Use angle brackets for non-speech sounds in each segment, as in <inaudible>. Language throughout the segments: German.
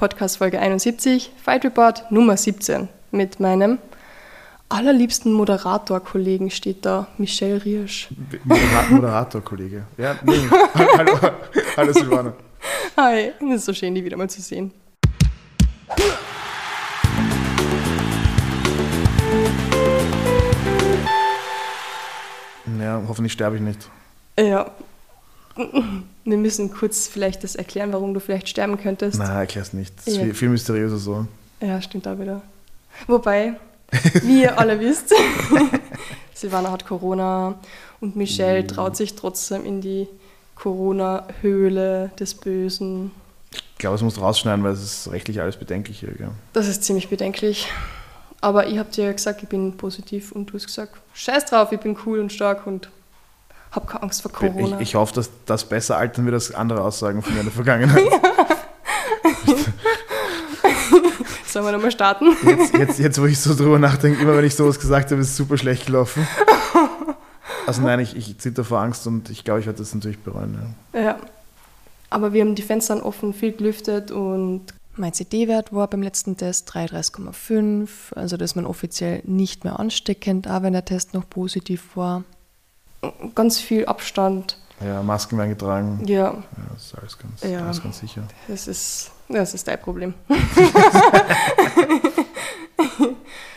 Podcast Folge 71, Fight Report Nummer 17 mit meinem allerliebsten Moderator-Kollegen steht da, Michel Riersch. Moderator-Kollege. Ja, nee. <laughs> hallo, hallo Silvana. Hi, es ist so schön, die wieder mal zu sehen. Ja, hoffentlich sterbe ich nicht. Ja. <laughs> Wir müssen kurz vielleicht das erklären, warum du vielleicht sterben könntest. Nein, erklär's nicht. Das ist Ja. viel, viel mysteriöser so. Ja, stimmt da wieder. Wobei, wie ihr alle <laughs> wisst, <laughs> Silvana hat Corona und Michelle traut sich trotzdem in die Corona-Höhle des Bösen. Ich glaube, es muss rausschneiden, weil es ist rechtlich alles bedenklich hier. Gell? Das ist ziemlich bedenklich. Aber ich habe dir gesagt, ich bin positiv und du hast gesagt, scheiß drauf, ich bin cool und stark und hab keine Angst vor Corona. Ich, ich hoffe, dass das besser altern wird als andere Aussagen von mir in der Vergangenheit. <laughs> Sollen wir nochmal starten? Jetzt, jetzt, jetzt, wo ich so drüber nachdenke, immer wenn ich sowas gesagt habe, ist es super schlecht gelaufen. Also nein, ich, ich zitter vor Angst und ich glaube, ich werde das natürlich bereuen. Ja. Ja. Aber wir haben die Fenster offen, viel gelüftet und mein CD-Wert war beim letzten Test 33,5. Also das ist man offiziell nicht mehr ansteckend, auch wenn der Test noch positiv war. Ganz viel Abstand. Ja, Masken werden getragen. Ja, Ja, das ist alles ganz, Ja. alles ganz sicher. das ist, das ist dein Problem. <laughs>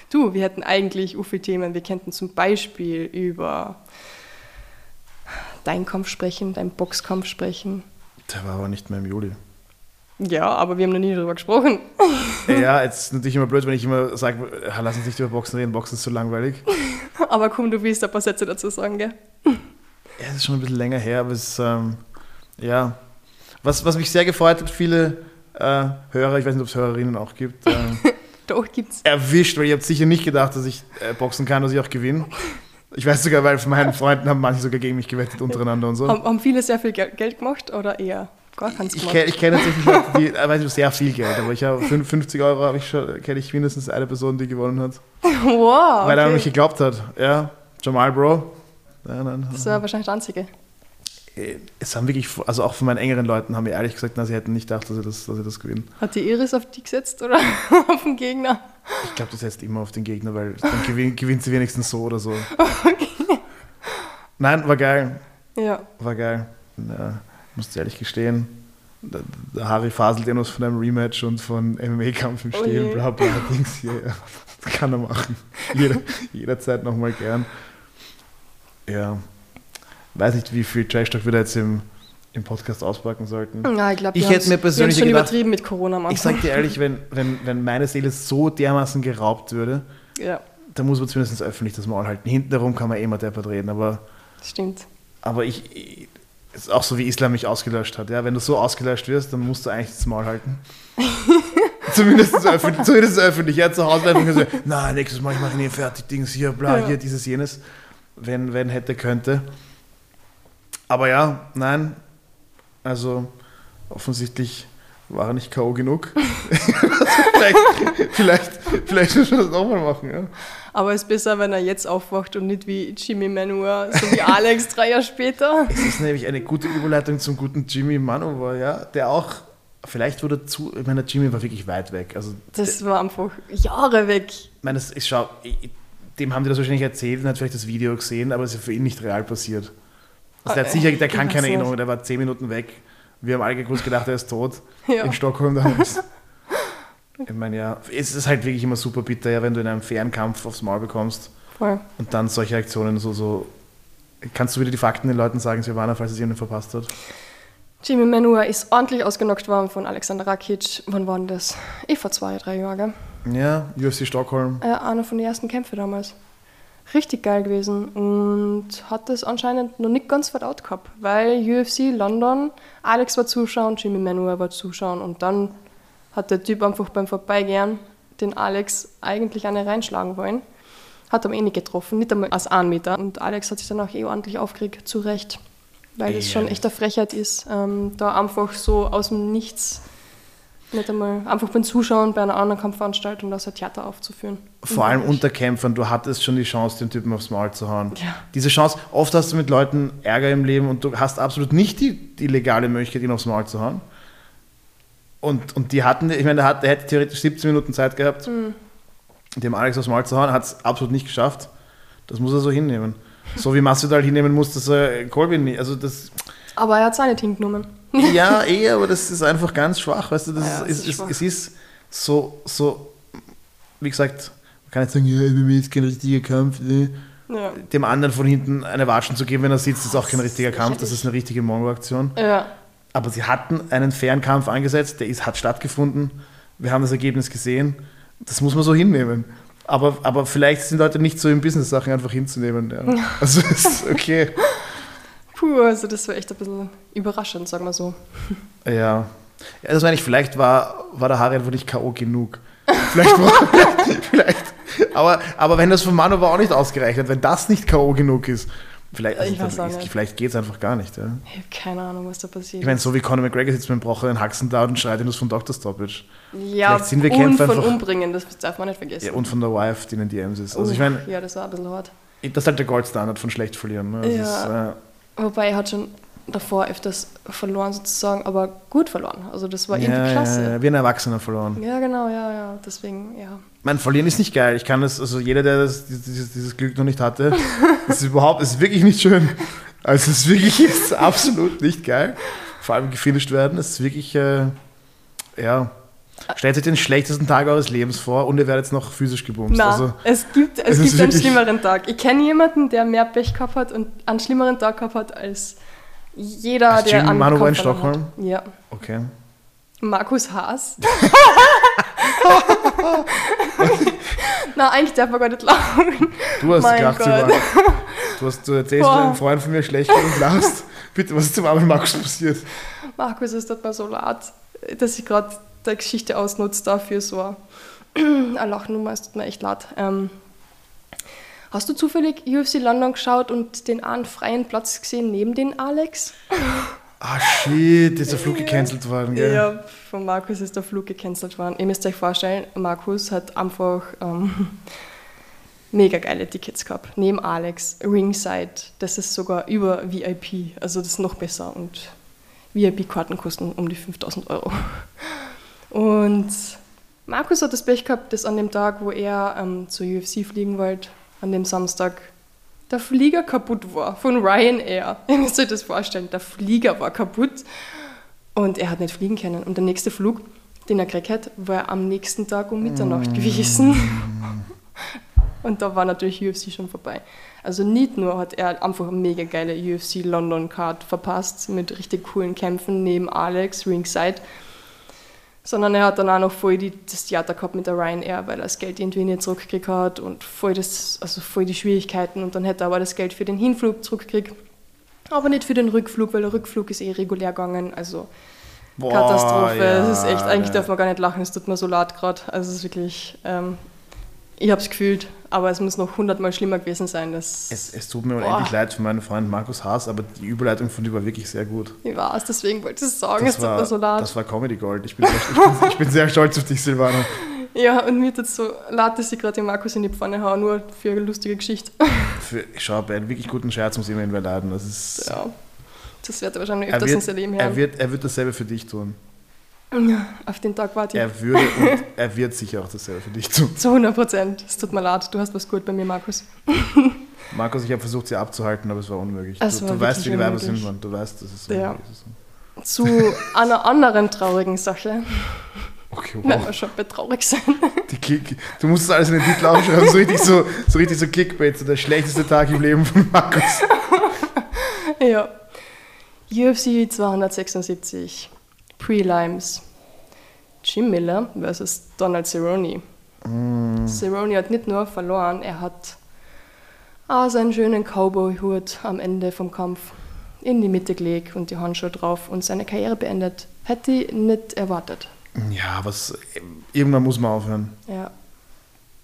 du, wir hätten eigentlich viele Themen. Wir könnten zum Beispiel über deinen Kampf sprechen, deinen Boxkampf sprechen. Der war aber nicht mehr im Juli. Ja, aber wir haben noch nie darüber gesprochen. <laughs> Ja, jetzt ist natürlich immer blöd, wenn ich immer sage, lass uns nicht über Boxen reden, Boxen ist zu langweilig. <laughs> Aber komm, du willst ein paar Sätze dazu sagen, gell? Ja, es ist schon ein bisschen länger her, aber es, ähm, ja. Was, was mich sehr gefreut hat, viele äh, Hörer, ich weiß nicht, ob es Hörerinnen auch gibt, <laughs> ähm, Doch, gibt's. erwischt, weil ihr habt sicher nicht gedacht, dass ich äh, boxen kann, dass ich auch gewinne. Ich weiß sogar, weil von meinen Freunden haben manche sogar gegen mich gewettet untereinander und so. Haben, haben viele sehr viel Gel- Geld gemacht oder eher gar keins Ich gemacht? kenne ich kenn tatsächlich Leute, die, äh, weiß nicht, sehr viel Geld, aber ich habe 50 Euro, habe ich schon, kenne ich mindestens eine Person, die gewonnen hat. <laughs> Wow, Weil er an mich okay. geglaubt hat. Ja, Jamal Bro. Das war wahrscheinlich der einzige. Äh, Es haben wirklich, also auch von meinen engeren Leuten haben mir ehrlich gesagt, na, sie hätten nicht gedacht, dass sie das, dass sie das gewinnen. Hat die Iris auf die gesetzt oder <laughs> auf den Gegner? Ich glaube, das setzt immer auf den Gegner, weil dann gewinnt, <laughs> gewinnt sie wenigstens so oder so. Nein, war geil. Ja. War geil. Ja, muss ehrlich gestehen. Der, Harry faselt ja noch von einem Rematch und von MMA-Kampf im Oh Stehen, je. bla bla, Dings hier. <laughs> Das kann er machen. Jeder, jederzeit nochmal gern. Ja. Weiß nicht, wie viel Trash-Talk wir da jetzt im, im Podcast auspacken sollten. Ja, ich glaube, Ich hätte mir persönlich schon gedacht- übertrieben mit Corona am Ich sag dir ehrlich, wenn, <laughs> wenn, wenn meine Seele so dermaßen geraubt würde, Ja, dann muss man zumindest öffentlich das Maul halten. Hintenherum kann man eh mal deppert reden, aber, stimmt. aber ich, ich ist auch so wie Islam mich ausgelöscht hat. Ja? Wenn du so ausgelöscht wirst, dann musst du eigentlich das Maul halten. <laughs> zumindest, öffentlich, zumindest öffentlich. Ja, zu Hause einfach so, na, nächstes Mal, ich mache ihn eh fertig, Dings hier, bla, Ja. hier, dieses, jenes. Wenn, wenn hätte, könnte. Aber ja, nein. Also, offensichtlich war er nicht K.O. genug. <laughs> vielleicht, vielleicht, vielleicht müssen wir das nochmal machen, ja. Aber es ist besser, wenn er jetzt aufwacht und nicht wie Jimmy Manua, so wie Alex <laughs> drei Jahre später. Das ist nämlich eine gute Überleitung zum guten Jimmy Manowar, ja, der auch, vielleicht wurde zu, ich meine, Jimmy war wirklich weit weg. Also, Das war einfach Jahre weg. ich meine, das ist, schau, ich- dem haben die das wahrscheinlich erzählt und hat vielleicht das Video gesehen, aber es ist für ihn nicht real passiert. Also der, hat sicher, der ich kann keine. Erinnerung, der war zehn Minuten weg. Wir haben alle kurz gedacht, er ist tot. Ja. In Stockholm damals. <laughs> Ich meine, ja, es ist halt wirklich immer super bitter, ja, wenn du in einem fairen Kampf aufs Maul bekommst Voll. und dann solche Aktionen so, so. Kannst du wieder die Fakten den Leuten sagen, Silvana, falls es jemand verpasst hat? Jimmy Manua ist ordentlich ausgenockt worden von Alexander Rakic. Wann war denn das? Eh vor zwei, drei Jahren, gell? Ja, UFC Stockholm. Äh, einer von den ersten Kämpfen damals. Richtig geil gewesen und hat das anscheinend noch nicht ganz verdaut gehabt, weil UFC London, Alex war zuschauen, Jimmy Manua war zuschauen und dann hat der Typ einfach beim Vorbeigehen den Alex eigentlich eine reinschlagen wollen. Hat aber eh nicht getroffen, nicht einmal als einen Meter. Und Alex hat sich dann auch eh ordentlich aufgeregt, zu Recht. Weil das schon Ja. echt eine Frechheit ist, ähm, da einfach so aus dem Nichts, nicht einmal einfach beim Zuschauen bei einer anderen Kampfveranstaltung das ein Theater aufzuführen. Vor allem unter Kämpfern, du hattest schon die Chance, den Typen aufs Maul zu hauen. Ja. Diese Chance, oft hast du mit Leuten Ärger im Leben und du hast absolut nicht die, die legale Möglichkeit, ihn aufs Maul zu hauen. Und, und die hatten, ich meine, der, hat, der hätte theoretisch 17 Minuten Zeit gehabt, Mhm. dem Alex aufs Maul zu hauen, hat es absolut nicht geschafft. Das muss er so hinnehmen. So wie Masvidal hinnehmen muss, dass er Colby nicht, also das, Aber er hat es auch nicht hingenommen. <laughs> ja, eh, aber das ist einfach ganz schwach, weißt du, das Ja, ist, es es, ist es, ist so, so, wie gesagt, man kann nicht sagen, ja, MMA ist kein richtiger Kampf, ne? Ja. dem anderen von hinten eine Watschen zu geben, wenn er sitzt, ist auch kein richtiger ist Kampf, das ist eine richtige Mongo-Aktion. ja. Aber sie hatten einen fairen Kampf angesetzt, der ist, hat stattgefunden. Wir haben das Ergebnis gesehen. Das muss man so hinnehmen. Aber, aber vielleicht sind Leute nicht so in Business-Sachen einfach hinzunehmen. Ja. <laughs> Also ist okay. Puh, also das war echt ein bisschen überraschend, sagen wir so. Ja. ja das meine ich, vielleicht war, war der Harry einfach nicht K.O. genug. Vielleicht war, <laughs> vielleicht. Aber, aber wenn das von Manu war auch nicht ausgereicht, wenn das nicht K.O. genug ist, vielleicht, also Ich ist- vielleicht geht es einfach gar nicht. Ja. Ich habe keine Ahnung, was da passiert Ich meine, so wie Conor McGregor sitzt mit dem gebrochenen Haxen da und schreit ihn das von Dr. Stoppage. Ja, vielleicht sind wir und Kämpfer von einfach- umbringen, das darf man nicht vergessen. Ja, und von der Wife, die in den DMs ist. Also ich meine, ja, das war ein bisschen hart. das ist halt der Goldstandard von schlecht verlieren. Ne? Ja. Ist, Wobei er hat schon davor öfters verloren sozusagen, aber gut verloren. Also das war äh, irgendwie ja, klasse. ja, ja, wie ein Erwachsener verloren. Ja, genau, ja, ja. Deswegen, ja. Mein Verlieren ist nicht geil. Ich kann das, also jeder, der das, dieses, dieses Glück noch nicht hatte, <laughs> das ist überhaupt, das ist wirklich nicht schön. Also es ist wirklich ist absolut nicht geil. Vor allem gefinisht werden. Es ist wirklich, äh, ja. Stellt euch den schlechtesten Tag eures Lebens vor und ihr werdet jetzt noch physisch gebumst. Na, Also, es gibt, es es gibt einen schlimmeren Tag. Ich kenne jemanden, der mehr Pech gehabt hat und einen schlimmeren Tag gehabt hat als jeder, Ist der einen Manu war in Stockholm? Hat. Ja. okay. Markus Haas. <laughs> <laughs> Na, eigentlich darf man gar nicht lachen. Du hast Mein gelacht. <laughs> Du, hast, du erzählst Boah. einem Freund von mir schlecht und lachst. Bitte, was ist zum armen Markus passiert? Markus, es tut mir so leid, dass ich gerade der Geschichte ausnutze dafür so <clears throat> eine Lachnummer. Es tut mir echt leid. Ähm, hast du zufällig UFC London geschaut und den einen freien Platz gesehen neben den Alex? <laughs> Ah, shit, ist der Flug gecancelt worden, gell? Ja, von Markus ist der Flug gecancelt worden. Ihr müsst euch vorstellen, Markus hat einfach ähm, <laughs> mega geile Tickets gehabt. Neben Alex, Ringside, das ist sogar über VIP, also das ist noch besser. Und VIP-Karten kosten um die 5000 Euro. <laughs> Und Markus hat das Pech gehabt, dass an dem Tag, wo er ähm, zur UFC fliegen wollte, an dem Samstag, der Flieger kaputt war von Ryanair. <laughs> Ihr müsst euch das vorstellen, der Flieger war kaputt und er hat nicht fliegen können. Und der nächste Flug, den er gekriegt hat, war am nächsten Tag um Mitternacht gewesen. <laughs> Und da war natürlich UFC schon vorbei. Also nicht nur hat er einfach eine mega geile UFC London Card verpasst mit richtig coolen Kämpfen neben Alex Ringside, sondern er hat dann auch noch voll die, das Theater gehabt mit der Ryanair, weil er das Geld irgendwie nicht zurückgekriegt hat und voll, das, also voll die Schwierigkeiten. Und dann hätte er aber das Geld für den Hinflug zurückgekriegt, aber nicht für den Rückflug, weil der Rückflug ist eh regulär gegangen. Also Boah, Katastrophe. ja, es ist echt, eigentlich ja. darf man gar nicht lachen, es tut mir so leid gerade. Also es ist wirklich, ähm, ich habe es gefühlt, aber es muss noch hundertmal schlimmer gewesen sein. Das, Es, es tut mir Boah. unendlich leid für meinen Freund Markus Haas, aber die Überleitung von dir war wirklich sehr gut. ich weiß, deswegen wollte ich es sagen, es Das tut mir war, so leid. das war Comedy Gold. Ich bin, sehr, ich, bin, ich bin sehr stolz auf dich, Silvana. Ja, und mir tut es so leid, dass ich gerade den Markus in die Pfanne haue, nur für eine lustige Geschichte. Für, schau, bei einem wirklich guten Scherz muss immer ihn leiden. Das ist, ja, das wird er wahrscheinlich er, öfters in wird, sein Leben er, hören. wird, er wird dasselbe für dich tun. <laughs> Auf den Tag warte ich. Er würde und er wird sicher auch dasselbe für dich tun. <laughs> Zu 100 Prozent. Es tut mir leid, du hast was gut bei mir, Markus. <laughs> Markus, ich habe versucht, sie abzuhalten, aber es war unmöglich. Es du war du weißt, wie die Weiber sind. Mann. Du weißt, das ist. Ja. Zu einer anderen traurigen Sache, Okay, wenn wow. wir schon bei traurig sein. Die Kick, du musst das alles in den Titel aufschreiben, so richtig so, so, richtig so Clickbait, so der schlechteste Tag im Leben von Markus. Ja. UFC 276. Prelims. Jim Miller versus Donald Cerrone. Cerrone hat nicht nur verloren, er hat auch seinen schönen Cowboy-Hut am Ende vom Kampf in die Mitte gelegt und die Handschuhe drauf und seine Karriere beendet. Hätte ich nicht erwartet. Ja, was, irgendwann muss man aufhören. Ja.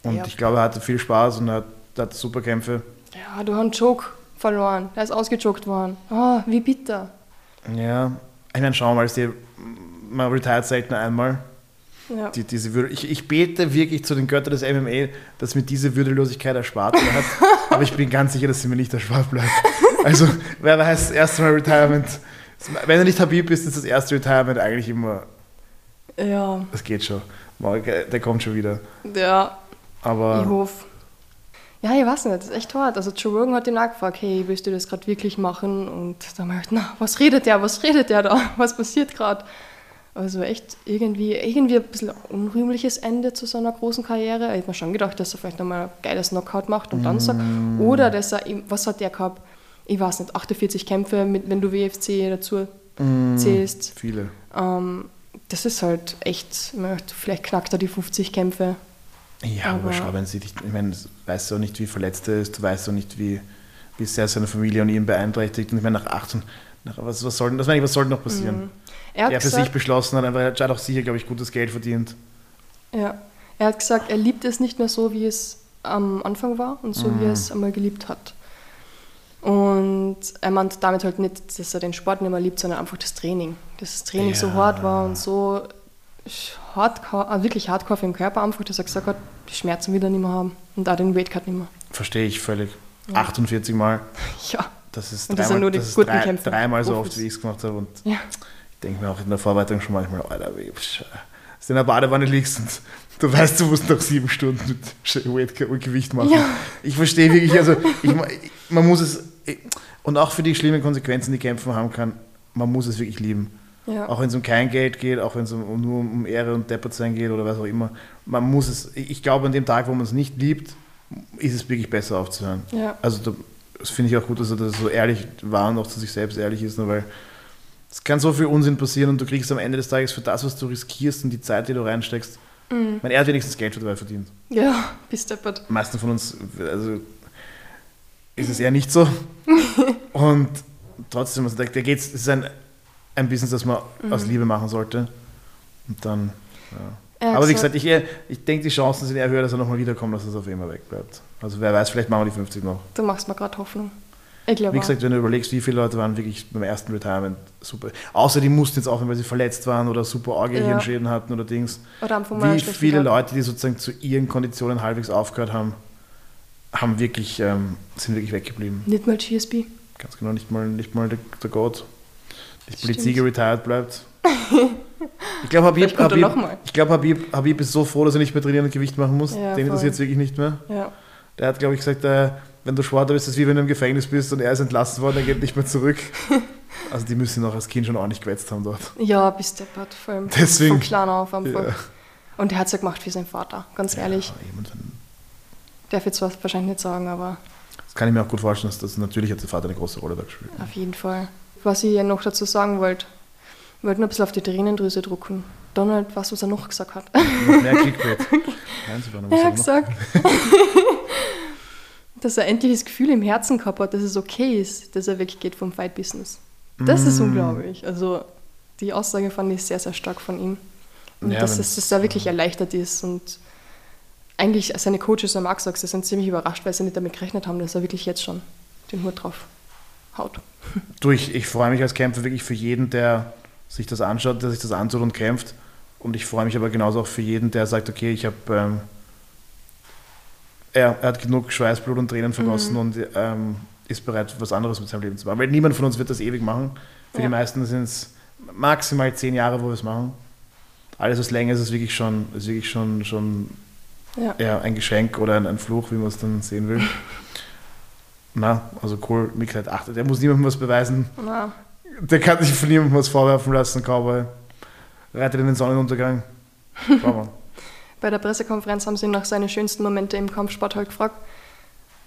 Und Ja. ich glaube, er hatte viel Spaß und er hat, er hat super Kämpfe. Ja, du hast einen Joke verloren. Er ist ausgejoked worden. Ah, wie bitter. Ja, ich meine, schau mal, die, man retired selten einmal. Ja. Die, diese Würde. Ich, ich bete wirklich zu den Göttern des MMA, dass mir diese Würdelosigkeit erspart bleibt. <laughs> Aber ich bin ganz sicher, dass sie mir nicht erspart bleibt. Also, wer weiß, erste Mal Retirement. Wenn du nicht Habib bist, ist das erste Retirement eigentlich immer Ja, Das geht schon. Der kommt schon wieder. ja, ich Aber hoffe. Ja, ich weiß nicht, das ist echt hart. Also Joe Rogan hat ihn auch gefragt, hey, willst du das gerade wirklich machen? Und dann habe ich gedacht, na, was redet der, was redet der da? <laughs> Was passiert gerade? Also echt irgendwie, irgendwie ein bisschen unrühmliches Ende zu so einer großen Karriere. Ich hätte mir schon gedacht, dass er vielleicht nochmal ein geiles Knockout macht und dann sagt, oder dass er, was hat der gehabt? Ich weiß nicht, 48 Kämpfe, mit, wenn du WFC dazu zählst. viele. Ähm, das ist halt echt, vielleicht knackt er die 50 Kämpfe. Ja, aber, Aber- schau, wenn sie dich, ich meine, du weißt auch nicht, wie verletzt er ist, du weißt auch nicht, wie, wie sehr seine Familie und ihn beeinträchtigt. Und ich meine, nach 18, nach, was, was soll denn, das meine ich, was soll noch passieren? Er hat Er für sich beschlossen hat, aber er hat auch sicher, glaube ich, gutes Geld verdient. Ja, er hat gesagt, er liebt es nicht mehr so, wie es am Anfang war und so, wie er es einmal geliebt hat. Und er meint damit halt nicht, dass er den Sport nicht mehr liebt, sondern einfach das Training. Dass das Training so Ja. hart war und so hardcore, also wirklich hardcore für den Körper einfach, dass er gesagt hat, die Schmerzen wieder nicht mehr haben und auch den Weightcut nicht mehr. Verstehe ich völlig. 48 Mal, <laughs> Ja, das ist Und das sind dreimal, nur die das ist guten drei, Kämpfe. dreimal so oft, wie ich es gemacht habe. Und ja. Ich denke mir auch in der Vorbereitung schon manchmal, Alter, psch, dass in der Badewanne liegst und du weißt, du musst noch sieben Stunden mit Weight und Gewicht machen. Ja. Ich verstehe wirklich, also ich, man muss es, und auch für die schlimmen Konsequenzen, die Kämpfen haben kann, man muss es wirklich lieben. ja. Auch wenn es um kein Geld geht, auch wenn es um, um, nur um Ehre und Deppert sein geht oder was auch immer. Man muss es, ich glaube, an dem Tag, wo man es nicht liebt, ist es wirklich besser aufzuhören. ja. Also da, das finde ich auch gut, dass er das so ehrlich war und auch zu sich selbst ehrlich ist, nur weil es kann so viel Unsinn passieren und du kriegst am Ende des Tages für das, was du riskierst und die Zeit, die du reinsteckst, Mhm. mein, er hat wenigstens Geld dabei verdient. Ja, bis deppert. Die meisten von uns, also ist es eher nicht so. <laughs> und trotzdem, also da, da geht's, es ist ein, ein Business, das man aus Liebe machen sollte. Und dann, ja. Hat Aber wie gesagt- gesagt, ich, ich denke, die Chancen sind eher höher, dass er nochmal wiederkommt, dass es auf immer wegbleibt. Also wer weiß, vielleicht machen wir die 50 noch. Du machst mir gerade Hoffnung. Ich glaube Wie gesagt, wenn du überlegst, wie viele Leute waren wirklich beim ersten Retirement super. Außer die mussten jetzt aufhören, weil sie verletzt waren oder super Orgelhirnschäden hatten oder Dings. auch. Oder mal Wie viele. Leute, die sozusagen zu ihren Konditionen halbwegs aufgehört haben, haben wirklich, ähm, sind wirklich weggeblieben. Nicht mal GSP. Ganz genau, nicht mal, nicht mal der, der Gott. Die Stimmt. Polizei retired bleibt. <laughs> Ich glaube, Habib, Habib, mal. ich glaub, Habib, Habib ist so froh, dass er nicht mehr trainieren und Gewicht machen muss. Ja, Den interessiert es wirklich nicht mehr. Ja. Der hat, glaube ich, gesagt, äh, wenn du Sportler bist, ist es wie wenn du im Gefängnis bist und er ist entlassen worden, er geht nicht mehr zurück. <laughs> Also die müssen auch als Kind schon ordentlich gewetzt haben dort. Ja, bis deppert. Vor allem Deswegen- vom Kleinen auf einfach. Ja. Und er hat es ja gemacht für seinen Vater, ganz ehrlich. Ja, jemand, Darf jetzt was wahrscheinlich nicht sagen, aber das kann ich mir auch gut vorstellen, dass das natürlich hat der Vater eine große Rolle da gespielt. auf jeden Fall. Was ich ja noch dazu sagen wollte, ich wollte nur ein bisschen auf die Tränendrüse drucken. Donald, was, was er noch gesagt hat. Noch mehr Clickbait. <laughs> Nein, Er hat gesagt, <laughs> dass er endlich das Gefühl im Herzen gehabt hat, dass es okay ist, dass er weggeht vom Fight-Business. Das Mm. ist unglaublich. Also die Aussage fand ich sehr, sehr stark von ihm. Und Ja, dass, es, dass er wirklich erleichtert ist und eigentlich seine Coaches am Markt sie sind ziemlich überrascht, weil sie nicht damit gerechnet haben, dass er wirklich jetzt schon den Hut drauf haut. Du, ich, ich freue mich als Kämpfer wirklich für jeden, der sich das anschaut, der sich das antut und kämpft. Und ich freue mich aber genauso auch für jeden, der sagt, okay, ich habe, ähm, er, er hat genug Schweiß, Blut und Tränen vergossen und ähm, ist bereit, was anderes mit seinem Leben zu machen. Weil niemand von uns wird das ewig machen. Für Ja. die meisten sind es maximal zehn Jahre, wo wir es machen. Alles, was länger ist, ist wirklich schon, ist wirklich schon, schon Ja. ja, ein Geschenk oder ein, ein Fluch, wie man es dann sehen will. <laughs> Na, also cool, Mick achtet. Der muss niemandem was beweisen. Na, Der kann sich von niemandem was vorwerfen lassen, Cowboy. Reitet in den Sonnenuntergang. <laughs> Schau mal. Bei der Pressekonferenz haben sie ihn nach seinen schönsten Momente im Kampfsport halt gefragt.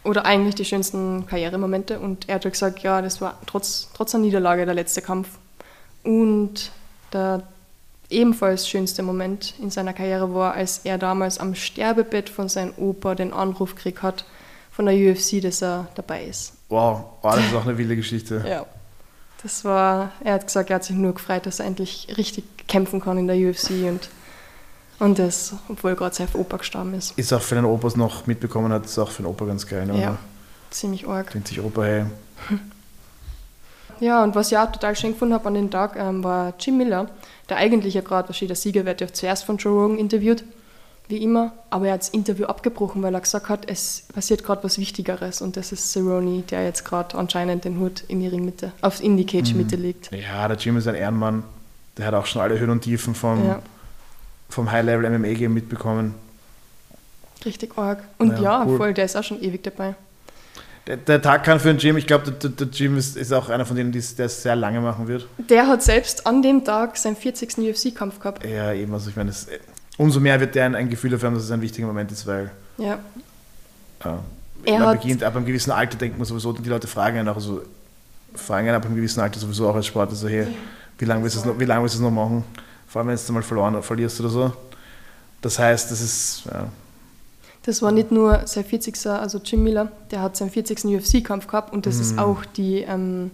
Oder eigentlich die schönsten Karrieremomente. Und er hat halt gesagt, ja, das war trotz, trotz der Niederlage der letzte Kampf. Und der ebenfalls schönste Moment in seiner Karriere war, als er damals am Sterbebett von seinem Opa den Anruf gekriegt hat von der UFC, dass er dabei ist. Wow, oh, das ist auch eine wilde Geschichte. Ja. Das war, er hat gesagt, er hat sich nur gefreut, dass er endlich richtig kämpfen kann in der UFC und, und das, obwohl gerade sein Opa gestorben ist. Ist auch für den Opas noch mitbekommen hat, ist auch für den Opa ganz geil. Ne? Ja, ziemlich arg. Denkt sich Opa, hey, <laughs> Ja, und was ich auch total schön gefunden habe an den Tag, ähm, war Jim Miller, der eigentlich ja gerade, wahrscheinlich der Sieger wird ja zuerst von Joe Rogan interviewt, wie immer, aber er hat das Interview abgebrochen, weil er gesagt hat, es passiert gerade was Wichtigeres und das ist Cerrone, der jetzt gerade anscheinend den Hut in die Ringmitte, auf in die Cage-Mitte legt. ja, der Jim ist ein Ehrenmann. Der hat auch schon alle Höhen und Tiefen vom, Ja. Vom High-Level-MMA-Game mitbekommen. Richtig arg. Und Ja, ja, cool. voll, der ist auch schon ewig dabei. Der, der Tag kann für den Jim, ich glaube, der, der Jim ist, ist auch einer von denen, der es sehr lange machen wird. Der hat selbst an dem Tag seinen 40. UFC-Kampf gehabt. Ja, eben, also ich meine, umso mehr wird der ein, ein Gefühl dafür haben, dass es ein wichtiger Moment ist, weil Ja. ja, Er man hat- beginnt, ab einem gewissen Alter denkt man sowieso, die Leute fragen einen auch so, fragen einen ab einem gewissen Alter sowieso auch als Sportler so, hey, wie lange willst du es noch machen? Vor allem, wenn du mal verloren verlierst oder so. Das heißt, das ist, ja, Das war nicht nur sein 40. also Jim Miller, der hat seinen 40. UFC-Kampf gehabt und das Mhm. ist auch die, ähm,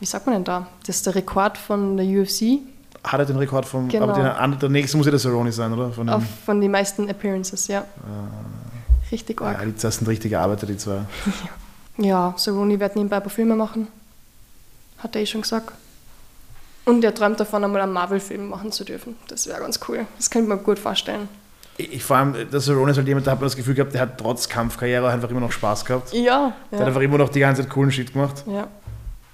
wie sagt man denn da? Das ist der Rekord von der UFC hat er den Rekord vom, Genau. aber der, andere- der nächste muss ja der Cerrone sein, oder? Von auf, von den meisten Appearances, ja. Richtig ja, arg. die, das sind richtige Arbeiter, die zwei. <laughs> Ja, Cerrone wird nebenbei ein paar Filme machen. Hat er eh schon gesagt. Und er träumt davon, einmal einen Marvel-Film machen zu dürfen. Das wäre ganz cool. Das könnte man gut vorstellen. Ich, vor allem, der Cerrone ist halt jemand, da hat man das Gefühl gehabt, der hat trotz Kampfkarriere einfach immer noch Spaß gehabt. Ja, Der hat ja. einfach immer noch die ganze Zeit coolen Shit gemacht. Ja,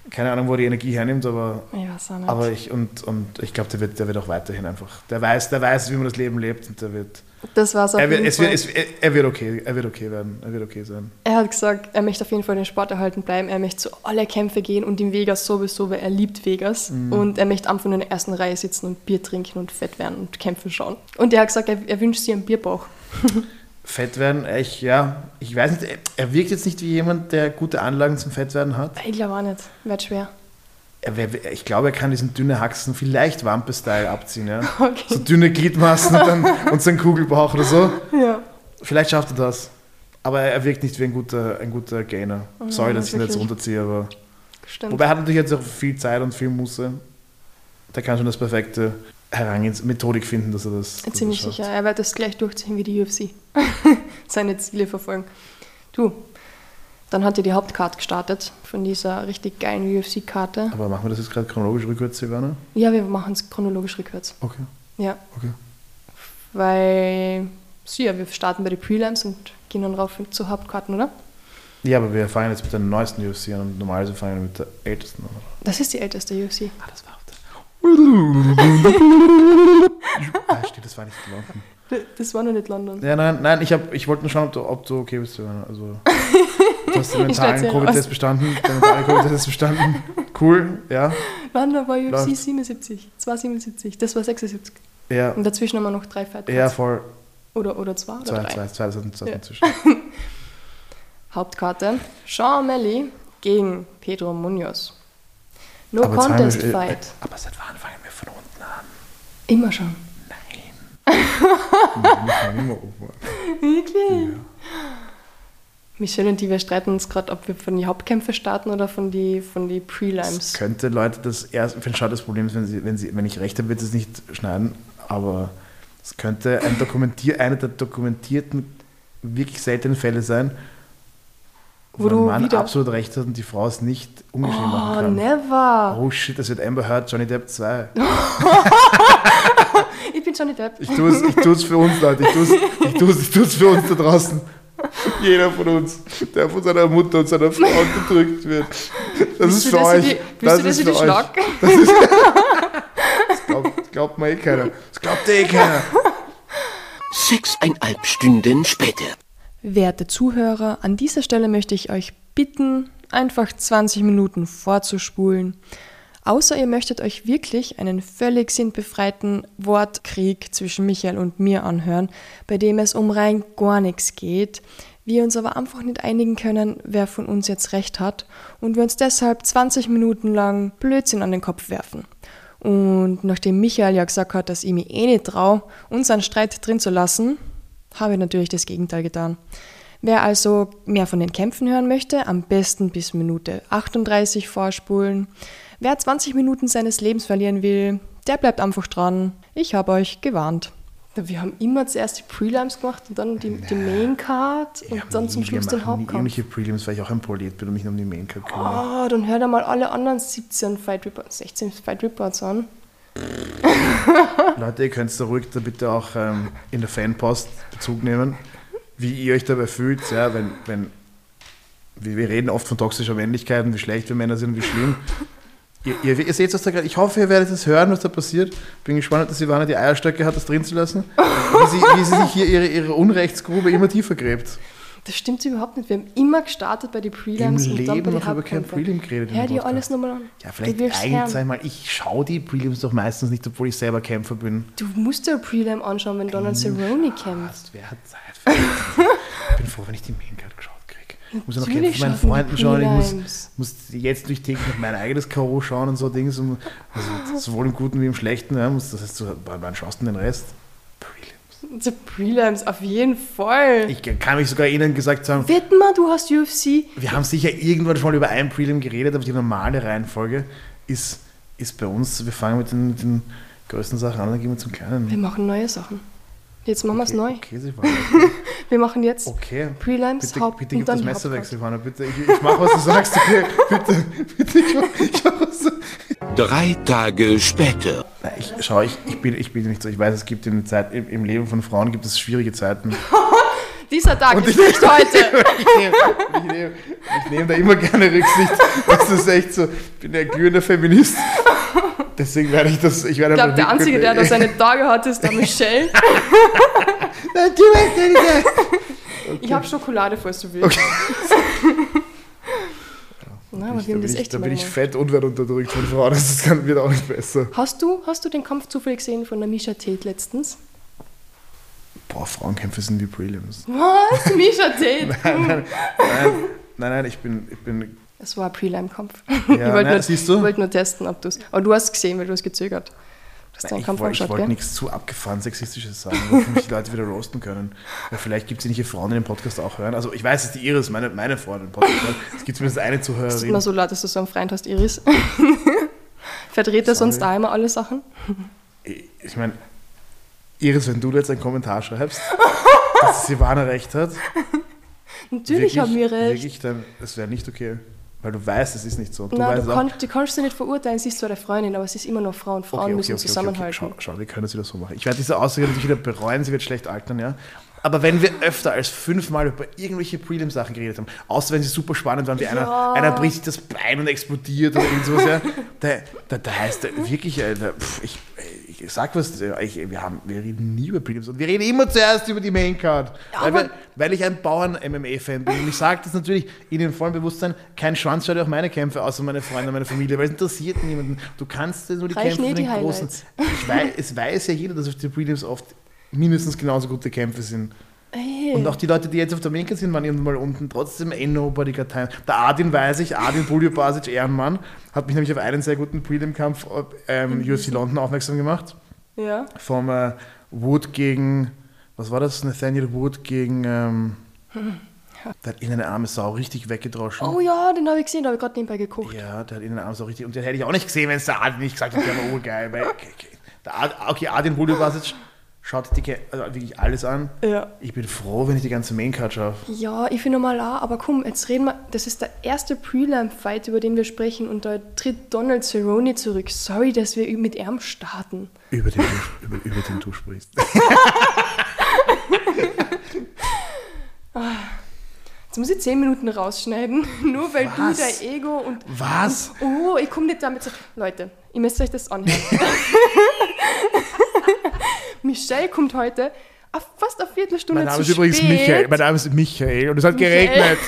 Keine Ahnung, wo er die Energie hernimmt, aber, ich weiß auch nicht. aber ich, und, und ich glaube, der wird, der wird auch weiterhin einfach. Der weiß, der weiß, wie man das Leben lebt und der wird. Das war's auf Er wird, jeden es Fall. wird, es, er- wird okay, er wird okay werden. Er wird okay sein. Er hat gesagt, er möchte auf jeden Fall den Sport erhalten bleiben. Er möchte zu alle Kämpfe gehen und in Vegas sowieso, weil er liebt Vegas. Mhm. Und er möchte nur in der ersten Reihe sitzen und Bier trinken und fett werden und Kämpfe schauen. Und er hat gesagt, er, er wünscht sich einen Bierbauch. <laughs> Fett werden, ich, ja, ich weiß nicht, er, er wirkt jetzt nicht wie jemand, der gute Anlagen zum Fettwerden hat. Ich glaube auch nicht. Wird schwer. Ich glaube, er kann diesen dünne Haxen vielleicht Wampe-Style abziehen, ja. <laughs> Okay. So dünne Gliedmaßen und, dann, <laughs> und so Kugelbauch oder so. Ja. Vielleicht schafft er das. Aber er wirkt nicht wie ein guter, ein guter Gainer. Ja, Sorry, dass ich ihn jetzt runterziehe, aber. Stimmt. Wobei er hat natürlich jetzt auch viel Zeit und viel Muße. Der kann schon das perfekte Herangehens Methodik finden, dass er das. dass Ziemlich das sicher. Er wird das gleich durchziehen wie die UFC. <laughs> Seine Ziele verfolgen. Du, dann hat er die Hauptkarte gestartet von dieser richtig geilen UFC-Karte. Aber machen wir das jetzt gerade chronologisch rückwärts, Silvana? Ja, wir machen es chronologisch rückwärts. Okay, Ja, okay. weil, so ja, wir starten bei den Prelims und gehen dann rauf zu Hauptkarten, oder? Ja, aber wir fangen jetzt mit der neuesten UFC an und normalerweise fangen wir mit der ältesten an. Das ist die älteste UFC. Ah, das war auf der. <laughs> ah, steht, das war nicht gelaufen. Das war noch nicht London. Ja, nein, nein, ich, hab, ich wollte nur schauen, ob du, ob du okay bist. Also, <laughs> du hast <laughs> den mentalen ja Covid-Test bestanden. Der mentale Covid-Test bestanden. Cool, ja. London war UFC Läuft. 77. Das war 77. Das war 76. Ja, Und dazwischen haben wir noch drei Fight ja voll. Oder, oder zwei oder Zwei, drei. zwei, zwei, zwei, zwei Ja. inzwischen. <laughs> Hauptkarte. Sean O'Malley gegen Pedro Munoz. No Aber Contest wir- äh, Fight. Aber seit wann fangen wir von unten an? Immer schon. <laughs> Wir fangen immer oben an. Wirklich? Michelle und die, wir streiten uns gerade, ob wir von den Hauptkämpfen starten oder von die, von die Es Prelims. könnte Leute das erst, ich finde schade, das Problem ist, wenn, sie, wenn, sie, wenn ich recht habe, wird es nicht schneiden, aber es könnte ein Dokumentier, einer der dokumentierten, wirklich seltenen Fälle sein, Wo du Mann wieder- absolut recht hat und die Frau es nicht ungeschrieben machen Oh, kann. never. Oh shit, das wird Amber Heard, Johnny Depp 2. <laughs> Ich bin Johnny Depp. Ich tue es ich für uns, Leute. Ich tue es ich ich für uns da draußen. <laughs> Jeder von uns, der von seiner Mutter und seiner Frau gedrückt wird. Das Willst ist für euch. die, willst du, dass ich die für euch. <laughs> Das glaubt, glaubt mir eh keiner. Das glaubt eh keiner. Sechseinhalb Stunden später. Werte Zuhörer, an dieser Stelle möchte ich euch bitten, einfach 20 Minuten vorzuspulen. Außer ihr möchtet euch wirklich einen völlig sinnbefreiten Wortkrieg zwischen Michael und mir anhören, bei dem es um rein gar nichts geht, wir uns aber einfach nicht einigen können, wer von uns jetzt recht hat und wir uns deshalb 20 Minuten lang Blödsinn an den Kopf werfen. Und nachdem Michael ja gesagt hat, dass ich mich eh nicht traue, unseren Streit drin zu lassen, habe ich natürlich das Gegenteil getan. Wer also mehr von den Kämpfen hören möchte, am besten bis Minute 38 vorspulen. Wer 20 Minuten seines Lebens verlieren will, der bleibt einfach dran. Ich habe euch gewarnt. Wir haben immer zuerst die Prelims gemacht und dann die, die Main Card und Ja, dann zum Schluss den Hauptkampf. Irgendwelche Prelims, weil ich auch ein Prolet bin und mich nur um die Main Card kümmere. Oh, dann hört einmal alle anderen 17 Fight Reports, 16 Fight Reports an. <laughs> Leute, ihr könnt da ruhig da bitte auch ähm, in der Fanpost Bezug nehmen, wie ihr euch dabei fühlt, ja, wenn, wenn wir, wir reden oft von toxischer Männlichkeit und wie schlecht wir Männer sind und wie schlimm. Ihr, ihr, ihr seht was da gerade. Ich hoffe, ihr werdet es hören, was da passiert. Bin gespannt, dass Ivana die Eierstöcke hat, das drin zu lassen. Wie sie, wie sie sich hier ihre, ihre Unrechtsgrube immer tiefer gräbt. Das stimmt überhaupt nicht. Wir haben immer gestartet bei den Prelims Im und dann bei Leben noch über kein. Prelim geredet. Hör dir alles nochmal an. Ja, vielleicht wirst ein, hören. zweimal. Ich schaue die Prelims doch meistens nicht, obwohl ich selber Kämpfer bin. Du musst dir ein Prelim anschauen, wenn Donald Cerrone kämpft. Wer hat Zeit für? Ich bin froh, wenn ich die Maincard geschaut kriege. Ich muss ja noch mit meinen Freunden schauen. Ich muss, muss jetzt durch täglich mein eigenes K.O. schauen und so Dings. Und also sowohl im Guten wie im Schlechten. Ja, muss, das heißt, so, wann schaust du den Rest? Prelims. Die Prelims, auf jeden Fall. Ich kann mich sogar Ihnen gesagt haben, Wetten mal, du hast UFC. wir haben sicher irgendwann schon mal über ein Prelim geredet, aber die normale Reihenfolge ist, ist bei uns, wir fangen mit den, mit den größten Sachen an, dann gehen wir zum kleinen. Wir machen neue Sachen. Jetzt machen wir es okay, neu. Okay, Silvana. <laughs> Wir machen jetzt Okay. Prelims, Bitte, Haupt bitte und gib dann das Messer weg. Silvana. Bitte, ich, ich mach, was du sagst. Okay, bitte, bitte, ich mach, ich mach was du Drei Tage später. Nein, ich, schau, ich, ich, bin, ich bin nicht so. Ich weiß, es gibt in der Zeit, im, im Leben von Frauen gibt es schwierige Zeiten. <laughs> Dieser Tag Und ist ich- nicht heute. <laughs> Ich nehme ich nehm, ich nehm da immer gerne Rücksicht. Das ist echt so. Ich bin ein glühender Feminist. Deswegen werde ich das. Ich, werde Ich glaube, der Einzige, der da seine Tage hat, ist der Michelle. <laughs> Nicht. Ich habe Schokolade, falls du willst. <laughs> Na, aber Ich- Da bin ich, da bin ich fett und werde unterdrückt von Frauen. Das kann, wird auch nicht besser. Hast du, hast du den Kampf zufällig gesehen von der Misha Tate letztens? Boah, Frauenkämpfe sind wie Prelims. Was? Misha Tate? <laughs> Nein, nein, nein, nein, nein ich bin, ich bin Es war ein Prelim-Kampf. Ja, <laughs> ich wollte nur, siehst du? ich wollte nur testen, ob du es. Aber du hast es gesehen, weil du hast gezögert. Du hast Nein, ich wollte ich angeschaut, wollte gell? nichts zu abgefahren Sexistisches sagen, wo mich die Leute wieder roasten können. Weil vielleicht gibt es ja nicht Frauen, die den Podcast auch hören. Also ich weiß, dass die Iris, meine, meine Frau, den Podcast hört. Es gibt zumindest eine Es ist Zuhörerin. immer so laut, dass du so einen Freund hast, Iris. <laughs> Verdreht er sonst auch immer alle Sachen? Ich meine, Iris, wenn du jetzt einen Kommentar schreibst, dass Silvana recht hat, <laughs> Natürlich haben wir recht. Wirklich, dann, das wäre nicht okay. Weil du weißt, es ist nicht so. Du Nein, du, kann, du kannst sie nicht verurteilen, sie ist zwar deine Freundin, aber sie ist immer noch Frau und Frauen müssen zusammenhalten. Schau, schau, wir können das wieder so machen. Ich werde diese Aussage natürlich wieder bereuen, sie wird schlecht altern, ja. Aber wenn wir öfter als fünfmal über irgendwelche Prelim-Sachen geredet haben, außer wenn sie super spannend waren, wie einer, Ja. einer bricht sich das Bein und explodiert oder irgend sowas, ja, da, da, da heißt er wirklich, Alter, pff, ich, ich sag was, ich, wir, haben, wir reden nie über Prelims und wir reden immer zuerst über die Maincard. Weil, aber- wir, weil ich ein Bauern-MMA-Fan bin und ich sage das natürlich in dem vollen Bewusstsein, kein Schwanz schaut ja auch meine Kämpfe, außer meine Freunde und meine Familie, weil es interessiert niemanden. Du kannst nur die Reichen Kämpfe von den großen. Highlights. Ich weiß, es weiß ja jeder, dass auf die Prelims oft mindestens genauso gute Kämpfe sind. Ey, Und auch die Leute, die jetzt auf der Maincard sind, waren irgendwann mal unten trotzdem eh nobody got time. Der Adin weiß ich, Adin Buljubasic, Ehrenmann, hat mich nämlich auf einen sehr guten Prelim-Kampf ähm, UFC London aufmerksam gemacht. ja. Vom äh, Wood gegen, was war das? Nathaniel Wood gegen, ähm, <laughs> der hat in eine arme Sau richtig weggedroschen. Oh ja, den habe ich gesehen, da habe ich gerade nebenbei geguckt. Ja, der hat in eine arme Sau richtig, und den hätte ich auch nicht gesehen, wenn es der Adin nicht gesagt hätte, der war urgeil. Weil, okay, okay. Der Ad, okay, Adin Buljubasic schaut die, also wirklich alles an. Ja. Ich bin froh, wenn ich die ganze Maincard schaffe. Ja, ich finde mal auch, aber komm, jetzt reden wir. Das ist der erste Prelim-Fight, über den wir sprechen, und da tritt Donald Cerrone zurück. Sorry, dass wir mit ihm starten. Über den, du, über, über den du sprichst. <laughs> Jetzt muss ich 10 Minuten rausschneiden, <laughs> nur weil Was? du dein Ego und. Was? Oh, ich komme nicht damit zu. Leute, ihr müsst euch das anhören. <laughs> Michelle kommt heute auf fast eine Viertelstunde Mein Name zu ist übrigens spät. Michael. Mein Name ist Michael und es hat Michael. geregnet.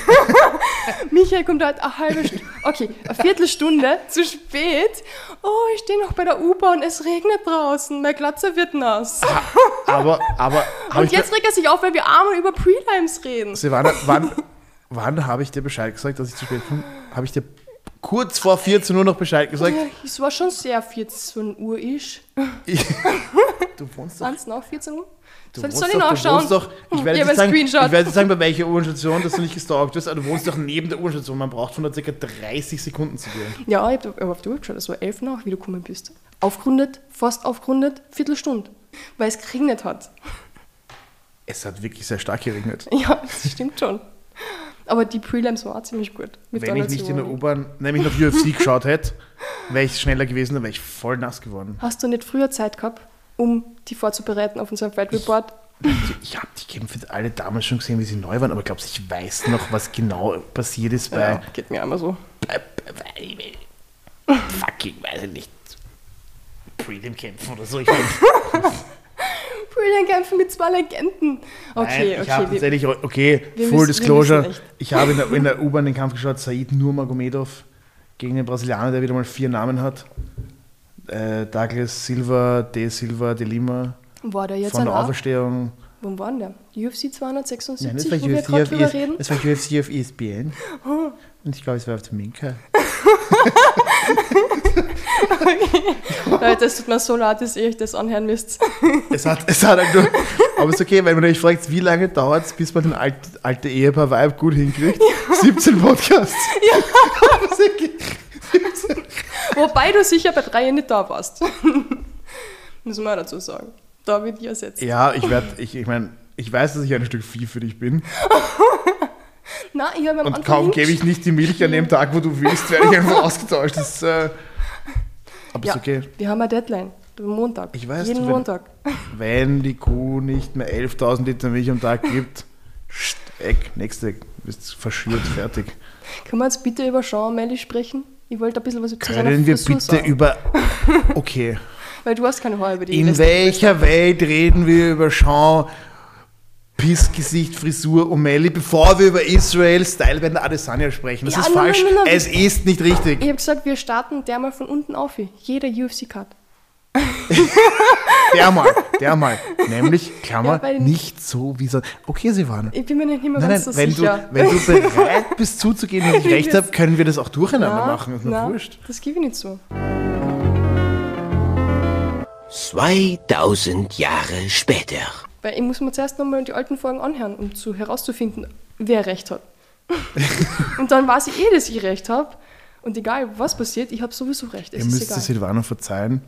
<laughs> Michael kommt heute eine halbe Stunde, okay, eine Viertelstunde zu spät. Oh, ich stehe noch bei der U-Bahn, es regnet draußen, mein Glatze wird nass. Aber, aber, hab Und jetzt regt er sich auf, weil wir einmal über Prelims reden. Silvana, wann, wann habe ich dir Bescheid gesagt, dass ich zu spät komme? Habe ich dir kurz vor 14 Uhr noch Bescheid gesagt? Ja, es war schon sehr 14 Uhr isch. <laughs> Du wohnst doch. Waren es noch 14 Uhr? Du Soll, ich doch, du nachschauen? doch, ich werde jetzt sagen, ich werde jetzt sagen, bei welcher U-Bahn-Station, dass du nicht gestalkt wirst, aber du wohnst doch neben der U-Bahn-Station. Man braucht schon circa 30 Sekunden zu dir. Ja, ich habe auf die Uhr geschaut, es war 11 nach, wie du gekommen bist. Aufgerundet, fast aufgerundet, Viertelstunde. Weil es geregnet hat. Es hat wirklich sehr stark geregnet. Ja, das stimmt schon. Aber die Prelims waren auch ziemlich gut. Wenn ich nicht in der. U-Bahn, nämlich noch UFC <laughs> geschaut hätte, wäre ich schneller gewesen, dann wäre ich voll nass geworden. Hast du nicht früher Zeit gehabt, um die vorzubereiten auf unseren Fight Report? Ich habe die Kämpfe alle damals schon gesehen, wie sie neu waren, aber glaubst ich weiß noch, was genau passiert ist bei. Ja, geht mir einmal so. fucking, weiß ich nicht, Prelim-Kämpfen oder so. Ich mein, <laughs> Brilliant kämpfen mit zwei Legenden. Okay, Nein, ich okay. habe wir- tatsächlich, okay, wir Full müssen- wir Disclosure, ich habe in der, in der U-Bahn den Kampf geschaut, Said Nurmagomedov gegen den Brasilianer, der wieder mal vier Namen hat. Äh, Douglas Silva, De Silva, De Lima, war der jetzt von der? Auferstehung. Wo war denn der? UFC Nein, 276, das war wo wir UFC gerade auf, drüber ES, reden? das war UFC auf ESPN. Und ich glaube, es war auf dem Minka. <laughs> Leute, es tut mir so leid, dass ihr euch das anhören müsst. Es hat, es hat halt nur, aber es ist okay, wenn man euch fragt, wie lange dauert es, bis man den alt, alte Ehepaar-Vibe gut hinkriegt? 17 Podcasts. Wobei du sicher bei drei nicht da warst. Muss man dazu sagen. Da wird ich ersetzt. Ja, ich werde, ich, ich meine, ich weiß, dass ich ein Stück Vieh für dich bin. <laughs> Nein, ich habe am Und kaum gebe ich nicht die Milch an dem Tag, wo du willst, werde ich einfach ausgetauscht. Das, äh, aber Ja, ist okay. wir haben eine Deadline. Montag. Ich weiß, Jeden wenn- Montag. <laughs> Wenn die Kuh nicht mehr 11.000 Liter Milch am Tag gibt, scht, weg, nächste, bist verschürt, fertig. Können wir jetzt bitte über Sean Melly sprechen? Ich wollte ein bisschen was seiner Können wir bitte sagen. über. <laughs> Okay. Weil du hast keine Haare über die In welcher Welt reden wir über Sean Pissgesicht, Frisur, O'Malley, bevor wir über Israel Styleband Adesanya sprechen? Das Ja, ist nein, falsch. nein, nein, nein. Es ist nicht richtig. Ich habe gesagt, wir starten der mal von unten auf. Jeder UFC-Cut. Der mal, der mal. Nämlich, Klammer, Ja, bei nicht so wie so. Okay, Silvana. Ich bin mir nicht mehr Nein, ganz nein, so wenn sicher. du, wenn du bereit bist zuzugeben, dass ich <laughs> recht weiß- habe, können wir das auch durcheinander Na, machen. Ist mir na, wurscht. Das gebe ich nicht so. 2000 Jahre später. Weil ich muss mir zuerst nochmal die alten Folgen anhören, um zu herauszufinden, wer recht hat. <laughs> und dann weiß ich eh, dass ich recht habe. Und egal, was passiert, ich habe sowieso recht. Es Ihr müsst egal. Silvana verzeihen.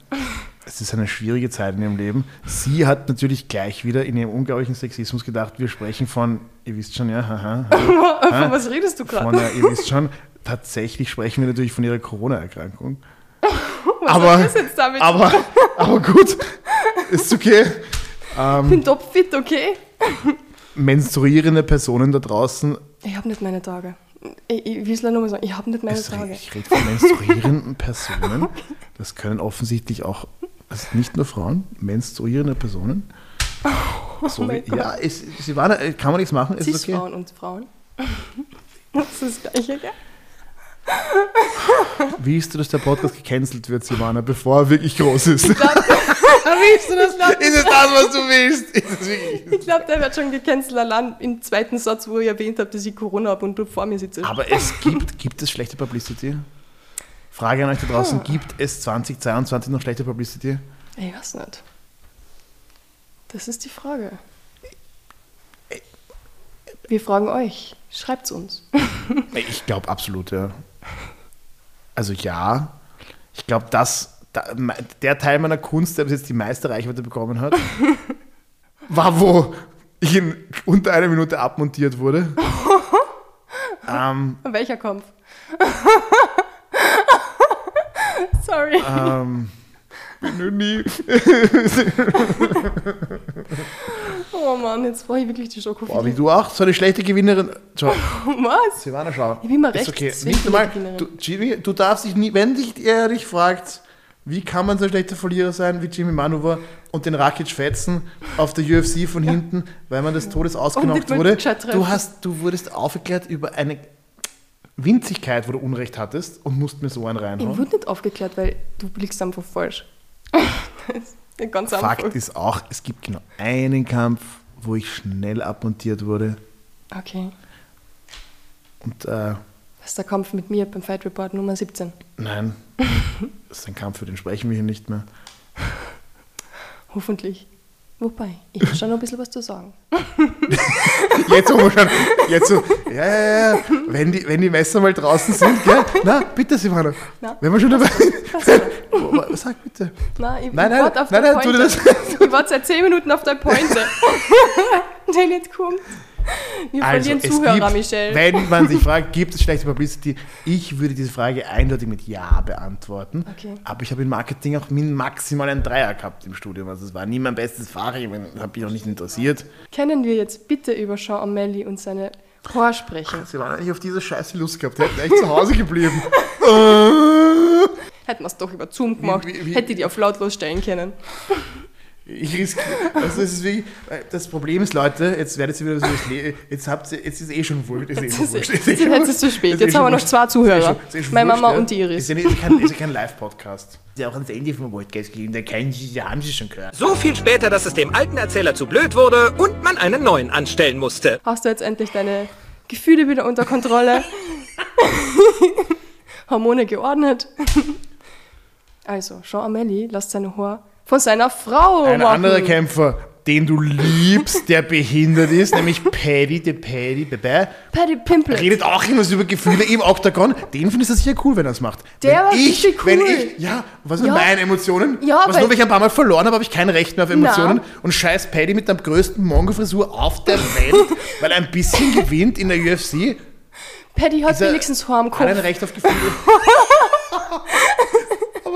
Es ist eine schwierige Zeit in ihrem Leben. Sie hat natürlich gleich wieder in ihrem unglaublichen Sexismus gedacht, wir sprechen von, ihr wisst schon, ja, haha, <laughs> Von was redest du von, gerade? ihr wisst schon, tatsächlich sprechen wir natürlich von ihrer Corona-Erkrankung. <laughs> Was aber-? Aber, aber gut, ist okay. Ich bin topfit, okay? Menstruierende Personen da draußen, Ich habe nicht meine Tage. Ich, ich will es nochmal sagen, ich habe nicht meine es, Tage. ich rede von menstruierenden Personen, das können offensichtlich auch, also nicht nur Frauen, menstruierende Personen. So Oh mein wie, ja, es, Silvana, äh, kann man nichts machen, ist okay. Cis-Frauen und Frauen. <laughs> Das ist das Gleiche, gell? Willst du, dass der Podcast gecancelt wird, Silvana, bevor er wirklich groß ist? Ich glaube, willst du das? Ist es das, was du willst? Ich glaub, der wird schon gecancelt allein im zweiten Satz, wo ich erwähnt habe, dass ich Corona habe und du vor mir sitzt. Aber es gibt, gibt es schlechte Publicity? Frage an euch da draußen, gibt es 2022 noch schlechte Publicity? Ich weiß nicht. Das ist die Frage. Wir fragen euch. Schreibt's uns. Ich glaube absolut, ja. Also ja, ich glaube, dass da, me- der Teil meiner Kunst, der bis jetzt die meiste Reichweite bekommen hat, <laughs> war, wo ich in unter einer Minute abmontiert wurde. <laughs> ähm, Welcher Kampf? <laughs> Sorry. ähm, bin nie. Oh Mann, jetzt brauche ich wirklich die Schoko. Boah, wie du auch, so eine schlechte Gewinnerin. Schau, Was? Silvana, schau. Ich bin mal Ist recht okay. Nicht Gewinnerin. du, Jimmy, du darfst dich nie, wenn dich er dich fragt, wie kann man so ein schlechter Verlierer sein wie Jimmy Manova und den Rakic fetzen auf der UFC von hinten, weil man des Todes ausgenockt wurde. Du, hast, du wurdest aufgeklärt über eine Winzigkeit, wo du Unrecht hattest und musst mir so einen Ich reinhauen. wurde nicht aufgeklärt, weil du blickst einfach falsch. <laughs> ist ganz einfach. Fakt ist auch, es gibt genau einen Kampf, wo ich schnell abmontiert wurde Okay. und äh, Das ist der Kampf mit mir beim Fight Report Nummer 17. nein, <laughs> das ist ein Kampf, für den sprechen wir hier nicht mehr. Hoffentlich. Wobei, ich habe schon noch ein bisschen was zu sagen. <laughs> Jetzt wo wir schon, jetzt so, ja, ja, ja, wenn die, wenn die Messer mal draußen sind, gell? Na, bitte, Silvana. Na, wenn wir schon dabei? Oh, <laughs> Sag bitte. Nein, ich, Nein, ich nein, auf nein, deine nein, tu dir Ich warte seit 10 Minuten auf deine Pointe. Der nicht kommt. <laughs> Wir verlieren es Zuhörer, gibt, Michelle. wenn man sich <laughs> fragt, gibt es schlechte Publicity? Ich würde diese Frage eindeutig mit Ja beantworten. Okay. Aber ich habe im Marketing auch maximal einen Dreier gehabt im Studium. Also es war nie mein bestes Fach, ich habe mich auch nicht interessiert. Können wir jetzt bitte über Sean O'Malley und seine Haare sprechen? Sie waren eigentlich auf diese Scheiße Lust gehabt, die hätten echt zu Hause geblieben. <laughs> Äh. Hätten wir es doch über Zoom gemacht, wie- wie- hätte ich die auf lautlos stellen können. Ich riskiere. Also es ist wirklich, das Problem ist, Leute, jetzt werdet ihr wieder so das jetzt habt ihr, jetzt ist es eh schon wurscht. Ist eh schon wurscht. Jetzt ist es zu spät. Eh Jetzt schon haben wir noch zwei Ist eh Zuhörer. schon- ist eh schon Meine wurscht, Mama ja. und die Iris. Ist ja, nicht, ist kein, ist ja kein Live-Podcast. Ist ja auch ans Ende vom Podcast gegeben, da kennen Sie, da haben Sie schon gehört. So viel später, dass es dem alten Erzähler zu blöd wurde und man einen neuen anstellen musste. Hast du jetzt endlich deine Gefühle wieder unter Kontrolle? <laughs> Hormone geordnet? Also, Jean Amélie lässt seine Haare von seiner Frau Ein machen. anderer Kämpfer, den du liebst, der behindert ist, nämlich Paddy, der Paddy, Bebe, Paddy Pimple. redet auch immer so über Gefühle im Oktagon. Den findest du sicher cool, wenn er es macht. Der wenn war ich, richtig Wenn cool. ich, ja, was sind Ja. meine Emotionen? Ja, was nur, weil ich ein paar Mal verloren habe, habe ich kein Recht mehr auf Emotionen. Na. Und scheiß Paddy mit der größten Mongo-Frisur auf der Welt, <laughs> weil er ein bisschen gewinnt in der UFC. Paddy hat wenigstens Haar am Hat ein Kopf. Recht auf Gefühle. <laughs>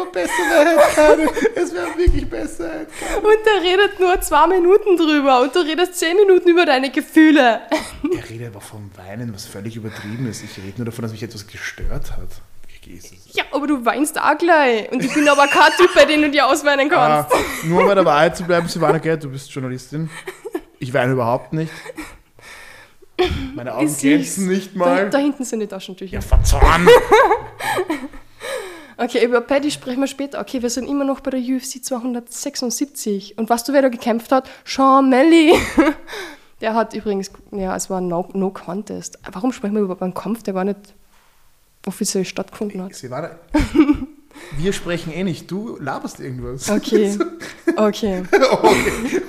Aber besser wäre halt keine. Es wäre wirklich besser keine. Und der redet nur zwei Minuten drüber und du redest zehn Minuten über deine Gefühle. Er redet aber vom Weinen, was völlig übertrieben ist. Ich rede nur davon, dass mich etwas gestört hat. Ja, aber du weinst auch gleich. Und ich bin aber kein Typ, bei dem du dir ausweinen Ah, kannst. nur um bei der Wahrheit zu bleiben, Silvana, gell, du bist Journalistin. Ich weine überhaupt nicht. Meine Augen glänzen nicht Da, mal. da hinten sind die Taschentücher. Ja, verzahn! Okay, über Paddy sprechen wir später. Okay, wir sind immer noch bei der UFC 276. Und was du, wer da gekämpft hat? Sean Melly. <laughs> Der hat übrigens, ja, es war no, no Contest. Warum sprechen wir über einen Kampf, der gar nicht offiziell stattgefunden hat? Silvana, wir sprechen eh nicht. Du laberst irgendwas. Okay, <laughs> okay. okay.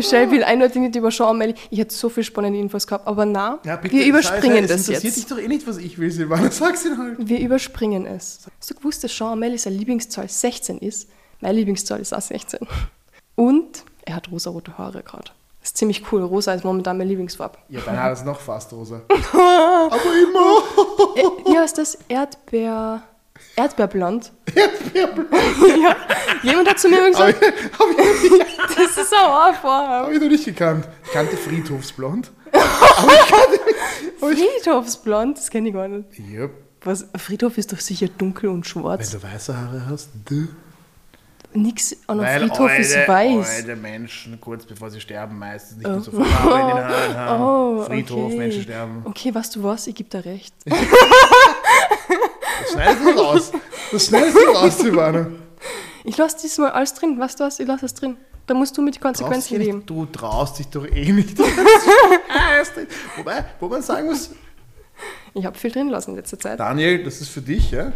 Michelle will eindeutig nicht über Sean Melly. Ich hätte so viel spannende Infos gehabt, aber na, Ja, bitte, wir überspringen Scheiße, das Es interessiert dich jetzt. doch eh nicht, was ich will, Silvana. Sag's ihn halt. Wir überspringen es. Hast du gewusst, dass Sean Melly seine Lieblingszahl 16 ist? Meine Lieblingszahl ist auch 16. Und er hat rosarote Haare gerade. Das ist ziemlich cool. Rosa ist momentan meine Lieblingsfarbe. Ja, dein Haar ist noch fast rosa. <laughs> Aber immer. Äh, ja, ist das Erdbeer... Erdbeerblond. <laughs> Erdbeerblond. ja. Jemand hat zu mir Habe ich, gesagt, hab ich, noch nicht- <laughs> das ist ein Haarfarbe. hab ich noch nicht gekannt. Ich kannte Friedhofsblond. <laughs> Friedhofsblond, das kenne ich gar nicht. Yep. Was, Friedhof ist doch sicher dunkel und Wenn schwarz. du weiße Haare hast, du. Nix an einem Friedhof ist alte, weiß. Alte Menschen, kurz bevor sie sterben, meistens nicht mehr so viel Farbe in den Haaren haben. Oh, Friedhof, okay. Menschen sterben. Okay, weißt du was? Ich gebe dir recht. Das schneidest du raus. Das schneidest du raus, Silvana. Ich lasse diesmal alles drin. Weißt du was? Ich lasse es drin. Da musst du mit dich Konsequenzen leben. nicht, du traust dich doch eh nicht. <laughs> Wobei, wo man sagen muss, Ich habe viel drin lassen in letzter Zeit. Daniel, das ist für dich, ja?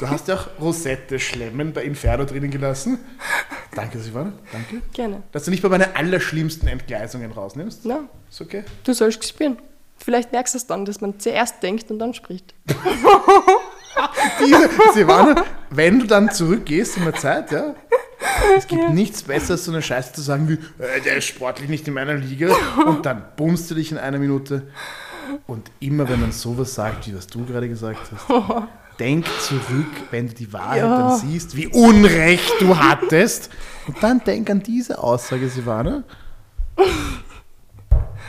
Du hast ja auch Rosette Schlemmen bei Inferno drinnen gelassen. Danke, Silvana. Danke. Gerne. Dass du nicht bei meinen allerschlimmsten Entgleisungen rausnimmst. Na, Ist okay. du sollst spielen. Vielleicht merkst du es dann, dass man zuerst denkt und dann spricht. <laughs> Diese, Silvana, wenn du dann zurückgehst in der Zeit, ja, es gibt nichts Besseres, so eine Scheiße zu sagen wie, äh, der ist sportlich nicht in meiner Liga und dann bummst du dich in einer Minute. Und immer wenn man sowas sagt, wie was du gerade gesagt hast, denk zurück, wenn du die Wahrheit Ja. dann siehst, wie Unrecht du hattest. Und dann denk an diese Aussage, Silvana.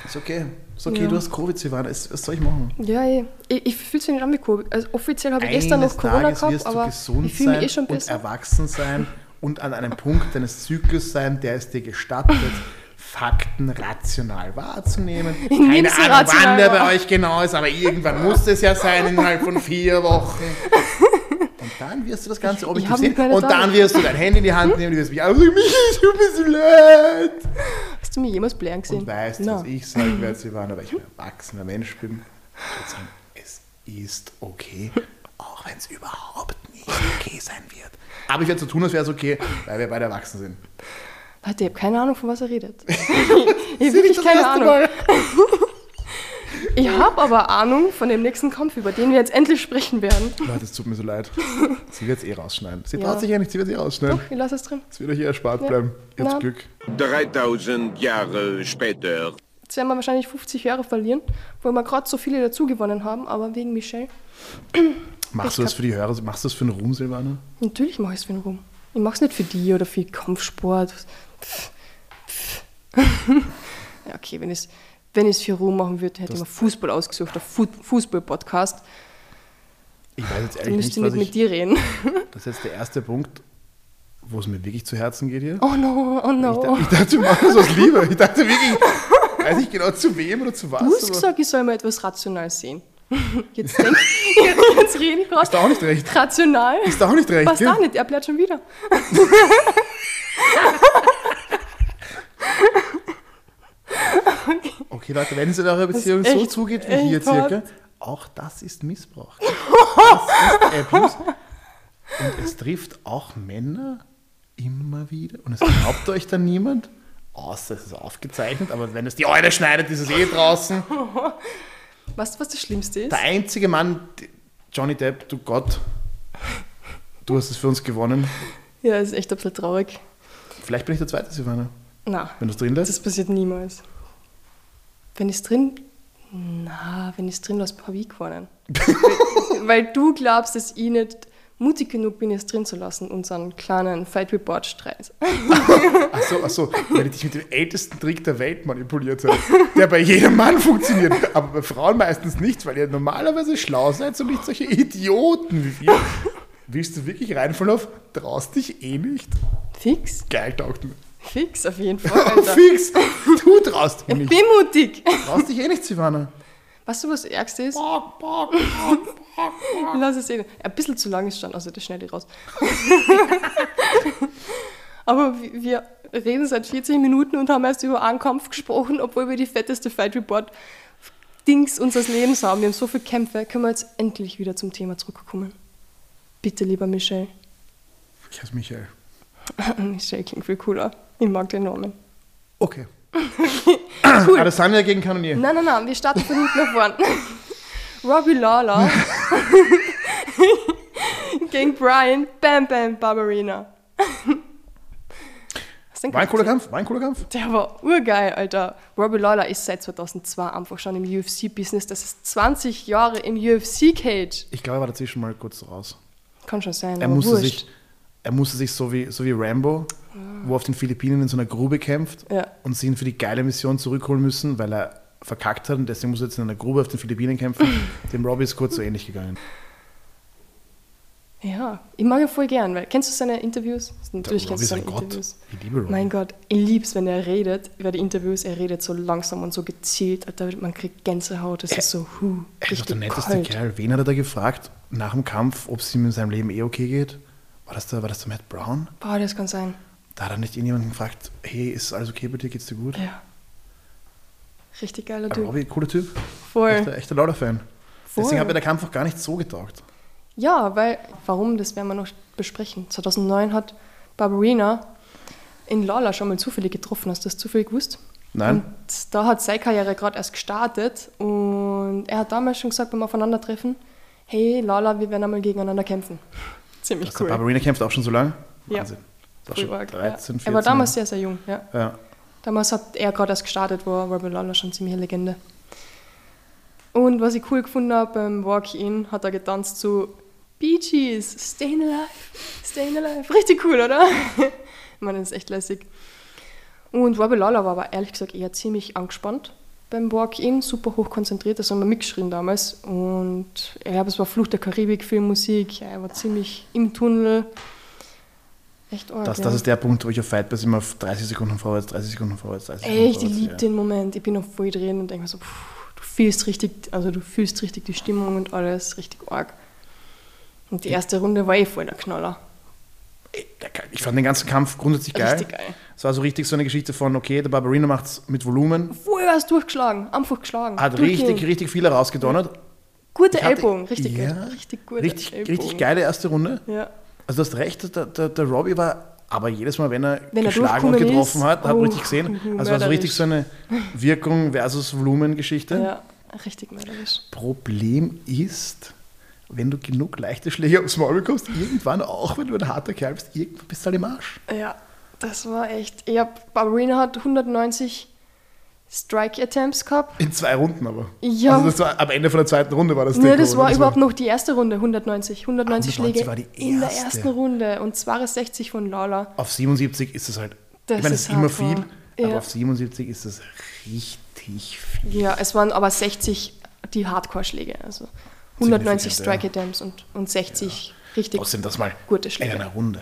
Ist okay. Ist okay, Ja. du hast Covid, Silvana. Was soll ich machen? Ja, eh. ich, ich fühle mich nicht an wie Covid. Also offiziell habe ich gestern Eines noch Corona Tages gehabt, wirst du aber gesund ich fühle mich eh schon und besser. erwachsen sein und an einem Punkt deines Zyklus sein, der es dir gestattet, Fakten rational wahrzunehmen. <laughs> Keine nehm's Ahnung, wann der bei euch genau ist, aber irgendwann muss es ja sein, innerhalb von vier Wochen. Und dann wirst du das Ganze ich objektiv sehen und dann wirst du dein Handy in die Hand nehmen und wirst mich also mich tut mir so leid. Hast du mich jemals blären gesehen? Und weißt, Na. was ich sagen werde, <laughs> Silvana, weil ich ein erwachsener Mensch bin. Ich würde sagen, es ist okay, auch wenn es überhaupt nicht okay sein wird. Aber ich werde so tun, als wäre es okay, weil wir beide erwachsen sind. Leute, ich habe keine Ahnung, von was er redet. <laughs> ich habe wirklich keine Ahnung. <laughs> Ich habe aber Ahnung von dem nächsten Kampf, über den wir jetzt endlich sprechen werden. Leute, es tut mir so leid. <laughs> Sie wird es eh rausschneiden. Sie Ja. traut sich ja nicht, sie wird es eh rausschneiden. Doch, ich lasse es drin. Es wird euch eh erspart bleiben. Ihr habt Na. Glück. 3000 Jahre später. Jetzt werden wir wahrscheinlich 50 Jahre verlieren, weil wir gerade so viele dazu gewonnen haben, aber wegen Michelle. <clears throat> Machst du das für die Hörer? Machst du das für den Ruhm, Silvana? Natürlich mache ich es für den Ruhm. Ich mache es nicht für die oder für Kampfsport. Pff, pff. <laughs> ja, okay, wenn ich es wenn ich's für Ruhm machen würde, hätte ich mir Fußball ausgesucht, der Fu Fußball-Podcast. Ich weiß jetzt ehrlich müsste nicht, ich was nicht ich... mit dir reden. <laughs> Das ist jetzt der erste Punkt, wo es mir wirklich zu Herzen geht hier. Oh no, oh Ich, no. da- ich dachte, wir machen das aus Liebe. Ich dachte wirklich, weiß ich genau zu wem oder zu was. Du hast gesagt, ich soll mal etwas rational sehen. <laughs> Jetzt denk, <laughs> jetzt reden Ist da gerade auch nicht recht. rational. Ist da auch nicht recht. Was gell? da nicht, er bleibt schon wieder. Okay, Leute, wenn es in eurer Beziehung so zugeht wie hier hart. circa, auch das ist Missbrauch. Das ist Abuse. Und es trifft auch Männer immer wieder. Und es glaubt euch dann niemand, außer es ist aufgezeichnet, aber wenn es die Eule schneidet, ist es eh draußen. Weißt du, was das Schlimmste ist? Der einzige Mann, Johnny Depp, du Gott, du hast es für uns gewonnen. Ja, ist echt ein bisschen traurig. Vielleicht bin ich der Zweite, Silvana, Na, wenn du es drin lässt. das passiert niemals. Wenn ich es drin. Na, wenn ich es drin lasse, habe ich gewonnen. weil, <laughs> weil du glaubst, dass ich nicht mutig genug bin, es drin zu lassen, unseren kleinen Fight Report Streit. <laughs> Achso, achso, weil ich dich mit dem ältesten Trick der Welt manipuliert habe, der bei jedem Mann funktioniert, aber bei Frauen meistens nicht, weil ihr normalerweise schlau seid und nicht solche Idioten wie wir. Willst du wirklich reinfallen auf, traust dich eh nicht? Fix? Geil, taugt mir. Fix, auf jeden Fall. <laughs> Alter. Fix, du traust dich Ich nicht. bin mutig. Traust dich eh nicht, Silvana. Weißt du, was das Ärgste ist? Bock, bock. Lass es eh. Ein bisschen zu lang ist schon, also das schneide ich raus. <laughs> Aber wir- reden seit 40 Minuten und haben erst über einen Kampf gesprochen, obwohl wir die fetteste Fight Report Dings unseres Lebens haben. Wir haben so viele Kämpfe. Können wir jetzt endlich wieder zum Thema zurückkommen? Bitte, lieber Michel. Ich heiße Michael. <laughs> Michel klingt viel cooler. Ich mag den Namen. Okay. <laughs> Cool. Adesanya gegen Kanonier. Nein, nein, nein, wir starten von hinten nach vorn. <laughs> Robbie Lawler <laughs> gegen Brian Bam Bam den War ein cooler Kampf, war ein cooler Kampf. Der war urgeil, Alter. Robbie Lawler ist seit 2002 einfach schon im UFC-Business. Das ist 20 Jahre im UFC-Cage. Ich glaube, er war dazwischen mal kurz raus. Kann schon sein, Er aber musste, wurscht. sich, er musste sich so wie, so wie Rambo, wo er auf den Philippinen in so einer Grube kämpft Ja. und sie ihn für die geile Mission zurückholen müssen, weil er verkackt hat und deswegen muss er jetzt in einer Grube auf den Philippinen kämpfen. <laughs> Dem Robbie ist kurz so ähnlich gegangen. Ja, ich mag ihn voll gern, weil kennst du seine Interviews? Natürlich kennst du seine ein Gott. Interviews. Ich liebe Robbie. Mein Gott, ich lieb's, wenn er redet über die Interviews. Er redet so langsam und so gezielt. Alter, man kriegt Gänsehaut. Das ist so, huh, Er ist doch der netteste kalt. Kerl. Wen hat er da gefragt nach dem Kampf, ob es ihm in seinem Leben eh okay geht? War das der, war das der Matt Brown? Boah, das kann sein. Da hat er nicht irgendjemanden gefragt, hey, ist alles okay bei dir, geht's dir gut? Ja. Richtig geiler Typ. Robbie, cooler Typ. Voll. Echter, echter Lauder-Fan. Voll. Deswegen hat mir der Kampf auch gar nicht so getaugt. Ja, weil, warum, das werden wir noch besprechen. 2009 hat Barbarina in Lala schon mal zufällig getroffen. Hast du das zufällig gewusst? Nein. Und da hat seine Karriere gerade erst gestartet und er hat damals schon gesagt beim Aufeinandertreffen, hey Lala, wir werden einmal gegeneinander kämpfen. Ziemlich Also cool. Barbarina kämpft auch schon so lange? Ja. Wahnsinn. Das war schon arg, 13, ja. 14. Er war damals sehr, sehr jung, ja. Ja. Damals hat er gerade erst gestartet, war Robert Lawler schon ziemlich eine Legende. Und was ich cool gefunden habe beim Walk-In, hat er getanzt zu Bee Gees, Stayin' Alive, Stayin' Alive. Richtig cool, oder? <laughs> ich meine, das ist echt lässig. Und Robert Lawler war aber ehrlich gesagt eher ziemlich angespannt beim Walk-In, super hoch konzentriert, das haben wir mitgeschrien damals. Und ich glaube, es war Flucht der Karibik, Filmmusik, er war ziemlich im Tunnel. Echt arg, Das, ja. das ist der Punkt, wo ich auf Fightpass immer auf 30 Sekunden vorwärts, 30 Sekunden vorwärts, 30 Sekunden Echt, ich vorwärts, liebe ja. den Moment. Ich bin noch voll drin und denke mir so, puh, du fühlst richtig, also du fühlst richtig die Stimmung und alles, richtig arg. Und die erste Runde war eh voll der Knaller. Ich fand den ganzen Kampf grundsätzlich geil. Richtig geil. Es war so richtig so eine Geschichte von, okay, der Barbarino macht es mit Volumen, Voll was durchgeschlagen, einfach geschlagen. hat richtig, richtig viel rausgedonnert. Gute Ellbogen, richtig ja, gut. Richtig gut. Richtig, richtig geile erste Runde. Ja. Also du hast recht, der, der, der Robbie war, aber jedes Mal, wenn er Wenn er geschlagen und getroffen ist, hat, hat man oh, richtig gesehen. <laughs> Also war so richtig so eine Wirkung versus Volumen-Geschichte. ja, richtig mörderisch. Problem ist, wenn du genug leichte Schläge aufs Maul bekommst, irgendwann auch, wenn du ein harter Kerl bist, irgendwann bist du halt im Arsch. Ja, das war echt. Ich hab, Barbarina hat 190 Strike-Attempts gehabt. In zwei Runden aber. Ja. Also das war am Ende von der zweiten Runde war das Nee, Ding, das oder? war überhaupt noch die erste Runde, 190. 190 190 Schläge war die in der erste. ersten Runde und 62 von Lala. Auf 77 ist es halt. Das ich meine, es ist ist immer viel, aber Ja. auf 77 ist es richtig viel. Ja, es waren aber 60 die Hardcore-Schläge. Also 190 signifikant, Strike Attempts und, und 60 richtig Trotzdem das mal gute in Schläge. einer Runde.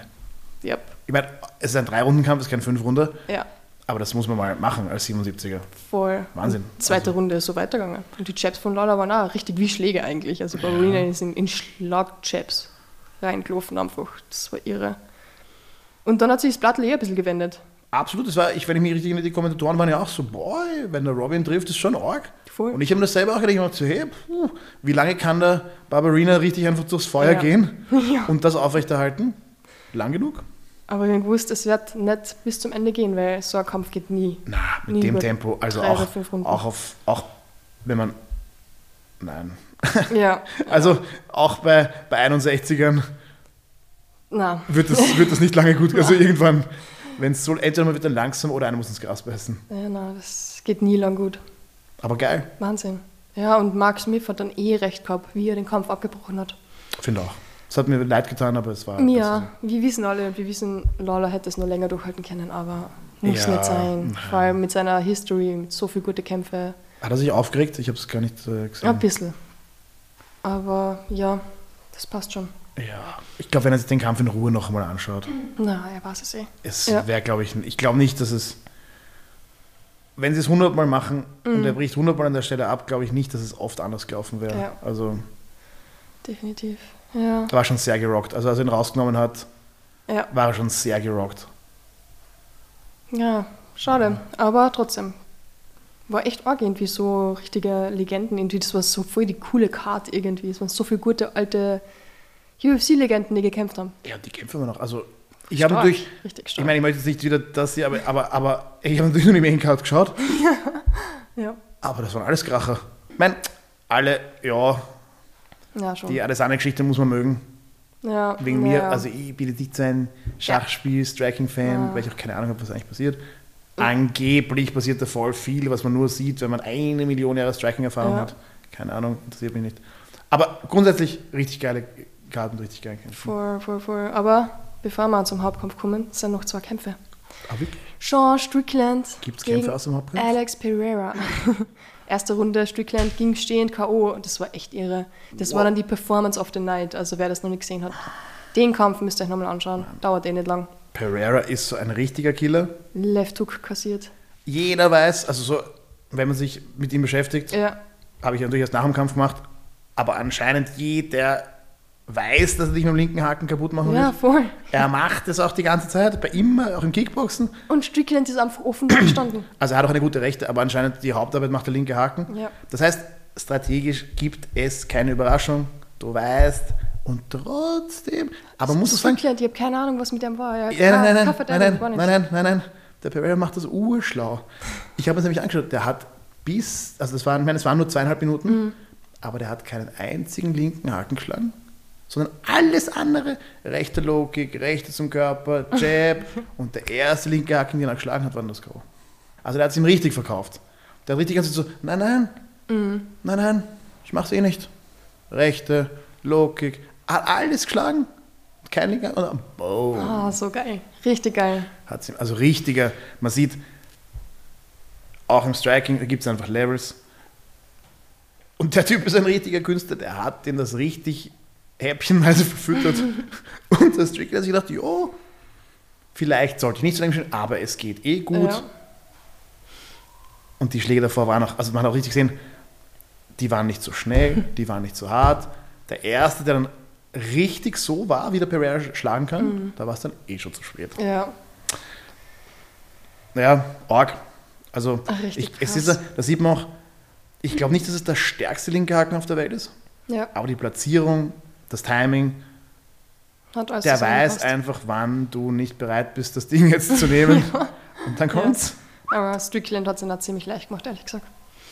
Yep. Ich meine, es ist ein Drei-Runden-Kampf, es ist kein Fünf-Runde, Ja, aber das muss man mal machen als 77er. voll. Wahnsinn. Und zweite Also- Runde ist so weitergegangen. Und die Jabs von Lala waren auch richtig wie Schläge eigentlich. Also Barbarina ist in, in Schlag-Jabs reingelaufen einfach. Das war irre. Und dann hat sich das Blatt eh ein bisschen gewendet. Absolut, das war, ich, wenn ich mich richtig erinnere, die Kommentatoren waren ja auch so, boah, wenn der Robin trifft, ist schon arg. Voll. Und ich habe mir das selber auch gedacht, so, hey, puh, wie lange kann der Barbarina richtig einfach durchs Feuer Ja. gehen <laughs> Ja. und das aufrechterhalten? Lang genug? Aber ich hab gewusst, es wird nicht bis zum Ende gehen, weil so ein Kampf geht nie. Na, mit Nie dem Tempo, also auch, auch auf, auch wenn man, nein, Ja, <laughs> also auch bei, bei 61ern na, wird das, wird das nicht lange gut, also <laughs> irgendwann, wenn es so, entweder man wird dann langsam oder einer muss ins Gras beißen. ja, na, das geht nie lang gut. Aber geil, Wahnsinn. Ja, und Mark Smith hat dann eh recht gehabt, wie er den Kampf abgebrochen hat. finde auch. Es hat mir leid getan, aber es war... Ja, wir wissen alle, wir wissen, Lawler hätte es nur länger durchhalten können, aber muss Ja, nicht sein. Vor allem mit seiner History, mit so viel gute Kämpfe. Hat er sich aufgeregt? Ich habe es gar nicht äh, gesehen. Ein bisschen. Aber ja, das passt schon. Ja, ich glaube, wenn er sich den Kampf in Ruhe noch einmal anschaut, Na, er weiß es eh. es Ja. wäre, glaube ich, ich glaube nicht, dass es, wenn sie es 100 Mal machen und er bricht 100 Mal an der Stelle ab, glaube ich nicht, dass es oft anders gelaufen wäre. Mhm. Ja. Also, Definitiv. Ja. war schon sehr gerockt. Also, als er ihn rausgenommen hat, Ja, war er schon sehr gerockt. ja schade. Aber trotzdem. War echt arg irgendwie so richtige Legenden. Irgendwie, das war so voll die coole Card irgendwie. Es waren so viele gute alte UFC-Legenden, die gekämpft haben. Ja, die kämpfen immer noch. Also, ich habe natürlich, Richtig ich stark. meine, ich möchte jetzt nicht wieder das hier, aber, aber, aber ich habe natürlich nur die Main Card geschaut, <laughs> ja. aber das waren alles Kracher. Ich meine, alle, ja, ja, schon. die Adesanya-Geschichte muss man mögen. ja, Wegen ja. mir, also ich bin nicht so ein Schachspiel, Striking-Fan, weil ich auch keine Ahnung habe, was eigentlich passiert. Angeblich passiert da voll viel, was man nur sieht, wenn man eine Million Jahre Striking-Erfahrung hat. Keine Ahnung, interessiert mich nicht. Aber grundsätzlich richtig geile Karten, richtig geil kämpfen. Voll, voll, voll. Aber bevor wir zum Hauptkampf kommen, sind noch zwei Kämpfe. Ah, wirklich? Sean Strickland Gibt's gegen Kämpfe aus dem Hauptkampf? Alex Pereira. <laughs> Erste Runde, Strickland ging stehend K.O. und das war echt irre. Das war dann die Performance of the Night, also wer das noch nicht gesehen hat. Den Kampf müsst ihr euch nochmal anschauen, dauert eh nicht lang. Pereira ist so ein richtiger Killer. Left Hook kassiert. Jeder weiß, also so, wenn man sich mit ihm beschäftigt, Ja, habe ich natürlich erst nach dem Kampf gemacht, aber anscheinend jeder weiß, dass er dich mit dem linken Haken kaputt machen ja wird. voll. Er macht es auch die ganze Zeit, bei ihm, auch im Kickboxen. Und Strickland ist einfach offen gestanden. <clears throat> Also er hat auch eine gute Rechte, aber anscheinend die Hauptarbeit macht der linke Haken. Ja. Das heißt, strategisch gibt es keine Überraschung. Du weißt und trotzdem. Aber muss es sagen, Strickland, ich habe keine Ahnung, was mit dem war. Ja, ja, nein, nein, nein, nein, nein, nein, nein, nein. Der Pereira macht das urschlau. Ich habe es nämlich angeschaut, der hat bis, also das waren, ich meine, es waren nur zweieinhalb Minuten, Mhm. aber der hat keinen einzigen linken Haken geschlagen, sondern alles andere, rechte Logik, rechte zum Körper, Jab <laughs> und der erste linke Haken, den er geschlagen hat, war das K.O. Also der hat es ihm richtig verkauft. Der hat richtig ganz so, nein, nein, Mhm. nein, nein, ich mach's eh nicht. Rechte, Logik, hat alles geschlagen, kein linker, und dann, boom. Ah, so geil. Richtig geil. Hat's ihm, also richtiger, man sieht, auch im Striking gibt es einfach Levels. Und der Typ ist ein richtiger Künstler, der hat den das richtig häppchenweise verfüttert. Und der Strickler hat sich gedacht, jo, vielleicht sollte ich nicht so lange stehen, aber es geht eh gut. Ja. Und die Schläge davor waren auch, also man hat auch richtig gesehen, die waren nicht so schnell, <laughs> die waren nicht so hart. Der erste, der dann richtig so war, wie der Pereira schlagen kann, Mhm. da war es dann eh schon zu spät. Ja, Ja, arg. Also, Ach, ich, es ist, da sieht man auch, ich glaube nicht, dass es der stärkste linke Haken auf der Welt ist, ja. aber die Platzierung, das Timing, der weiß einfach, wann du nicht bereit bist, das Ding jetzt zu nehmen. <laughs> Und dann kommt's. Aber Strickland hat es dann ziemlich leicht gemacht, ehrlich gesagt.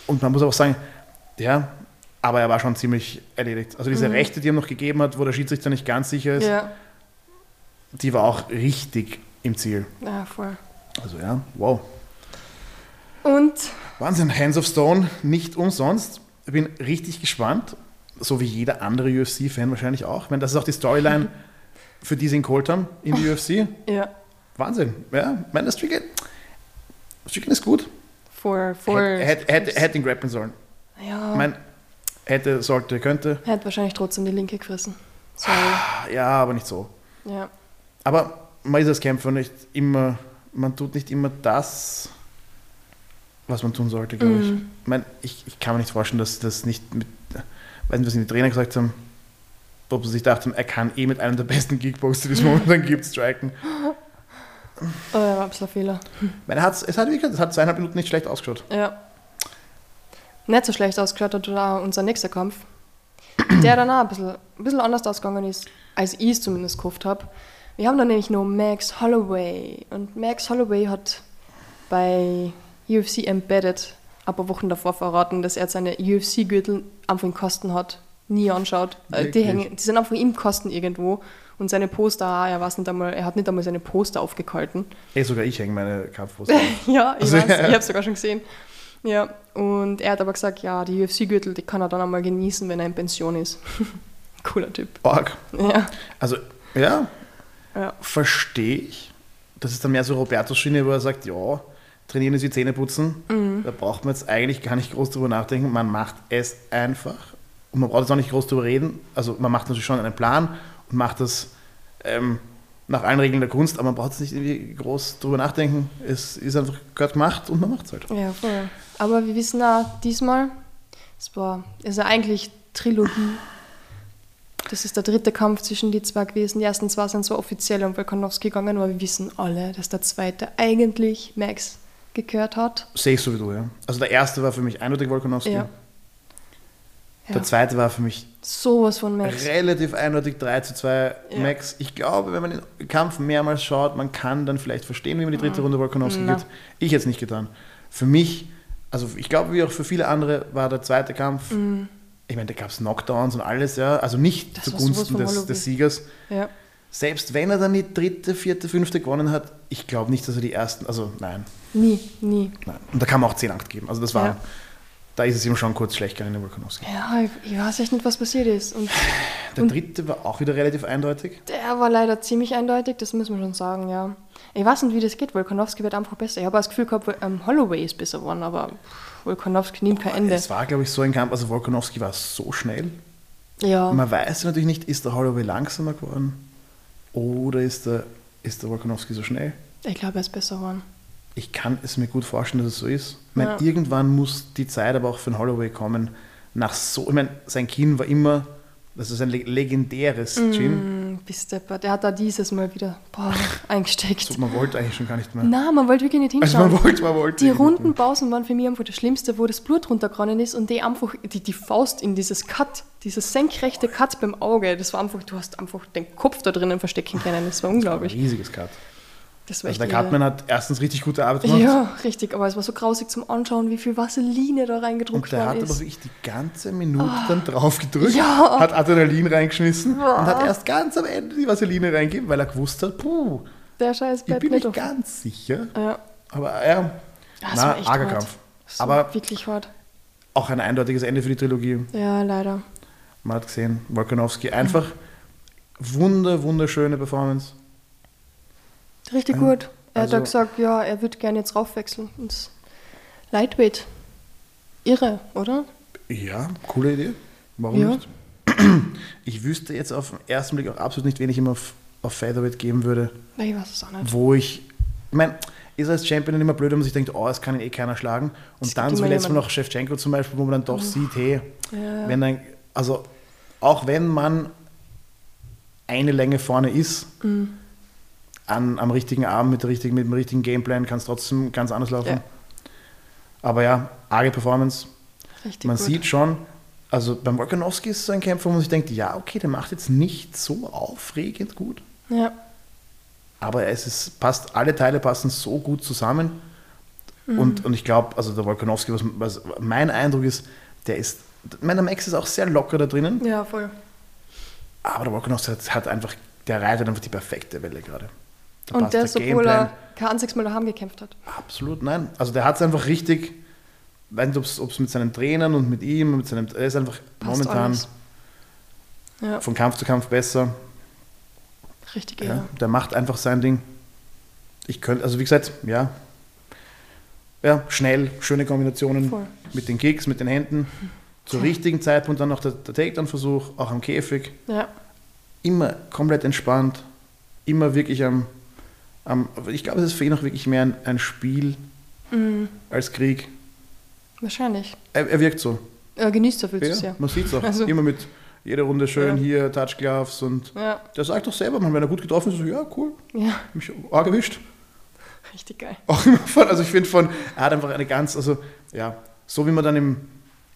Und man muss auch sagen, ja, aber er war schon ziemlich erledigt. Also diese Rechte, die er noch gegeben hat, wo der Schiedsrichter nicht ganz sicher ist, Mhm. Ja, die war auch richtig im Ziel. ja, voll. Also ja, wow. Und Wahnsinn, Hands of Stone, nicht umsonst. Ich bin richtig gespannt, so wie jeder andere UFC-Fan wahrscheinlich auch. Ich meine, das ist auch die Storyline, <laughs> für die sie ihn geholt haben in die UFC. ja, Wahnsinn. Ja, ich meine, das Strickland ist gut. voll, voll. Hätte hätte- hätte ihn grappeln sollen. ja, Ich meine, Hätte, sollte, könnte. Er hat wahrscheinlich trotzdem die linke gefressen. Sorry. Ja, aber nicht so. Ja. Aber man ist als Kämpfer nicht immer, man tut nicht immer das, was man tun sollte, glaube ich. Mhm. Ich, mein, ich. Ich kann mir nicht vorstellen, dass das nicht mit, weiß nicht, was die Trainer gesagt haben, ob sie sich dachten, er kann eh mit einem der besten Kickboxer, die es momentan gibt, striken. Oh, ja, war ein bisschen ein Fehler. Meine, hat's- es hat wirklich, es hat zweieinhalb Minuten nicht schlecht ausgeschaut. Ja. Nicht so schlecht ausgeschaut hat auch unser nächster Kampf. Der dann auch ein bisschen, ein bisschen anders ausgegangen ist, als ich es zumindest gehofft habe. Wir haben dann nämlich noch Max Holloway. Und Max Holloway hat bei UFC Embedded ein paar Wochen davor verraten, dass er seine UFC-Gürtel einfach in Kosten hat. Nie anschaut. Äh, Die, Wirklich? hängen, die sind einfach im Kosten irgendwo. Und seine Poster, ah, er, weiß nicht einmal, er hat nicht einmal seine Poster aufgehalten. Ey, sogar ich hänge meine Kampfposter. <laughs> Ja, ich Also, weiß, ja. ich habe es sogar schon gesehen. Ja, und er hat aber gesagt, ja, die UFC-Gürtel, die kann er dann einmal genießen, wenn er in Pension ist. <laughs> Cooler Typ. Org. Ja, Also, ja, ja. verstehe ich. Das ist dann mehr so Robertos Schiene, wo er sagt, ja, trainieren ist wie Zähne putzen. Mhm. Da braucht man jetzt eigentlich gar nicht groß drüber nachdenken. Man macht es einfach. Und man braucht jetzt auch nicht groß drüber reden. Also man macht natürlich schon einen Plan und macht das ähm, nach allen Regeln der Kunst, aber man braucht jetzt nicht irgendwie groß drüber nachdenken. Es ist einfach gehört gemacht und man macht es halt. ja, voll. Aber wir wissen auch, diesmal, es war, ist ja eigentlich Trilogie. Das ist der dritte Kampf zwischen die zwei gewesen. Die ersten zwei sind zwar offiziell um Volkanovski gegangen, aber wir wissen alle, dass der zweite eigentlich Max gekürt hat. Sehe ich so wie du, ja. Also der erste war für mich eindeutig Volkanovski. Ja. Der Ja. zweite war für mich Sowas von Max. relativ eindeutig 3 zu 2 Ja. Max. Ich glaube, wenn man den Kampf mehrmals schaut, man kann dann vielleicht verstehen, wie man die dritte Runde Volkanovski Na. gibt. Ich hätte es nicht getan. Für mich, also ich glaube, wie auch für viele andere, war der zweite Kampf, ich meine, da gab es Knockdowns und alles, ja, also nicht Mhm. Das zugunsten des, des Siegers. Ja. Selbst wenn er dann die dritte, vierte, fünfte gewonnen hat, ich glaube nicht, dass er die ersten, also nein, Nie, nie. nein. Und da kann man auch 10-8 geben. Also das war, Ja. da ist es ihm schon kurz schlecht gegangen in der Volkanovski. Ja, ich, ich weiß echt nicht, was passiert ist. Und <laughs> Der dritte war auch wieder relativ eindeutig. der war leider ziemlich eindeutig, das muss man schon sagen, ja. Ich weiß nicht, wie das geht. Volkanovski wird einfach besser. Ich habe das Gefühl gehabt, ähm, Holloway ist besser geworden, aber Volkanovski nimmt kein Ende. Es war, glaube ich, so ein Kampf, also Volkanovski war so schnell. Ja, Man weiß natürlich nicht, ist der Holloway langsamer geworden oder ist der, ist der Volkanovski so schnell? ich glaube, er ist besser geworden. Ich kann es mir gut vorstellen, dass es so ist. Ich meine, Ja. irgendwann muss die Zeit aber auch für den Holloway kommen. Nach so, ich meine, sein Kinn war immer, das ist ein le- legendäres bis Depper. Der hat da dieses Mal wieder boah, <laughs> eingesteckt. So, man wollte eigentlich schon gar nicht mehr. Na, man wollte wirklich nicht Also hinschauen. man wollte, man wollte. die runden. Pausen waren für mich einfach das Schlimmste, wo das Blut runtergerannt ist und die einfach die, die Faust in dieses Cut, dieses senkrechte Cut beim Auge, das war einfach, du hast einfach den Kopf da drinnen verstecken können. Das war Ein unglaublich. riesiges Cut. Das war Also der irre. Cutman hat erstens richtig gute Arbeit gemacht. Ja, richtig, aber es war so grausig zum Anschauen, wie viel Vaseline da Und reingedruckt der hat worden aber ist. wirklich die ganze Minute dann drauf gedrückt, Ja. hat Adrenalin reingeschmissen und hat erst ganz am Ende die Vaseline reingegeben, weil er gewusst hat, puh, Der scheiß ich bin nicht ganz sicher. Ja, Aber ja, das na, war echt arger hart. Kampf. Das Aber wirklich hart. auch ein eindeutiges Ende für die Trilogie. Ja, leider. Man hat gesehen, Volkanovski einfach wunder, wunderschöne Performance. Richtig Ja, gut. Er hat also- da gesagt, ja, er würde gerne jetzt raufwechseln ins Lightweight. Irre, oder? Ja, coole Idee. Warum Ja. nicht? <clears throat> Ich wüsste jetzt auf den ersten Blick auch absolut nicht, wen ich ihm auf, auf Featherweight geben würde. Na, Ich weiß es auch nicht. wo ich, ich meine, ist als Champion immer blöd, wenn man sich denkt, oh, es kann ihn eh keiner schlagen. Und Es dann so immer letztes Mal noch Shevchenko zum Beispiel, wo man dann doch sieht, hey, Ja. wenn dann, also auch wenn man eine Länge vorne ist, Mhm. An, am richtigen Abend mit, der richtigen, mit dem richtigen Gameplan kann es trotzdem ganz anders laufen. Ja. Aber ja, arge Performance. Richtig Man gut. sieht schon, also beim Volkanovski ist es so ein Kämpfer, wo man sich denkt, ja, okay, der macht jetzt nicht so aufregend gut. Ja. Aber es ist, passt, alle Teile passen so gut zusammen. Mhm. Und, und ich glaube, also der Volkanovski, was, was mein Eindruck ist, der ist, meiner Max ist auch sehr locker da drinnen, ja, voll. aber der Volkanovski hat, hat einfach, der reitet einfach die perfekte Welle gerade. Da Und der obwohl er kein einziges Mal daheim gekämpft hat. Absolut, nein. Also der hat es einfach richtig, weiß nicht, ob es mit seinen Trainern und mit ihm, mit seinem, er ist einfach Passt momentan. Ja, von Kampf zu Kampf besser. richtig Ja, irre. der macht einfach sein Ding. Ich könnte, also wie gesagt, ja. Ja, schnell, schöne Kombinationen Voll. mit den Kicks, mit den Händen. Zur richtigen Zeitpunkt dann noch der, der Takedown-Versuch, auch am Käfig. Ja. Immer komplett entspannt. Immer wirklich am. Am ich glaube, es ist für ihn auch wirklich mehr ein, ein Spiel Mhm. als Krieg. Wahrscheinlich. Er, er wirkt so. Er genießt er viel zu Ja, sehr. man sieht es auch. Also- Immer mit jeder Runde schön Ja. hier, Touch Gloves und Ja, der sagt doch selber, man, wenn er gut getroffen ist, so, ja, cool, ja, mich arg erwischt. richtig geil. <laughs> Auch immer von, also ich finde von, er hat einfach eine ganz, also ja, so wie man dann im,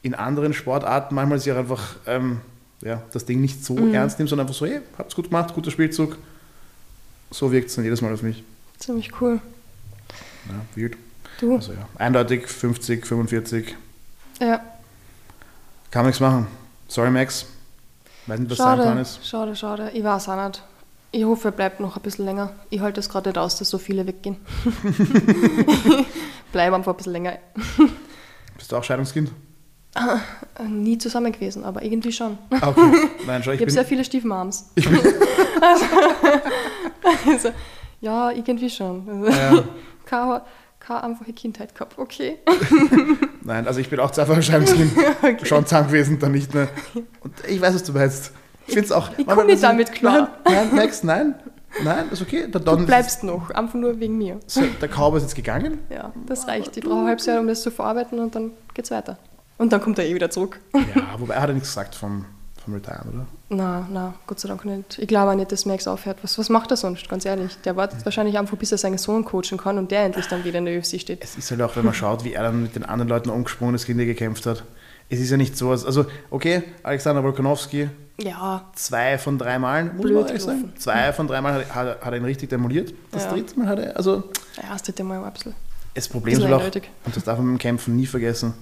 in anderen Sportarten manchmal sich einfach ähm, ja, das Ding nicht so Mhm. ernst nimmt, sondern einfach so, hey, hab's gut gemacht, guter Spielzug. So wirkt es dann jedes Mal auf mich. Ziemlich cool. Ja, weird. Du? Also ja, eindeutig 50, 45, Ja, kann man nichts machen. Sorry Max, weiß nicht, was sein Plan schade, ist. schade, schade. Ich weiß auch nicht. Ich hoffe, er bleibt noch ein bisschen länger. Ich halte es gerade nicht aus, dass so viele weggehen. <laughs> <laughs> Bleib einfach ein bisschen länger. Bist du auch Scheidungskind? Äh, Nie zusammen gewesen, aber irgendwie schon. Ah, okay. <laughs> Nein, schau, ich Ich habe sehr viele Stiefmams. ich bin <laughs> Also, also, ja, irgendwie schon. Also, ja, keine, keine einfache Kindheit gehabt, okay. <laughs> nein, also ich bin auch zweifacher Scheidungskind. okay. schon Zahn gewesen, dann nicht mehr. Und ich weiß, was du meinst. Ich finde es auch. ich komm nicht damit klar. Nein, nein, Max, nein. Nein, ist okay. Der Don Du bleibst noch, einfach nur wegen mir. ist, der Cowboy ist jetzt gegangen. Ja, das reicht. Ich brauche ein halbes Jahr, um das zu verarbeiten und dann geht's weiter. Und dann kommt er eh wieder zurück. Ja, wobei er hat ja nichts gesagt vom, vom Retiren, oder? Na, na, Gott sei Dank nicht. Ich glaube auch nicht, dass Max aufhört. Was, was macht er sonst, ganz ehrlich? Der wartet wahrscheinlich einfach, bis er seinen Sohn coachen kann und der endlich dann wieder in der UFC steht. Es ist halt auch, wenn man schaut, wie er dann mit den anderen Leuten umgesprungen ist, gegen die gekämpft hat. Es ist ja nicht so, als- also okay, Alexander Volkanovski, Ja, zwei von drei Malen, muss Blöd man ehrlich sagen, zwei von drei Mal hat, hat, hat er ihn richtig demoliert. Das Ja. dritte Mal hat er, also ja, das dritte Mal war ein bisschen. Das Problem ist halt auch, und das darf man beim Kämpfen nie vergessen,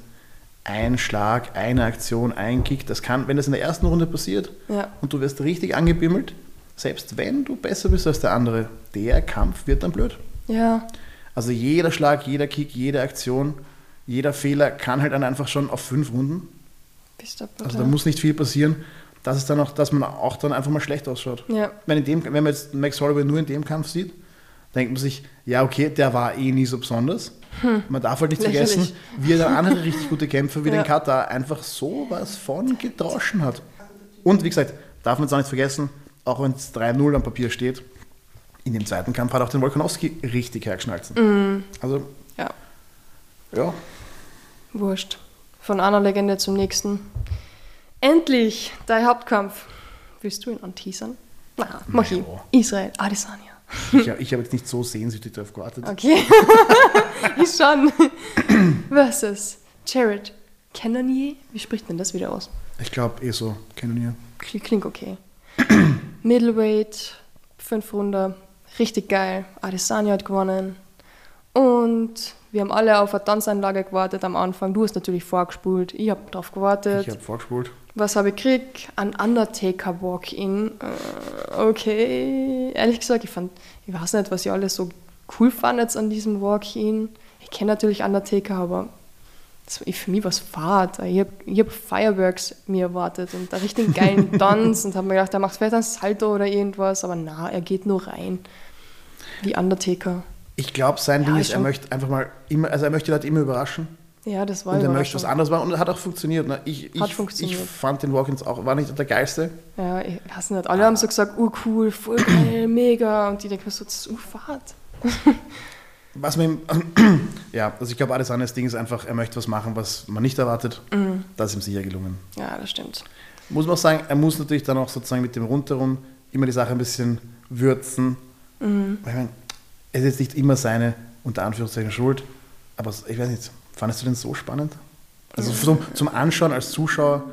ein Schlag, eine Aktion, ein Kick, das kann, wenn das in der ersten Runde passiert Ja, und du wirst richtig angebimmelt, selbst wenn du besser bist als der andere, der Kampf wird dann blöd. ja, Also jeder Schlag, jeder Kick, jede Aktion, jeder Fehler kann halt dann einfach schon auf fünf Runden. bist du Also da muss nicht viel passieren, dass, es dann auch, dass man auch dann einfach mal schlecht ausschaut. Ja, Wenn, in dem, wenn man jetzt Max Holloway nur in dem Kampf sieht, denkt man sich, ja, okay, der war eh nie so besonders. Man darf halt nicht Hm. Lächerlich. vergessen, wie er dann andere <laughs> richtig gute Kämpfer wie Ja. den Katar einfach sowas von gedroschen hat. Und wie gesagt, darf man jetzt auch nicht vergessen, auch wenn es 3-0 am Papier steht, in dem zweiten Kampf hat auch den Volkanowski richtig hergeschnalzen. Mhm. Also, ja, ja, wurscht. Von einer Legende zum nächsten. Endlich, dein Hauptkampf. Willst du ihn anteasern? Na, mach ich. Israel, Adesanya. Ich, ich habe jetzt nicht so sehnsüchtig darauf gewartet. Okay. <laughs> ich schon. Versus Jared Cannonier. Wie spricht man das wieder aus? Ich glaube eh so, wir. Klingt okay. <clears throat> Middleweight, fünf Runden, richtig geil. Adesanya hat gewonnen. Und wir haben alle auf eine Tanzanlage gewartet am Anfang. Du hast natürlich vorgespult, ich habe darauf gewartet. Ich habe vorgespult. Was habe ich gekriegt? Ein Undertaker Walk-In. Äh, okay. Ehrlich gesagt, ich fand, ich weiß nicht, was ihr alles so cool fandet an diesem Walk-In. Ich kenne natürlich Undertaker, aber das, für mich war es Fahrt. Ich habe hab Fireworks mir erwartet und einen richtigen geilen <laughs> Tanz und habe mir gedacht, er macht vielleicht ein Salto oder irgendwas, aber na, er geht nur rein. Wie Undertaker. Ich glaube, sein Ja, Ding ist er möchte einfach mal immer, also er möchte die Leute immer überraschen. Ja, das war Und er möchte was anderes machen und hat auch funktioniert. Ne? Ich, ich, funktioniert. ich fand den Walk-ins auch, war nicht der geilste. Ja, ich weiß nicht. Alle haben so gesagt, oh cool, voll geil, <clears throat> mega. Und die denken mir so, das ist urfahrt. <laughs> Was man ihm, <clears throat> ja, also ich glaube, alles andere Ding ist einfach, er möchte was machen, was man nicht erwartet. Mhm. Das ist ihm sicher gelungen. Ja, das stimmt. Muss man auch sagen, er muss natürlich dann auch sozusagen mit dem Rundherum immer die Sache ein bisschen würzen. Mhm. Weil Ich meine, es ist jetzt nicht immer seine, unter Anführungszeichen, Schuld, aber ich weiß nicht, fandest du den so spannend? Also zum, zum Anschauen als Zuschauer,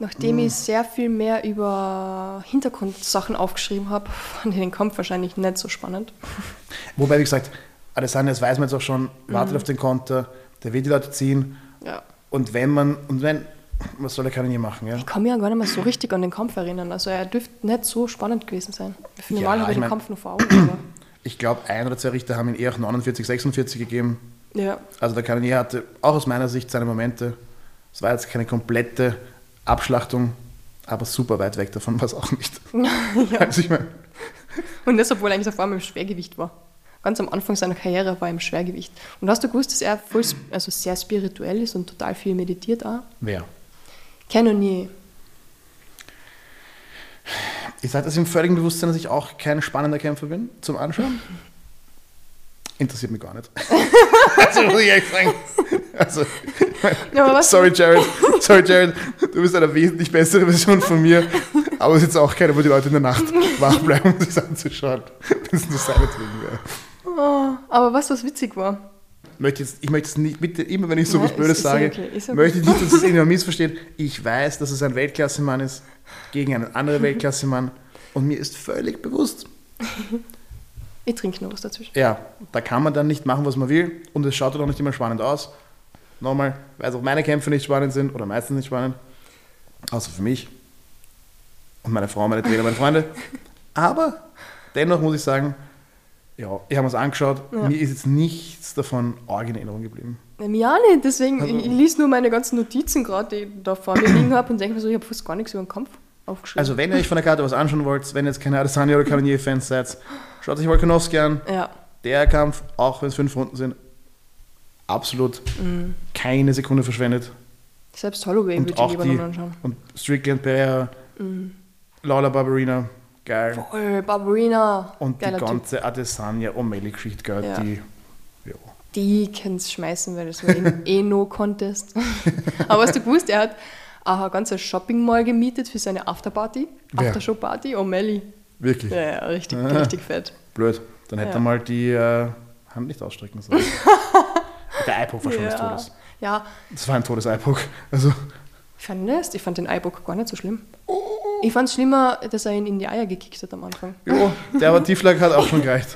Nachdem Mhm. ich sehr viel mehr über Hintergrundsachen aufgeschrieben habe, fand ich den Kampf wahrscheinlich nicht so spannend. <laughs> wobei, wie gesagt, Adesanya, das weiß man jetzt auch schon, wartet Mhm. auf den Konter, der will die Leute ziehen Ja. und wenn man, und wenn, was soll er kann er nie machen, ja? Ich kann mich ja gar nicht mehr so richtig an den Kampf erinnern. Also er dürfte nicht so spannend gewesen sein. Für Ja, normal habe ich den mein- Kampf noch vor Augen. Ich glaube, ein oder zwei Richter haben ihn eher auch 49, 46 gegeben. Ja, Also der Kanonier hatte auch aus meiner Sicht seine Momente. Es war jetzt keine komplette Abschlachtung, aber super weit weg davon war es auch nicht. <laughs> <laughs> Also ich meine, Und das, obwohl er eigentlich davor im Schwergewicht war. Ganz am Anfang seiner Karriere war er im Schwergewicht. Und hast du gewusst, dass er voll, also sehr spirituell ist und total viel meditiert auch? wer? Nie. Ich sage das im völligen Bewusstsein, dass ich auch kein spannender Kämpfer bin zum Anschauen. Interessiert mich gar nicht. <laughs> also muss ich ehrlich sagen. Also, Ja, sorry Jared, sorry Jared, du bist eine wesentlich bessere Version von mir. Aber es ist jetzt auch keine, wo die Leute in der Nacht <laughs> wach bleiben, um sich anzuschauen. Wenn es nur seinetwegen wäre. Oh, aber was, was witzig war. Möchte jetzt, ich möchte es nicht, bitte, immer wenn ich so Ja, was ist- Blödes ist sage, okay, ist okay. möchte ich nicht, dass es <laughs> irgendjemand missversteht. Ich weiß, dass es ein Weltklasse-Mann ist gegen einen anderen Weltklasse-Mann und mir ist völlig bewusst, Ich trinke noch was dazwischen. ja, da kann man dann nicht machen, was man will und es schaut dann auch nicht immer spannend aus. Nochmal, weil auch meine Kämpfe nicht spannend sind oder meistens nicht spannend, außer für mich und meine Frau, meine Trainer, meine Freunde. Aber dennoch muss ich sagen, ja, ich habe es angeschaut, Ja. mir ist jetzt nichts davon arg in Erinnerung geblieben. Ja, Mir auch nicht, deswegen, Also- ich, ich lese nur meine ganzen Notizen gerade, die ich da vor mir liegen habe und denke mir so, ich habe fast gar nichts über den Kampf aufgeschrieben. Also wenn ihr euch von der Karte was anschauen wollt, wenn ihr jetzt keine Adesanya oder Cannonier-Fans seid, schaut euch Volkanovski an. ja, Der Kampf, auch wenn es fünf Runden sind, absolut Mhm. keine Sekunde verschwendet. selbst Holloway Und würde ich lieber die nochmal anschauen. und Strickland Pereira, Laura Barberina, geil. Oh, Barbarina, Und die geiler Typ. ganze Adesanya O'Malley-Geschichte, geil. Ja. Die, ja. Die können es schmeißen, weil das war eh, <laughs> eh no Contest. <laughs> Aber hast du gewusst, er hat auch ein ganzes Shopping Mall gemietet für seine Afterparty? Aftershow-Party, O'Malley. Wirklich Ja, ja, richtig, Ah. richtig fett. blöd. Dann hätte Ja. er mal die äh, Hand nicht ausstrecken sollen. <laughs> Der Eyepoke war schon des Ja. Todes. Ja, Das war ein Todes-Eyepoke. Also, ich fand das, ich fand den Eyebook gar nicht so schlimm. Ich fand es schlimmer, dass er ihn in die Eier gekickt hat am Anfang. jo, der aber Tieflag hat auch schon gereicht.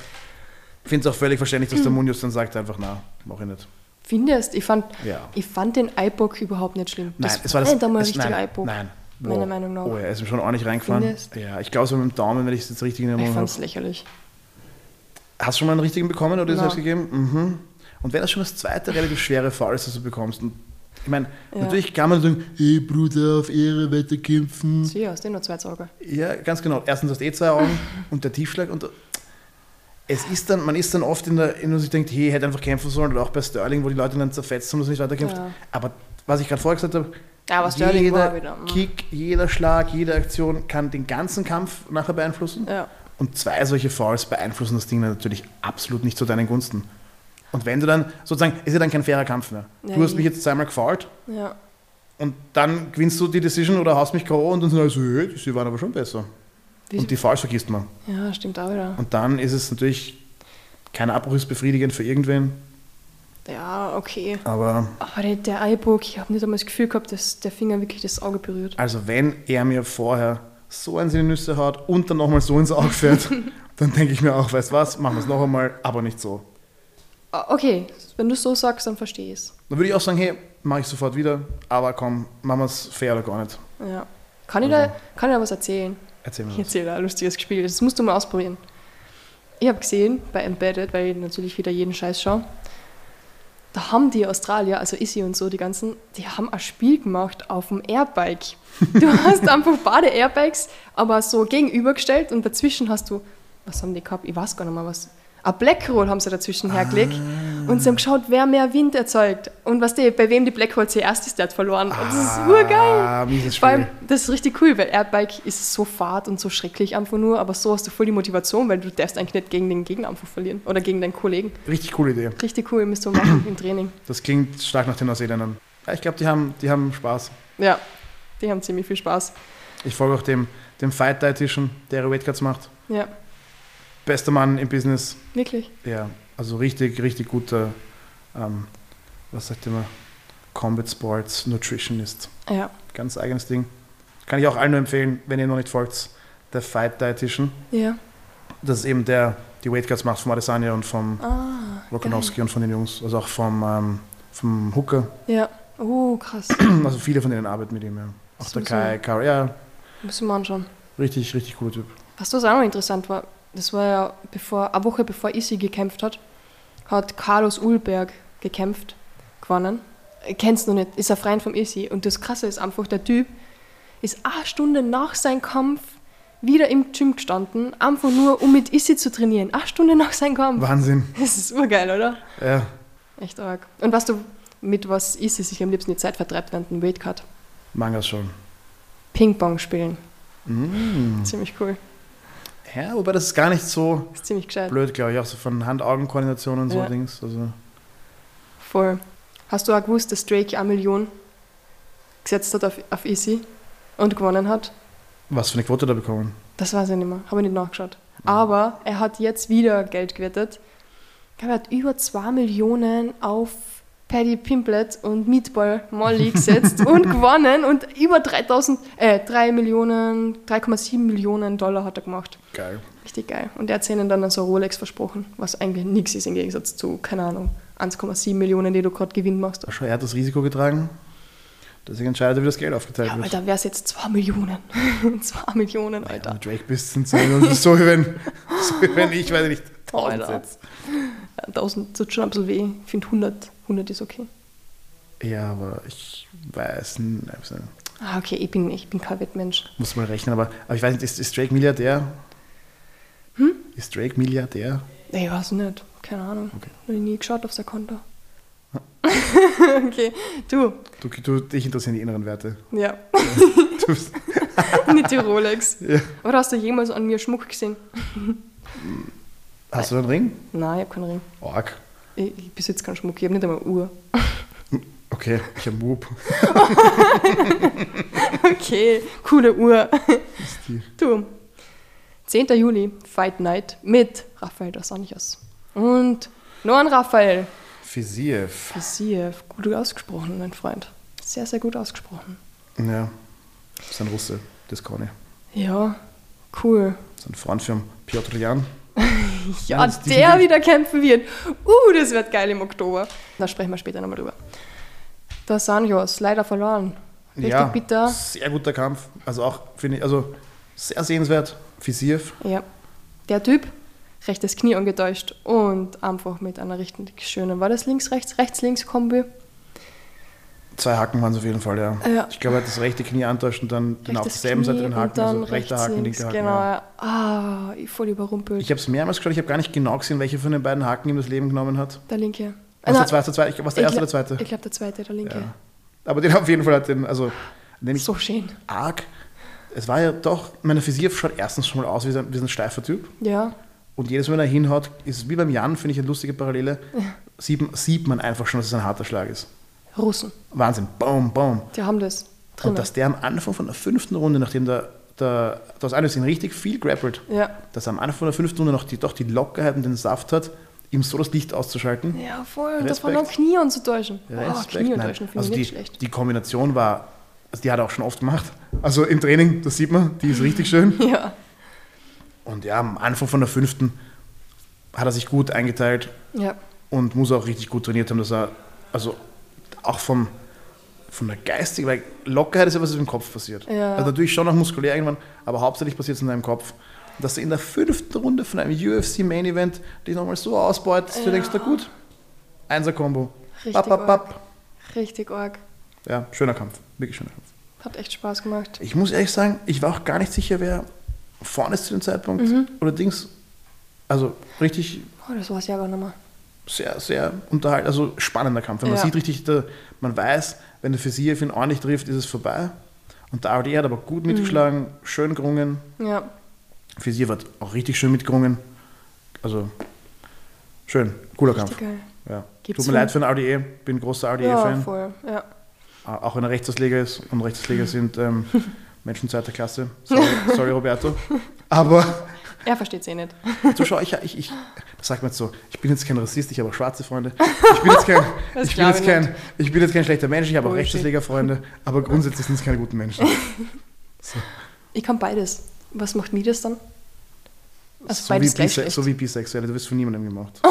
Ich finde es auch völlig verständlich, dass der Munoz dann sagt einfach, na, mach ich nicht. Findest? Ich fand, Ja. ich fand den Eyebook überhaupt nicht schlimm. Nein, das es war das. ein es, richtiger nein, Nein. Meiner. Meinung nach. Oh ja, er ist mir schon ordentlich reingefahren. Findest? Ja, ich glaube so mit dem Daumen, wenn ich es jetzt richtig in Ich Erinnerung fand habe. es lächerlich. Hast du schon mal einen richtigen bekommen oder Nein. selbst gegeben? Mhm. Und wenn das schon das zweite relativ schwere Fall ist, das du bekommst, und ich meine, Ja. natürlich kann man sagen, hey Bruder, auf Ehre weiterkämpfen. Sie hast du nur zwei Augen. Ja, ganz genau. Erstens hast du eh zwei Augen <laughs> und der Tiefschlag und es ist dann, man ist dann oft in der, in der sich denkt, hey, hätte einfach kämpfen sollen oder auch bei Sterling, wo die Leute dann zerfetzt haben, dass er nicht weiterkämpft. Ja. Aber was ich gerade vorher gesagt habe, Ja, aber Sterling jeder war wieder. mm. Kick, jeder Schlag, jede Aktion kann den ganzen Kampf nachher beeinflussen. Ja. Und zwei solche Fouls beeinflussen das Ding natürlich absolut nicht zu deinen Gunsten. Und wenn du dann, sozusagen, ist ja dann kein fairer Kampf mehr. Ja, du hast eh. mich jetzt zweimal gefault ja. und dann gewinnst du die Decision oder haust mich K.O. und dann sagst du, hey, die waren aber schon besser. Wie- Und die Fouls vergisst man. Ja, stimmt auch wieder. Und dann ist es natürlich, kein Abbruch ist befriedigend für irgendwen, Ja, okay. aber Aber der, der Eyebook, ich habe nicht einmal das Gefühl gehabt, dass der Finger wirklich das Auge berührt. also wenn er mir vorher so eins in die Nüsse haut und dann nochmal so ins Auge fährt, <laughs> dann denke ich mir auch, weißt was, machen wir es noch einmal, aber nicht so. Ah, Okay, wenn du so sagst, dann verstehe ich es. Dann würde ich auch sagen, hey, mache ich sofort wieder, aber komm, machen wir es fair oder gar nicht. Ja. Kann ich, da, kann ich da was erzählen? Erzähl mir Ich erzähle ein lustiges Spiel. Das musst du mal ausprobieren. Ich habe gesehen bei Embedded, weil ich natürlich wieder jeden Scheiß schaue. Da haben die Australier, also Issy und so, die ganzen, die haben ein Spiel gemacht auf dem Airbike. Du <laughs> hast einfach beide Airbikes, aber so gegenübergestellt und dazwischen hast du, was haben die gehabt? Ich weiß gar nicht mehr was. Ein Blackroll haben sie dazwischen hergelegt und sie haben geschaut, wer mehr Wind erzeugt. Und was die, bei wem die Blackroll zuerst ist, der hat verloren. Und das ist urgeil. Ah, Vor allem, Spiel. das ist richtig cool, weil Airbike ist so fad und so schrecklich einfach nur, aber so hast du voll die Motivation, weil du darfst eigentlich nicht gegen den Gegner einfach verlieren oder gegen deinen Kollegen. Richtig coole Idee. Richtig cool, müsst du machen im Training. <clears throat> Das klingt stark nach den Neuseeländern. Ja, ich glaube, die haben, die haben Spaß. Ja, die haben ziemlich viel Spaß. Ich folge auch dem, dem Fight Dietitian, der ihre Weightcuts macht. Ja, Bester Mann im Business. wirklich. Ja, also richtig, richtig guter, ähm, was sagt immer, Combat Sports Nutritionist. Ja, Ganz eigenes Ding. Kann ich auch allen nur empfehlen, wenn ihr noch nicht folgt, der Fight Dietitian. ja. Das ist eben der, die Weightcuts macht vom Adesanya und vom Ah, Volkanovski und von den Jungs, also auch vom, ähm, vom Hooker. ja. Oh, krass. <clears throat> Also viele von denen arbeiten mit ihm, ja. Auch Das der Kai, Kai, ja, Müssen wir anschauen. richtig, richtig cooler Typ. Was das auch noch interessant war, das war ja bevor, eine Woche bevor Issy gekämpft hat, hat Carlos Ulberg gekämpft, gewonnen. Kennst du noch nicht, ist ein Freund vom Issy. Und das Krasse ist einfach, der Typ ist eine Stunde nach seinem Kampf wieder im Gym gestanden, einfach nur um mit Issy zu trainieren. Eine Stunde nach seinem Kampf. Wahnsinn. <laughs> Das ist urgeil, oder? Ja, Echt arg. Und weißt du, mit was Issy sich am liebsten die Zeit vertreibt während dem Weightcut? Mangas schon. Ping-Pong spielen. Mm. Ziemlich cool. Ja, wobei das ist gar nicht so Ist ziemlich gescheit. blöd, glaube ich. Auch so von Hand-Augen-Koordination und so Ja. Dings. Also, Voll. Hast du auch gewusst, dass Drake eine Million gesetzt hat auf, auf Easy und gewonnen hat? was für eine Quote da bekommen? Das weiß ich nicht mehr. Habe ich nicht nachgeschaut. Aber er hat jetzt wieder Geld gewettet. Ich glaube, er hat über 2 Millionen auf Paddy Pimplet und Meatball Molly gesetzt <laughs> und gewonnen und über 3000, äh, 3 Millionen, 3,7 Millionen Dollar hat er gemacht. Geil. Richtig geil. Und er hat ihnen dann so Rolex versprochen, was eigentlich nichts ist im Gegensatz zu, keine Ahnung, 1,7 Millionen, die du gerade Gewinn machst. Schau, er hat das Risiko getragen. Deswegen entscheidet er, wie das Geld aufgeteilt Ja, wird. Alter, wäre es jetzt 2 Millionen. <laughs> 2 Millionen, Wenn Alter. du Drake bist, sind es so, wie wenn, <laughs> so wie wenn ich, weiß ich nicht, 1000 Alter. setze. Ja, 1000 tut schon ein bisschen weh. Ich finde 100, 100 ist okay. Ja, aber ich weiß nicht. nicht. Ah, okay, ich bin, ich bin kein Wettmensch. Muss mal rechnen, aber, aber ich weiß nicht, ist, ist Drake Milliardär? Hm? Ist Drake Milliardär? Ich weiß nicht. Keine Ahnung. Okay. Habe ich nie geschaut auf sein Konto. <laughs> okay, du. Du, du, dich interessieren die inneren Werte. Ja, nicht <laughs> die Rolex. ja. Oder hast du jemals an mir Schmuck gesehen? Hast du einen Ring? Nein, ich habe keinen Ring. Org. Ich, ich besitze keinen Schmuck. Ich habe nicht einmal Uhr. <laughs> Okay, ich habe Whoop. <laughs> Okay, coole Uhr. Ist die- Du. 10. Juli, Fight Night mit Raphael dos Anjos. Und noch ein Raphael. Fisiev. Fisiev. Gut ausgesprochen, mein Freund. Sehr, sehr gut ausgesprochen. Ja. Das ist ein Russe, das kann ich. Ja, cool. Das ist ein Freund von Piotr Jan. <laughs> Ja, die der wieder kämpfen wird. Uh, das wird geil im Oktober. Da sprechen wir später nochmal drüber. Der Sanjos, leider verloren. Richtig ja, bitter. sehr guter Kampf. Also auch, finde ich, also sehr sehenswert. Fisiev. Ja. Der Typ, rechtes Knie angetäuscht und einfach mit einer richtig schönen, war das links-rechts, rechts-links-Kombi? Zwei Haken waren es auf jeden Fall, ja. Ja. Ich glaube, er hat das rechte Knie antäuscht und dann den auf derselben Seite den Haken, also rechter Haken, linker Haken. Genau, Ja. ja. Ah, voll überrumpelt. Ich habe es mehrmals geschaut, ich habe gar nicht genau gesehen, welche von den beiden Haken ihm das Leben genommen hat. der linke. Was der zweite, zweite, ich- was der erste oder glaub- zweite? Ich glaube, der zweite, der linke. Ja. Aber den auf jeden Fall hat den, also nämlich So schön. arg. Es war ja doch, meine Fisiev schaut erstens schon mal aus wie so ein, wie ein steifer Typ. Ja, Und jedes Mal, wenn er hinhaut, ist es wie beim Jan, finde ich eine lustige Parallele, sieht, sieht man einfach schon, dass es ein harter Schlag ist. Russen. Wahnsinn, boom, boom. Die haben das drin. Und dass der am Anfang von der fünften Runde, nachdem der, der das sind richtig viel grappelt, Ja. dass er am Anfang von der fünften Runde noch die, doch die Lockerheit und den Saft hat, ihm so das Licht auszuschalten. Ja, voll. Und das Respekt. war noch Knie anzutäuschen. Oh, Respekt, Knie nein. antäuschen finde Also ich die, nicht schlecht. die Kombination war, also die hat er auch schon oft gemacht. Also im Training, das sieht man, die ist richtig schön. <laughs> Ja. Und ja, am Anfang von der fünften hat er sich gut eingeteilt Ja. und muss auch richtig gut trainiert haben, dass er, also auch vom, von der geistigen, weil Lockerheit ist ja was, was im Kopf passiert. Ja. Also natürlich schon auch muskulär irgendwann, aber hauptsächlich passiert es in deinem Kopf. Dass du in der fünften Runde von einem UFC Main Event dich nochmal so ausbeutest, du Ja. denkst, na gut, Einser-Kombo. Richtig Bap, bap, bap. Richtig arg. Ja, schöner Kampf, wirklich schöner Kampf. Hat echt Spaß gemacht. Ich muss ehrlich sagen, ich war auch gar nicht sicher, wer vorne ist zu dem Zeitpunkt Mhm. oder Dings. Also richtig Oh, das war es ja gar nicht mehr. Sehr, sehr unterhaltend, also spannender Kampf. Wenn man Ja. sieht richtig, der, man weiß, wenn der Fisiev ihn ordentlich trifft, ist es vorbei. Und der ARD hat aber gut Mhm. mitgeschlagen, schön gerungen. Ja. Fisiev hat auch richtig schön mitgerungen. Also schön, cooler Richtig Kampf. geil. Ja. Gibt's Tut mir leid für den RDE, bin großer Ja, RDE-Fan. voll. Ja. auch wenn er Rechtsausleger ist und Rechtsausleger sind ähm, <laughs> Menschen zweiter Klasse. Sorry, sorry Roberto. <laughs> Aber Er versteht eh nicht. <laughs> So schau, ich, ich, ich, das sagt man jetzt so, ich bin jetzt kein Rassist, ich habe auch schwarze Freunde. Ich bin <laughs> jetzt kein, ich bin jetzt kein, ich bin jetzt kein schlechter Mensch, ich habe auch Bullshit. Rechtsauslegerfreunde, aber grundsätzlich sind es keine guten Menschen. <laughs> Ich kann beides. Was macht mich das dann? Also so, wie beides gleich Bise schlecht. so wie Bisexuelle, du wirst von niemandem gemacht.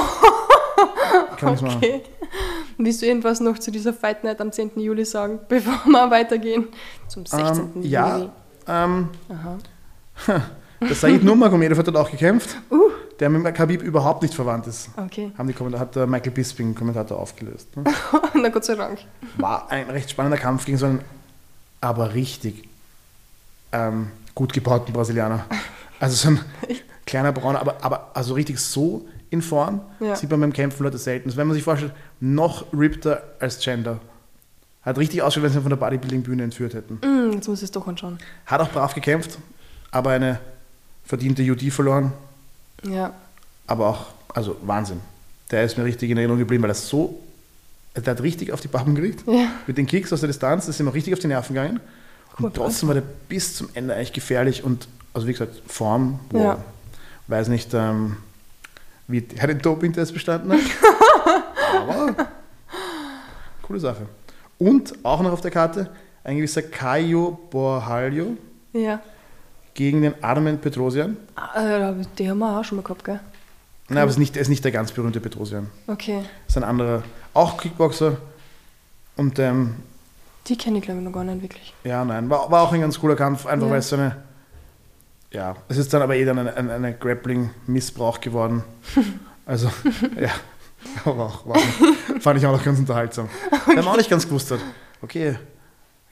Kann ich's machen. Okay. Willst du irgendwas noch zu dieser Fight Night am 10. Juli sagen, bevor wir weitergehen? Zum 16. Ähm, ja, Juli. ähm, Aha. Der Said Nurmagomedov hat auch gekämpft, Uh. der mit Khabib überhaupt nicht verwandt ist. Okay. Haben die Kommentar hat der Michael Bisping, Kommentator, aufgelöst. Ne? <laughs> Na Gott sei Dank. War ein recht spannender Kampf gegen so einen, aber richtig ähm, gut gebauten Brasilianer. Also so ein <laughs> kleiner Brauner, aber, aber also richtig so in Form Ja. sieht man beim Kämpfen Leute selten. Wenn man sich vorstellt, noch rippter als Gender. Hat richtig ausgeschaut, wenn sie ihn von der Bodybuilding-Bühne entführt hätten. Hm, jetzt muss ich es doch anschauen. Hat auch brav gekämpft, aber eine verdiente UD verloren. Ja. Aber auch, also Wahnsinn. Der ist mir richtig in Erinnerung geblieben, weil er so, der hat richtig auf die Pappen gekriegt. Ja. Mit den Kicks aus der Distanz, das ist ihm auch richtig auf die Nerven gegangen. Cool, Und trotzdem war der bis zum Ende eigentlich gefährlich und, also wie gesagt, Form, wow. Ja. Weiß nicht, ähm, wie er den Doping-Test bestanden hat. <laughs> aber coole Sache. Und auch noch auf der Karte ein gewisser Caio Borhalio Ja. Gegen den Armen Petrosian. Ah, äh, die haben wir auch schon mal gehabt, gell? Nein, aber es ist nicht, er ist nicht der ganz berühmte Petrosian. Okay. Das ist ein anderer, auch Kickboxer. Und ähm, Die kenne ich, glaube ich, noch gar nicht wirklich. ja, nein, war, war auch ein ganz cooler Kampf, einfach Ja. weil es so eine, ja, es ist dann aber eh dann eine, eine, eine Grappling-Missbrauch geworden. <laughs> Also, ja, <laughs> aber auch, war, fand ich auch noch ganz unterhaltsam. Weil man auch nicht ganz gewusst hat, okay,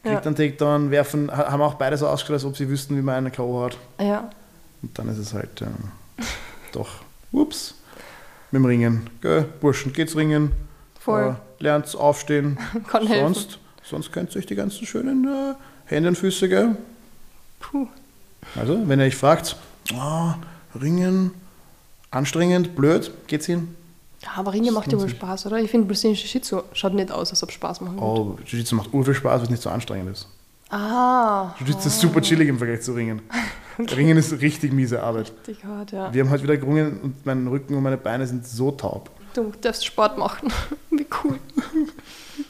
kriegt Ja. einen Takedown, werfen, ha- haben auch beide so ausgeschaut, als ob sie wüssten, wie man einen K.O. hat. Ja. Und dann ist es halt ähm, <laughs> doch, ups, mit dem Ringen. Gell, Burschen, geht's ringen. Voll. Äh, lernt's aufstehen. <laughs> Kann helfen. sonst, sonst könnt ihr euch die ganzen schönen äh, Hände und Füße, gell? Puh. Also, wenn ihr euch fragt, ah, Ringen, anstrengend, blöd, geht's hin? Ja, aber Ringe macht ja wohl. Spaß, oder? Ich finde, brasilienische Jiu-Jitsu schaut nicht aus, als ob Spaß machen würde. Oh, Jiu-Jitsu macht urviel Spaß, weil es nicht so anstrengend ist. Ah. Jiu-Jitsu ist super chillig im Vergleich zu Ringen. <laughs> Ringen ist richtig miese Arbeit. Richtig hart, ja. Wir haben heute wieder gerungen und mein Rücken und meine Beine sind so taub. Du darfst Sport machen. <laughs> Wie cool.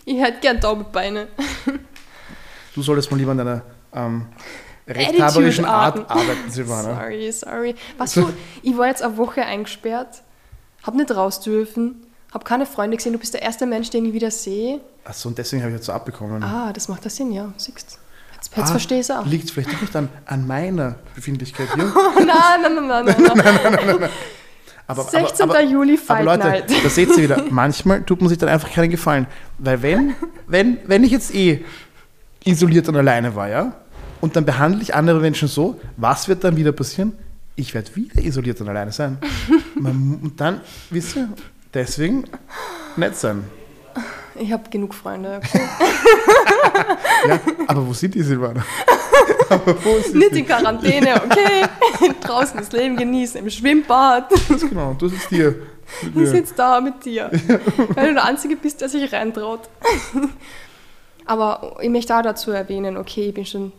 Ich hätte gern taube Beine. Du solltest mal lieber an deiner ähm, rechthaberischen Art arbeiten, Silvana. <laughs> Sorry, sorry. Was du, ich war jetzt eine Woche eingesperrt, hab nicht raus dürfen, hab keine Freunde gesehen, du bist der erste Mensch, den ich wieder sehe. Achso, und deswegen habe ich jetzt so abbekommen. Ah, das macht das Sinn, ja, siehst Jetzt, jetzt Ah, verstehe ich es auch. Liegt vielleicht doch nicht an, an meiner Befindlichkeit hier. <laughs> Oh, <laughs> nein, nein, nein, nein, nein. Aber, 16. Juli aber Fight Leute, Night. da seht ihr wieder, <laughs> manchmal tut man sich dann einfach keinen Gefallen. Weil wenn, wenn, wenn ich jetzt eh isoliert und alleine war, ja, und dann behandle ich andere Menschen so, was wird dann wieder passieren? Ich werde wieder isoliert und alleine sein. <laughs> Man, und dann, wisst ihr, deswegen nett sein. Ich habe genug Freunde. Okay? <laughs> Ja, aber wo sind die Silvana? <laughs> wo sind Nicht die? in Quarantäne, okay? Draußen das Leben genießen, im Schwimmbad. Genau, du sitzt hier. Ich sitze da mit dir. Weil du der Einzige bist, der sich reintraut. Aber ich möchte auch dazu erwähnen, okay, ich bin schon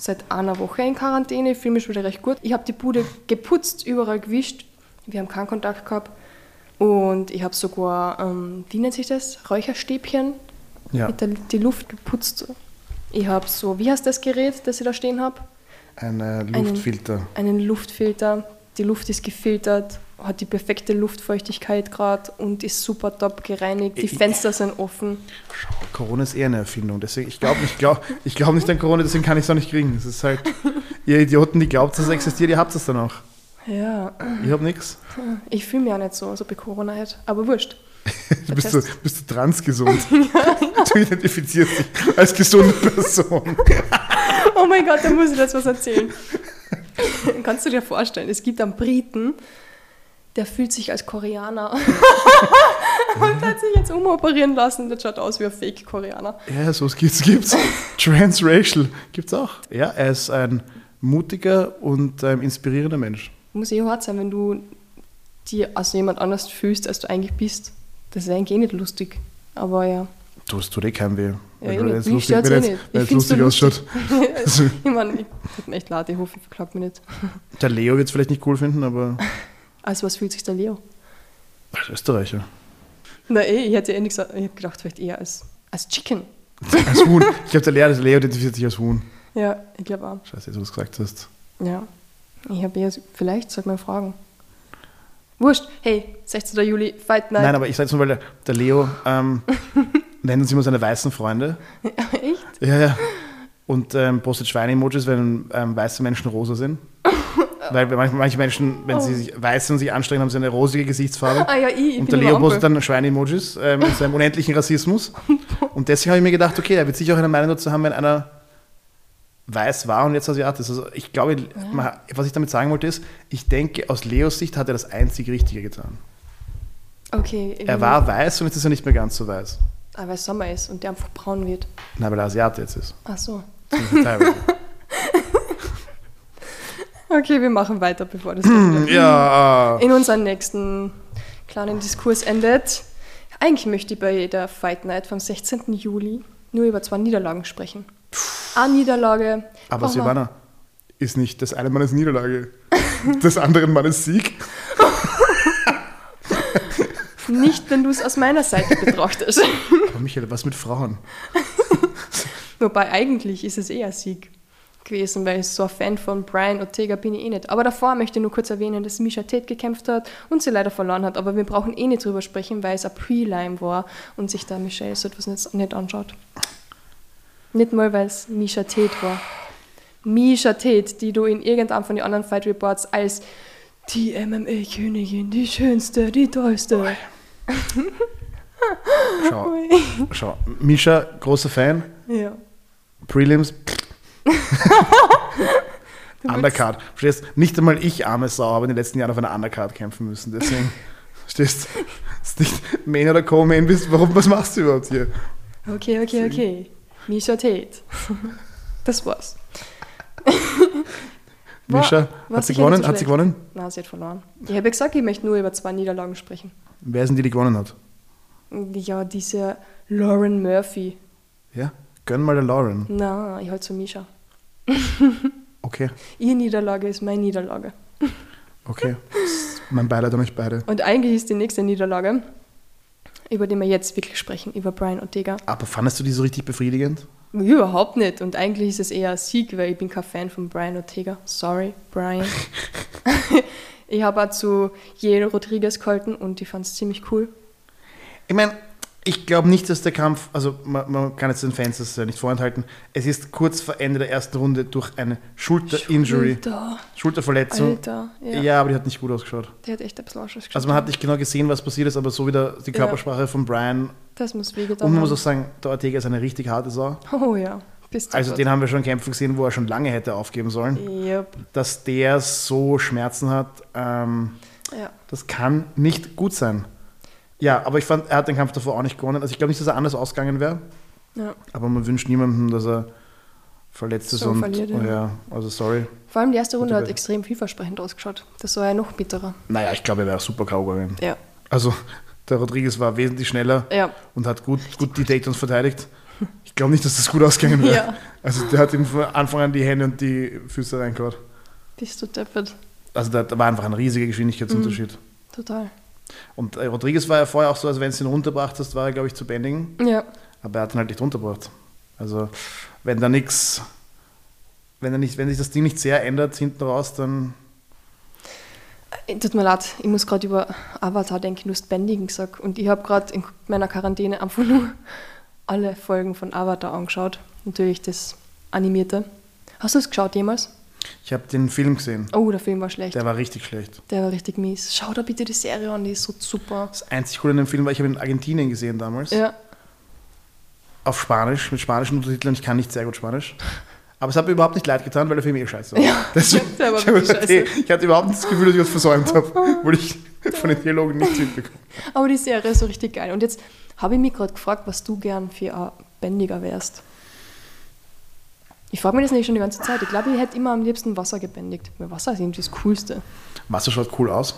seit einer Woche in Quarantäne, ich fühle mich schon wieder recht gut. Ich habe die Bude geputzt, überall gewischt. Wir haben keinen Kontakt gehabt. Und ich habe sogar, ähm, wie nennt sich das? Räucherstäbchen Ja, mit der, die Luft geputzt. Ich habe so, wie heißt das Gerät, das ich da stehen habe? ein äh, Luftfilter. einen Luftfilter. Die Luft ist gefiltert, hat die perfekte Luftfeuchtigkeit gerade und ist super top gereinigt. Die Ich- Fenster sind offen. Corona ist eher eine Erfindung. Deswegen, ich glaube ich glaub, ich glaub nicht an Corona, deswegen kann ich es auch nicht kriegen. Es ist halt, ihr Idioten, die glaubt, dass es existiert, ihr habt es dann auch. Ja, Ich habe nichts. ich fühle mich auch nicht so, so bei Corona halt. Aber wurscht. Du <laughs> bist, du, bist du transgesund. <laughs> Du identifizierst dich als gesunde Person. <laughs> Oh mein Gott, da muss ich jetzt was erzählen. Kannst du dir vorstellen, es gibt einen Briten, der fühlt sich als Koreaner <laughs> und hat sich jetzt umoperieren lassen. Das schaut aus wie ein Fake-Koreaner. Ja, so gibt's, gibt's. <laughs> Transracial gibt's auch. Ja, er ist ein mutiger und ähm, inspirierender Mensch. Muss eh hart sein, wenn du dir als jemand anders fühlst, als du eigentlich bist. Das ist eigentlich eh nicht lustig. Aber ja. Du, es tut eh keinem weh. Ja, Wenn eh jetzt Mich lustig, wenn eh jetzt, wenn jetzt lustig ausschaut. <laughs> Ich meine, ich tut mir echt leid, ich hoffe, ich verklagt mich nicht. der Leo wird es vielleicht nicht cool finden, aber Also was fühlt sich der Leo? als Österreicher. Na eh, ich hätte eh nicht gesagt, ich habe gedacht, vielleicht eher als, als Chicken. Als Huhn. <laughs> Ich glaube, der Leo, der Leo identifiziert sich als Huhn. Ja, ich glaube auch. Scheiße, wo du es gesagt hast. Ja. Ich habe eher, vielleicht, sollte man fragen. Wurscht, hey, 16. Juli, Fight Night. Nein, aber ich sage jetzt mal, weil der, der Leo ähm, <laughs> nennt uns immer seine weißen Freunde. Echt? Ja, ja. Und ähm, postet Schweine-Emojis, wenn ähm, weiße Menschen rosa sind. <laughs> Weil manche, Menschen, wenn sie sich weiß sind und sich anstrengen, haben sie eine rosige Gesichtsfarbe. Ah ja, ich, ich Und der Leo postet dann Schweine-Emojis ähm, mit seinem unendlichen Rassismus. <laughs> Und deswegen habe ich mir gedacht, okay, er wird sicher auch eine Meinung dazu haben, wenn einer weiß war und jetzt Asiat ist. Also ich glaube, man- was ich damit sagen wollte ist, ich denke, aus Leos Sicht hat er das einzig Richtige getan. Okay. Er bin- war weiß und jetzt ist er nicht mehr ganz so weiß. Aber weil es Sommer ist und der einfach braun wird. Nein, weil er Asiate jetzt ist. Ach so. Teilweise. <laughs> Okay, wir machen weiter, bevor das wieder ja, äh, in unserem nächsten kleinen Diskurs endet. Eigentlich möchte ich bei der Fight Night vom 16. Juli nur über zwei Niederlagen sprechen. Eine Niederlage. aber brauchen wir- Silvana, ist nicht das eine Mannes Niederlage, des anderen Mannes Sieg? <laughs> Nicht, wenn du es aus meiner Seite betrachtest. Aber Michael, was mit Frauen? <laughs> Wobei eigentlich ist es eher Sieg gewesen, weil so ein Fan von Brian Ortega bin ich eh nicht. Aber davor möchte ich nur kurz erwähnen, dass Misha Tate gekämpft hat und sie leider verloren hat. Aber wir brauchen eh nicht drüber sprechen, weil es ein Prelim war und sich da Michelle so etwas nicht, nicht anschaut. Nicht mal, weil es Misha Tate war. Misha Tate, die du in irgendeinem von den anderen Fight Reports als die MMA-Königin, die schönste, die tollste. <laughs> Schau, schau. Misha, großer Fan. Ja. Prelims, willst- <laughs> Undercard. Verstehst? Nicht einmal ich, arme Sau, habe in den letzten Jahren auf einer Undercard kämpfen müssen. Deswegen, <laughs> verstehst du? Ist nicht Main oder Co-Main bist, warum, was machst du überhaupt hier? Okay, okay, okay. Misha Tate. <laughs> Das war's. War- Misha, war hat sie gewonnen? so Hat sie gewonnen? Na, sie hat verloren. Ich habe ja gesagt, ich möchte nur über zwei Niederlagen sprechen. Wer sind die, die gewonnen hat? Ja, diese Lauren Murphy. Ja? Gönn mal der Lauren. Na, ich halte zu Misha. Okay, <laughs> Ihre Niederlage ist meine Niederlage. okay. mein Beileid an euch beide. Und eigentlich ist die nächste Niederlage, über die wir jetzt wirklich sprechen, über Brian Ortega. Aber fandest du die so richtig befriedigend? Überhaupt nicht. Und eigentlich ist es eher ein Sieg, weil ich bin kein Fan von Brian Ortega. Sorry, Brian. <laughs> ich habe auch zu Jero Rodriguez gehalten und ich fand es ziemlich cool. Ich meine, ich glaube nicht, dass der Kampf, also man, man kann jetzt den Fans das ja nicht vorenthalten, es ist kurz vor Ende der ersten Runde durch eine Schulter-Injury, Schulter. Schulterverletzung. Alter, ja. Ja. aber die hat nicht gut ausgeschaut. Der hat echt ein bisschen Ausschuss Also man hat nicht genau gesehen, was passiert ist, aber so wieder die Körpersprache von Brian. Das muss wehgetan Und man muss auch sagen, der Ortega ist eine richtig harte Sau. Oh ja, bist du Also den haben wir schon kämpfen gesehen, wo er schon lange hätte aufgeben sollen. Yep. Dass der so Schmerzen hat, ähm, Ja. das kann nicht gut sein. Ja, aber ich fand, er hat den Kampf davor auch nicht gewonnen. Also ich glaube nicht, dass er anders ausgegangen wäre. ja. Aber man wünscht niemandem, dass er verletzt ist So und verliert, ja. ja, also sorry. Vor allem die erste Runde hat extrem vielversprechend ausgeschaut. Das war ja noch bitterer. Naja, ich glaube, er wäre super K.O. gegangen. Ja. Also der Rodriguez war wesentlich schneller Ja. und hat gut, gut die Takedowns verteidigt. Ich glaube nicht, dass das gut ausgegangen wäre. Ja. Also der hat ihm von Anfang an die Hände und die Füße reingehauen. Bist du deppert. Also da, da war einfach ein riesiger Geschwindigkeitsunterschied. Total. Und äh, Rodriguez war ja vorher auch so, also wenn du ihn runtergebracht hast, war er, glaube ich, zu bändigen. Ja. Aber er hat ihn halt nicht runtergebracht. Also wenn da nichts, wenn, nicht, wenn sich das Ding nicht sehr ändert hinten raus, dann Äh, Tut mir leid, ich muss gerade über Avatar denken, du hast Bändigen gesagt. Und ich habe gerade in meiner Quarantäne einfach nur alle Folgen von Avatar angeschaut. Natürlich das Animierte. Hast du es geschaut jemals? Ich habe den Film gesehen. Oh, der Film war schlecht. Der war richtig schlecht. Der war richtig mies. Schau da bitte die Serie an, die ist so super. Das einzig Coole an dem Film war, ich habe ihn in Argentinien gesehen damals. Ja, Auf Spanisch, mit spanischen Untertiteln. Ich kann nicht sehr gut Spanisch. Aber es hat mir überhaupt nicht leid getan, weil der Film eh scheiße war. Ja, <laughs> Deswegen, <laughs> der war ich, gesagt, hey, scheiße. ich hatte überhaupt nicht das Gefühl, dass ich was versäumt habe, <laughs> weil ich von den Dialogen nichts mitbekomme. aber die Serie ist so richtig geil. Und jetzt habe ich mich gerade gefragt, was du gern für ein Bändiger wärst. Ich frage mich das nicht schon die ganze Zeit. Ich glaube, ich hätte immer am liebsten Wasser gebändigt. Weil Wasser ist irgendwie das Coolste. Wasser schaut cool aus.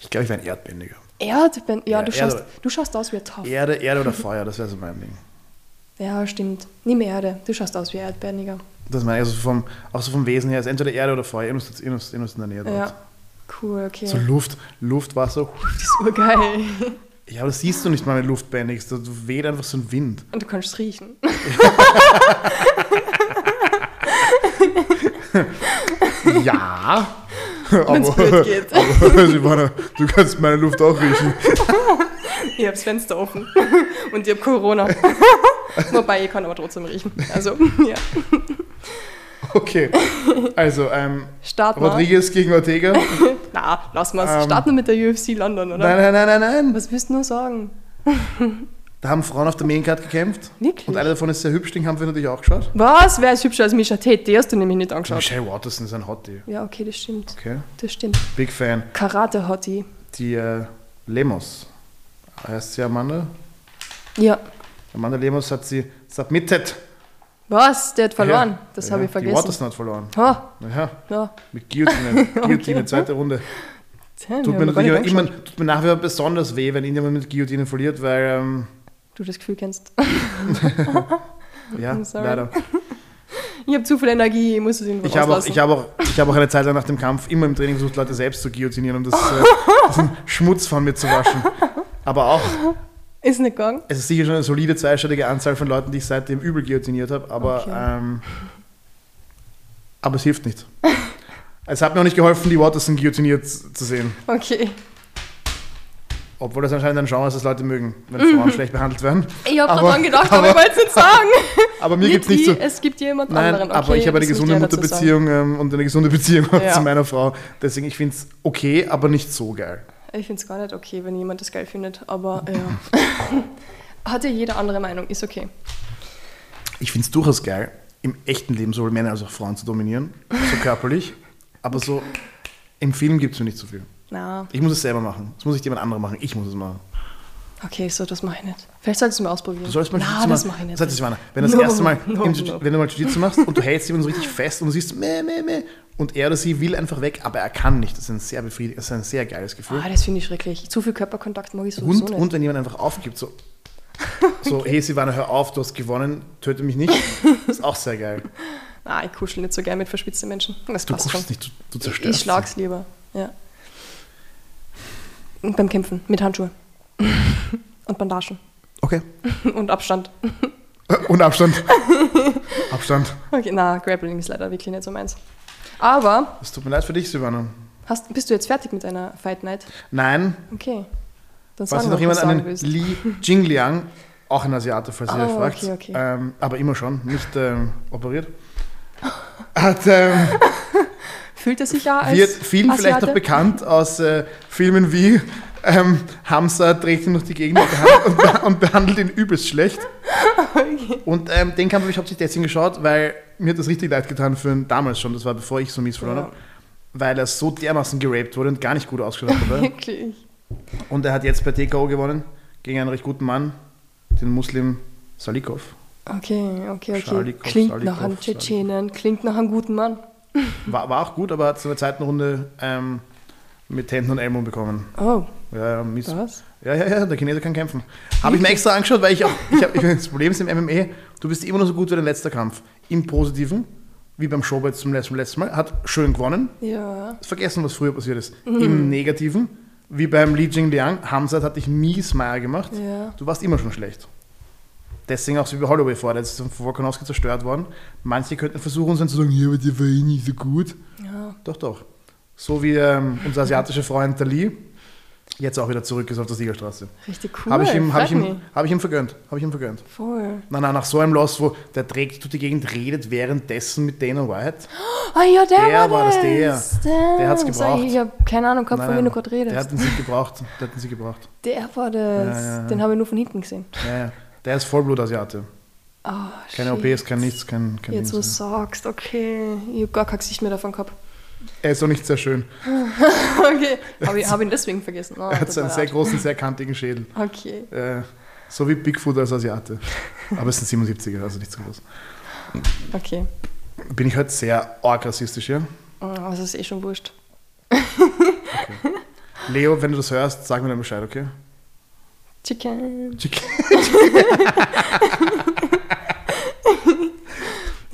Ich glaube, ich wäre ein Erdbändiger. Erdbänd ja, Ja, du, Erde- schaust, du schaust aus wie ein Tough. Erde, Erde oder Feuer, das wäre so mein Ding. Ja, stimmt. Nimm Erde. Du schaust aus wie ein Erdbändiger. Das meine ich, also vom, auch so vom Wesen her, ist entweder Erde oder Feuer, irgendwas, irgendwas, irgendwas in der Nähe dort. Ja. Cool, okay. So Luft, Luft, Wasser. das <laughs> ist urgeil. Ja, aber das siehst du nicht mal, wenn du Luft bändigst. Da weht einfach so ein Wind. Und du kannst <laughs> es riechen. Ja. Blöd geht. <laughs> aber Silvana, du kannst meine Luft auch riechen. Ich habe das Fenster offen. Und ich habe Corona. <laughs> Wobei, ich kann aber trotzdem riechen. Also, ja. <laughs> Okay. Also, ähm, Starten wir. Rodriguez gegen Ortega. Nein, <laughs> Na, lass mal. Ähm. Starten wir mit der UFC London, oder? nein, nein, nein, nein. Was willst du nur sagen? Da haben Frauen auf der Maincard gekämpft. Wirklich? Und eine davon ist sehr hübsch, den haben wir natürlich auch geschaut. Was? Wer ist hübscher als Misha Tate? Die hast du nämlich nicht angeschaut. Michelle Watterson ist ein Hottie. Ja, okay, das stimmt. Okay. Das stimmt. Big Fan. Karate-Hottie. Die äh, Lemos. Heißt sie Amanda? Ja. Amanda Lemos hat sie submitted. Was? Der hat verloren. Ja, das ja, habe ich Die vergessen. Watterson hat verloren. Ha, Naja, ja. mit Guillotine. <laughs> Guillotine, zweite Runde. Tja, Tut mir natürlich immer, tut mir nach wie vor besonders weh, wenn irgendjemand mit Guillotine verliert, weil, ähm, Du das Gefühl kennst. <laughs> <laughs> ja, leider. Ich habe zu viel Energie, ich muss es irgendwo Ich habe auch, ich habe auch, ich habe auch eine Zeit lang nach dem Kampf immer im Training versucht, Leute selbst zu guillotinieren, um das, äh, diesen Schmutz von mir zu waschen. Aber auch, Ist nicht gegangen? es ist sicher schon eine solide zweistellige Anzahl von Leuten, die ich seitdem übel guillotiniert habe, aber, Okay. ähm, aber es hilft nicht. <laughs> Es hat mir auch nicht geholfen, die Watterson guillotiniert zu sehen. Okay. Obwohl das anscheinend ein Genre ist, das Leute mögen, wenn <laughs> Frauen schlecht behandelt werden. Ich habe daran gedacht, aber, aber- ich wollte es nicht sagen. <laughs> Aber mir gibt es nicht so. Es gibt jemand Nein, anderen. Okay, aber ich habe eine gesunde Mutterbeziehung ähm, und eine gesunde Beziehung Ja. zu meiner Frau. Deswegen, ich finde es okay, aber nicht so geil. Ich finde es gar nicht okay, wenn jemand das geil findet, aber <laughs> ja. <laughs> Hat ja jeder andere Meinung, ist okay. Ich finde es durchaus geil, im echten Leben sowohl Männer als auch Frauen zu dominieren, so körperlich. <laughs> Aber so im Film gibt es mir nicht so viel. Na, Ich muss es selber machen. Das muss nicht jemand anderer machen. Ich muss es machen. Okay, so, das mache ich nicht. Vielleicht solltest du mal ausprobieren. Du sollst mal Na, Jiu-Jitsu das mache ich nicht. Das heißt, Silvana, wenn du das No, erste Mal, no, im, no. wenn du mal Jiu-Jitsu machst und du hältst jemanden so richtig fest und du siehst, meh, meh, meh, und er oder sie will einfach weg, aber er kann nicht. Das ist ein sehr befriedigend, das ist ein sehr geiles Gefühl. Ah, das finde ich schrecklich. Zu viel Körperkontakt mag ich sowieso Und, nicht. und wenn jemand einfach aufgibt, so, so <laughs> hey Silvana, hör auf, du hast gewonnen, töte mich nicht, ist auch sehr geil. <laughs> Ah, ich kuschel nicht so gern mit verschwitzten Menschen. Das Du passt schon. nicht, du, du Ich, zerstörst. ich schlag's lieber. Ja. Und beim Kämpfen mit Handschuhen. Und Bandagen. Okay. <laughs> Und Abstand. Und Abstand. <laughs> Abstand. Okay, na, Grappling ist leider wirklich nicht so meins. Aber, Es tut mir leid für dich, Silvana. hast, bist du jetzt fertig mit deiner Fight Night? Nein, Okay. Dann sag noch jemand einen willst. Li Jingliang, auch ein Asiate, falls ihr Ah, euch fragt, okay, okay. Ähm, aber immer schon, nicht ähm, operiert, <laughs> hat, ähm, Fühlt er sich ja als wird vielen vielleicht noch Asiate? bekannt aus äh, Filmen wie ähm, Hamza dreht ihn durch die Gegend und behandelt, und, be- und behandelt ihn übelst schlecht. Und ähm, den Kampf habe ich hauptsächlich deswegen geschaut, weil mir hat das richtig leid getan für ihn damals schon, das war bevor ich so mies verloren Ja. habe, weil er so dermaßen geraped wurde und gar nicht gut ausgeschaut hat dabei. <laughs> Wirklich. Und er hat jetzt bei TKO gewonnen gegen einen recht guten Mann, den Muslim Salikov. Okay, okay, okay. Scharlikow, klingt Scharlikow, nach einem Tschetschenen, klingt nach einem guten Mann. War, war auch gut, aber hat es in der zweiten Runde ähm, mit Händen und Ellbogen bekommen. Oh, Ja, ja, mies. was? Ja, ja, ja, der Chinese kann kämpfen. Habe ich mir extra angeschaut, weil ich auch, ich hab, das Problem ist im MMA, du bist immer noch so gut wie dein letzter Kampf. Im Positiven, wie beim Showbet zum letzten, letzten Mal, hat schön gewonnen. Ja. Vergessen, was früher passiert ist. Mhm. Im Negativen, wie beim Li Jingliang, Hamzat hat dich mies Meier gemacht. Ja. Du warst immer schon schlecht. Deswegen auch so wie bei Holloway vor, der ist von Volkanowski zerstört worden. Manche könnten versuchen, dann zu sagen, ja, aber der war eh nicht so gut. Ja. Doch, doch. So wie ähm, unser asiatischer Freund Dali jetzt auch wieder zurück ist auf der Siegerstraße. Richtig cool. Habe ich, ihm- hab ich, ihm- hab ich ihm vergönnt. Habe ich ihm vergönnt. Voll. Na, na, nach so einem Loss, wo der trägt durch die Gegend, redet währenddessen mit Dana White. Ah ja, der, Der war, war das, der. Der hat's Sag gebraucht. Ich, ich habe keine Ahnung gehabt, von wem du gerade der redest. hat den Sieg gebraucht. Der hat den Sieg gebraucht. Der war das. Ja, ja, ja. Den habe ich nur von hinten gesehen. Ja, ja. Der ist Vollblut-Asiate. Ah, Keine shit. OPs, kein nichts, kein, kein Jetzt, wo du sagst, okay. Ich habe gar kein Gesicht mehr davon gehabt. Er ist auch nicht sehr schön. <laughs> Okay. Habe ich hab ihn deswegen vergessen. Oh, Er hat einen sehr großen, sehr kantigen Schädel. Okay. Äh, so wie Bigfoot als Asiate. Aber es sind 77er, also nicht so groß. Okay. Bin ich heute sehr arg rassistisch hier? Oh, das ist eh schon wurscht. Leo, wenn du das hörst, sag mir dann Bescheid, okay? Chicken. Chicken. <laughs>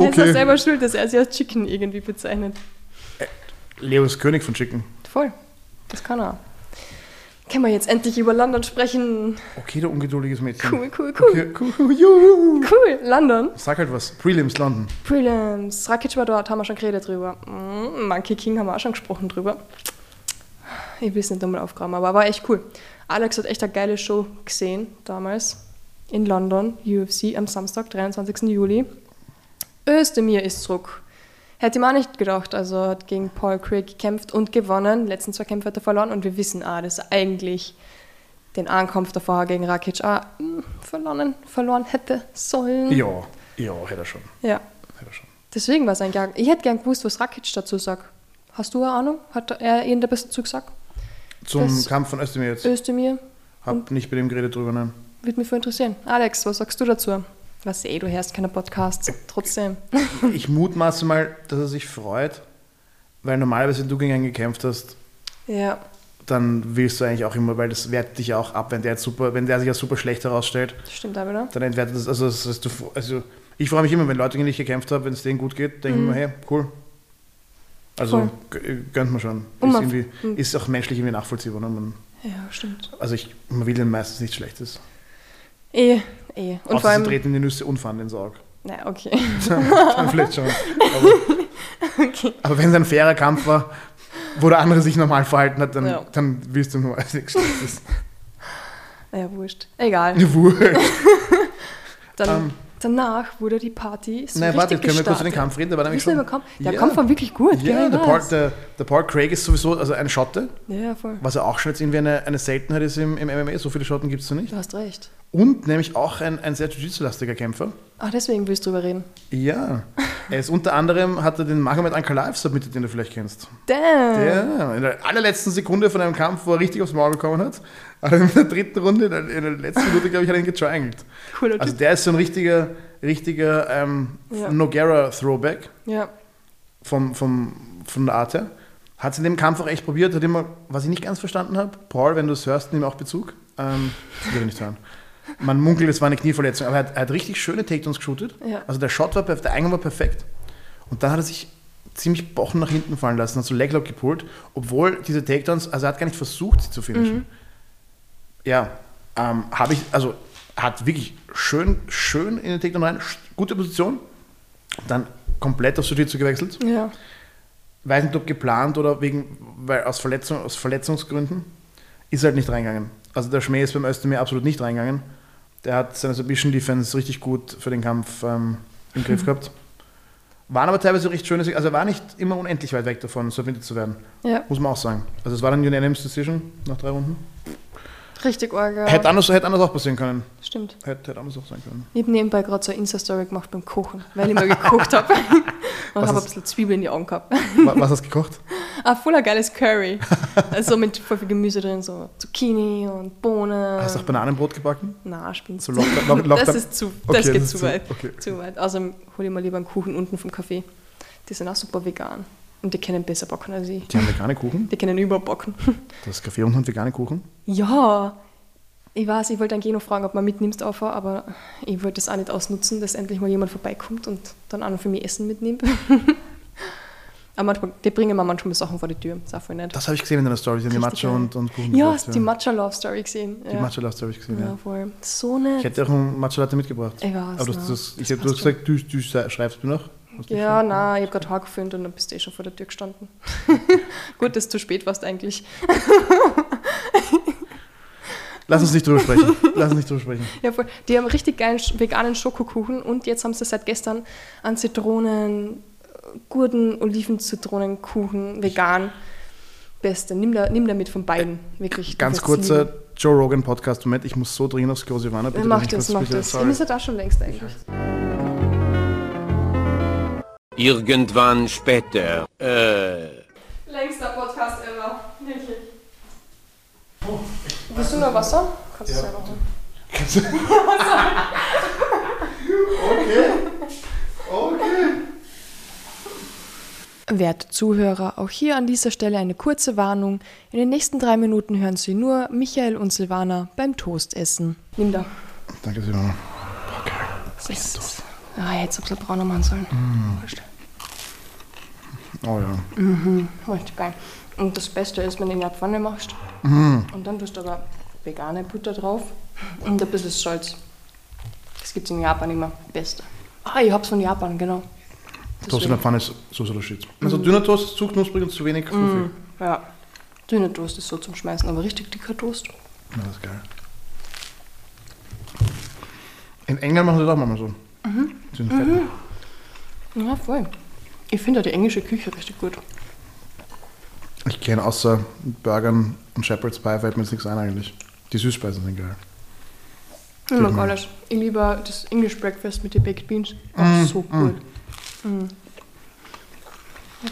Er ist Okay. auch selber schuld, dass er sich als Chicken irgendwie bezeichnet. Leo ist König von Chicken. Voll. Das kann er. Können wir jetzt endlich über London sprechen? Okay, du ungeduldiges Mädchen. Cool, cool, cool. Okay, cool. Juhu. Cool, London. Sag halt was. Prelims London. Prelims. Rakic war dort, haben wir schon geredet drüber. Mm, Monkey King haben wir auch schon gesprochen drüber. Ich will es nicht nochmal aufgraben, aber war echt cool. Alex hat echt eine geile Show gesehen damals in London, UFC am Samstag, 23. Juli. Özdemir ist zurück. Hätte ich mir auch nicht gedacht. Also hat gegen Paul Craig gekämpft und gewonnen. Die letzten zwei Kämpfe hat er verloren und wir wissen auch, dass er eigentlich den Ankampf davor gegen Rakic auch mm, verloren, verloren hätte sollen. Ja, ja, hätte er schon. ja. Hätte er schon. Deswegen war es ein Gang. Ich hätte gern gewusst, was Rakic dazu sagt. Hast du eine Ahnung? Hat er irgendetwas dazu gesagt? Zum Das- Kampf von Özdemir jetzt. Özdemir? Hab nicht mit ihm geredet drüber, nein. Würde mich voll interessieren. Alex, was sagst du dazu? Was eh, du hörst keine Podcasts. Trotzdem. <laughs> Ich mutmaße mal, dass er sich freut, weil normalerweise, wenn du gegen ihn gekämpft hast, Ja, dann willst du eigentlich auch immer, weil das wertet dich ja auch ab, wenn der, jetzt super, wenn der sich als super schlecht herausstellt, das stimmt auch wieder. dann entwertet das, also, das heißt, du, also ich freue mich immer, wenn Leute, gegen die ich gekämpft habe, wenn es denen gut geht, denke ich mir, hey, cool. Also Mhm. Voll. g- gönnt man schon. Ist, irgendwie, ist auch menschlich irgendwie nachvollziehbar. Ne? Man, Ja, stimmt. also ich, man will denen meistens nichts Schlechtes. Eh, eh. Und Außer vor allem. sie treten in die Nüsse und fahren den Sarg. <laughs> Na, okay. Dann <laughs> vielleicht schon. Aber, aber wenn es ein fairer Kampf war, wo der andere sich normal verhalten hat, dann, Ja. dann willst du nur als Schlechtes. Naja, <laughs> wurscht. Egal. Wurscht. Dann, Ähm. danach wurde die Party so Nein, richtig warte, können wir kurz über den. Kampf reden? Der war nämlich schon, Kampf? Der Ja. Kampf war wirklich gut, Ja, der Paul, der, der Paul Craig ist sowieso also eine Schotte, Ja, voll. was ja auch schon jetzt irgendwie eine, eine Seltenheit ist im, im MMA. So viele Schotten gibt es noch nicht. Du hast recht. Und nämlich auch ein, ein sehr Jiu-Jitsu-lastiger Kämpfer. Ah, deswegen willst du drüber reden. Ja. <laughs> Er ist unter anderem, hat er den Magomed Ankalaev submitted, den du vielleicht kennst. Damn. Ja, in der allerletzten Sekunde von einem Kampf, wo er richtig aufs Maul bekommen hat. Aber in der dritten Runde, in der, in der letzten Minute, glaube ich, hat er ihn getriangelt. Cooler Also der ist so ein richtiger, richtiger ähm, Ja. Noguera-Throwback Ja. vom, vom, von der Art her. Hat es in dem Kampf auch echt probiert, hat immer, was ich nicht ganz verstanden habe, Paul, wenn du es hörst, nimm auch Bezug. Ähm, das will ich nicht hören. Man munkelt, es war eine Knieverletzung, aber er hat, er hat richtig schöne Takedowns geshootet. Ja. Also der Shot war perfekt, der Eingang war perfekt. Und dann hat er sich ziemlich bochen nach hinten fallen lassen, hat so Leglock gepult, obwohl diese Takedowns, also er hat gar nicht versucht, sie zu finishen. Ja, ähm, habe ich, also hat wirklich schön, schön in den Takedown rein, gute Position, dann komplett auf Jiu-Jitsu gewechselt. Ja. Weiß nicht, ob geplant oder wegen, weil aus, Verletzung, aus Verletzungsgründen, ist halt nicht reingegangen. Also der Schmäh ist beim Özdemir absolut nicht reingegangen. Der hat seine Submission Defense richtig gut für den Kampf ähm, im Griff gehabt. Waren aber teilweise recht schöne, also er war nicht immer unendlich weit weg davon, submitted zu werden. Ja. Muss man auch sagen. Also es war dann Unanimous Decision nach drei Runden. Richtig arg. Hätte, anders, hätte anders auch passieren können. Stimmt. Hätte, hätte anders auch sein können. Ich habe nebenbei gerade so eine Insta-Story gemacht beim Kochen, weil ich mal gekocht habe. <laughs> <laughs> Und habe ein bisschen Zwiebeln in die Augen gehabt. Wa- Was hast du gekocht? <laughs> Ah, voller geiles Curry. Also mit voll viel Gemüse drin, so Zucchini und Bohnen. Hast du auch Bananenbrot gebacken? Na, spinnst So Lockdown- Lock- Das Lockdown- ist zu, Okay, das geht das zu zu- weit. okay. Zu weit. Außerdem hol ich mal lieber einen Kuchen unten vom Café. Die sind auch super vegan. Und die können besser backen als ich. Die haben vegane Kuchen. Die können überbacken. <laughs> Das Kaffee und vegane Kuchen. Ja, ich weiß, ich wollte eigentlich eh noch fragen, ob man mitnimmst, auf, aber ich wollte das auch nicht ausnutzen, dass endlich mal jemand vorbeikommt und dann auch noch für mich Essen mitnimmt. <laughs> aber manchmal, die bringen mir manchmal Sachen vor die Tür. Das ist auch voll nett. Das habe ich gesehen in deiner Story. Die Matcha und, und Kuchen ja, hast du die Matcha Love Story gesehen? Die ja. Matcha habe ich gesehen, Ja, ja. voll. So nett. Ich hätte auch einen Matcha Latte mitgebracht. Ich weiß, Aber das, ich Das hab, du hast passt gesagt, du, du schreibst mir noch. Hast Ja, nein, ich habe gerade Haar gefilmt und dann bist du eh schon vor der Tür gestanden. <laughs> <laughs> Gut, dass du zu spät warst eigentlich. <laughs> Lass uns nicht drüber sprechen. Lass uns nicht drüber sprechen. Ja, voll. Die haben richtig geilen veganen Schokokuchen und jetzt haben sie seit gestern einen Zitronen, Gurden, Oliven-Zitronenkuchen vegan. Beste. Nimm da, nimm da mit von beiden. Wirklich. du Ganz kurzer lieben. Joe Rogan Podcast. Moment, ich muss so dringend aufs Klo, Silvana. Bitte, Mach das, mach das. Ich muss ja da schon längst eigentlich. Irgendwann später. Äh. Längster Podcast ever. Wirklich. Willst du nur Wasser? Kannst du selber holen. Werte Zuhörer, auch hier an dieser Stelle eine kurze Warnung. In den nächsten drei Minuten hören Sie nur Michael und Silvana beim Toastessen. Nimm da. Danke, Silvana. Das ist, ah, jetzt hab's ein brauner machen sollen. Wurscht. Oh ja. Richtig geil. Und das Beste ist, wenn du in der Pfanne machst und dann tust du aber vegane Butter drauf und ein bisschen Salz. Das gibt's in Japan immer. Beste. Ah, ich hab's von Japan, genau. Toast in der Pfanne ist so so Shit. Also dünner Toast ist zu knusprig und zu wenig fluffig. Ja. Dünner Toast ist so zum Schmeißen, aber richtig dicker Toast. Ja, das ist geil. In England machen sie das auch manchmal so. Sind fett. Ja, voll. Ich finde die englische Küche richtig gut. Ich kenne außer Burgern und Shepherd's Pie fällt mir jetzt nichts ein eigentlich. Die Süßspeisen sind geil. Ich mag alles. Ich liebe das English Breakfast mit den Baked Beans. Auch so gut.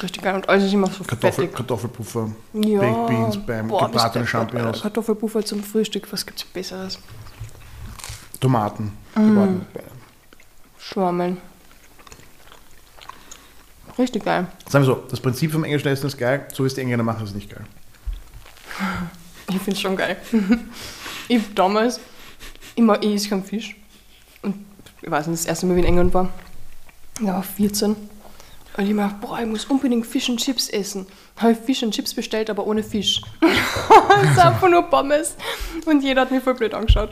Richtig geil. Und alles ist immer so Kartoffel, fettig. Kartoffelpuffer, Ja. Baked Beans beim Boah, gebratenen das- Champignons, Kartoffelpuffer zum Frühstück, was gibt's Besseres? Tomaten. Gebratene Beine. Schwammeln. Richtig geil. Sagen wir so, das Prinzip vom englischen Essen ist geil, so wie es die Engländer machen, ist es nicht geil. <laughs> Ich finde es schon geil. <laughs> ich hab damals immer, ich esse keinen Fisch. Und ich weiß nicht, das erste Mal, wie ich in England war, da war ich 14. Und ich mir boah, ich muss unbedingt Fish and Chips essen. Habe ich Fish and Chips bestellt, aber ohne Fisch. <laughs> Es ist einfach nur Pommes. Und jeder hat mich voll blöd angeschaut.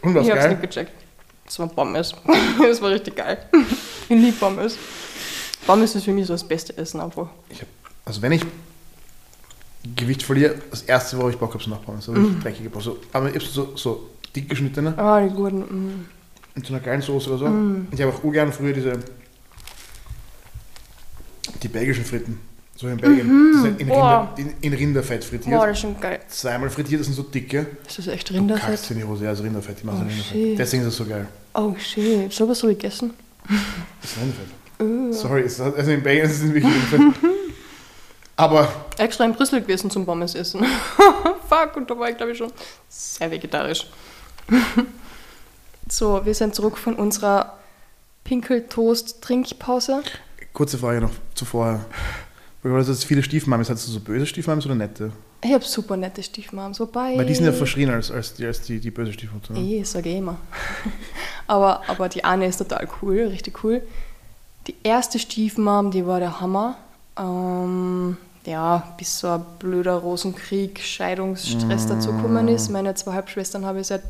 Und was ich hab's geil? nicht gecheckt. Das war Pommes. <laughs> das war richtig geil. Ich liebe Pommes. Pommes ist für mich so das beste Essen einfach. Ich hab, also wenn ich Gewicht verliere, das erste, worauf ich Bock habe, sind Nachbarn. So Mhm. richtig dreckige Pommes. So, aber ich so, so dick geschnittene, Ah, die guten. Mm. mit so einer geilen Soße oder so. Mhm. Ich habe auch ungern früher diese die belgischen Fritten. So in Belgien. In, Mhm. Boah. Rinder, in, in Rinderfett frittiert. Boah, das ist schon geil. Zweimal frittiert, das sind so dicke. Ist das echt Du Rinderfett? kackst in die Hose, ja, also Rinderfett, die machen Oh, Rinderfett. Deswegen ist es so geil. Oh shit, sowas habe ich gegessen. Das ist Rinderfett. Sorry, es ist, also in Belgien ist es wirklich Rinderfett. <laughs> Aber Extra in Brüssel gewesen zum Pommes essen. <laughs> Fuck, und da war ich glaube ich schon sehr vegetarisch. <laughs> so, wir sind zurück von unserer Pinkeltoast-Trinkpause. kurze Frage noch zuvor. Weil du viele Stiefmamis. Hattest du so böse Stiefmamis oder nette? Ich habe super nette Stiefmams, wobei... Weil die sind ja verschrien als, als, die, als die, die böse Stiefmutter. ne? Eh, sage ich immer. <laughs> aber, aber die eine ist total cool, richtig cool. Die erste Stiefmam, die war der Hammer. Ähm, ja, bis so ein blöder Rosenkrieg, Scheidungsstress dazu gekommen ist. Meine zwei Halbschwestern habe ich seit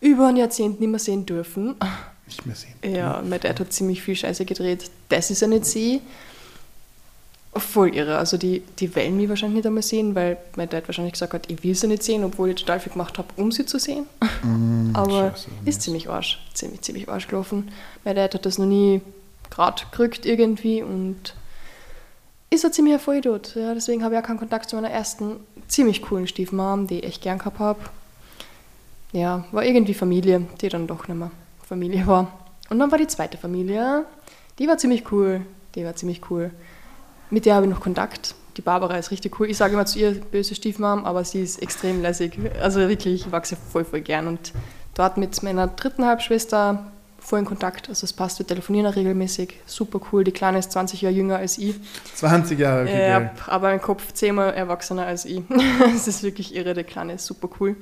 über ein Jahrzehnt nicht mehr sehen dürfen. Nicht mehr sehen. Ja, mein Dad hat ziemlich viel Scheiße gedreht. Das ist ja nicht sie. Voll irre. Also die, die wollen mich wahrscheinlich nicht einmal sehen, weil mein Dad wahrscheinlich gesagt hat, ich will sie nicht sehen, obwohl ich total viel gemacht habe, um sie zu sehen. Aber Scheiße, ist ziemlich arsch. Ziemlich, ziemlich arsch gelaufen. Mein Dad hat das noch nie gerade gerückt irgendwie und ist ein ziemlich Vollidiot. Ja, deswegen habe ich auch keinen Kontakt zu meiner ersten ziemlich coolen Stiefmom, die ich echt gern gehabt habe. Ja, war irgendwie Familie, die dann doch nicht mehr Familie war. Und dann war die zweite Familie, die war ziemlich cool. Die war ziemlich cool. Mit der habe ich noch Kontakt. Die Barbara ist richtig cool. Ich sage immer zu ihr böse Stiefmom, aber sie ist extrem lässig. Also wirklich, ich sie voll, voll gern. Und dort mit meiner dritten Halbschwester voll in Kontakt. Also es passt, wir telefonieren auch regelmäßig. Super cool. Die Kleine ist 20 Jahre jünger als ich. 20 Jahre, okay, Ja, geil. aber im Kopf zehnmal erwachsener als ich. <laughs> Es ist wirklich irre, die Kleine ist super cool.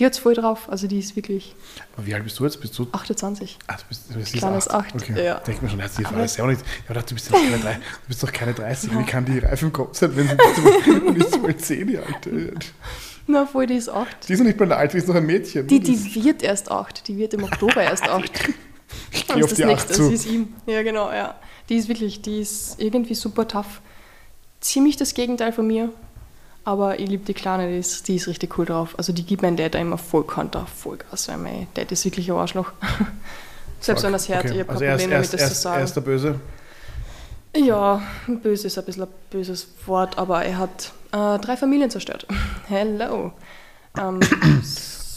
Die hat es voll drauf, also die ist wirklich Aber wie alt bist du jetzt? Bist du? 28. Ach, du bist, du bist Kleine ist acht, Okay. ja. Denk mir schon, Aber- Frage. Ist ja auch nicht. Ich dachte, <laughs> du bist, doch keine, du bist doch keine 30. Wie kann die reif im Kopf sein, wenn sie nicht mal <laughs> 10 Jahre alt ist? Na, voll, die ist acht. Die ist noch nicht mal alt, die ist noch ein Mädchen. Die, die wird erst acht. Die wird im Oktober erst acht. ich <laughs> Das gehe auf das die 8 nächste. zu. Sie ist ihm. Ja, genau, ja. Die ist wirklich, die ist irgendwie super tough. Ziemlich das Gegenteil von mir. Aber ich liebe die Kleine, die ist, die ist richtig cool drauf. Also die gibt mein Dad immer voll Konter, voll Gas, weil mein Dad ist wirklich ein Arschloch. <laughs> Selbst wenn er es hört, Okay. ich habe also kein Problem damit, das er zu sagen. er ist der Böse. Ja, böse ist ein bisschen ein böses Wort, aber er hat äh, drei Familien zerstört. <laughs> Hello. Ähm, <coughs>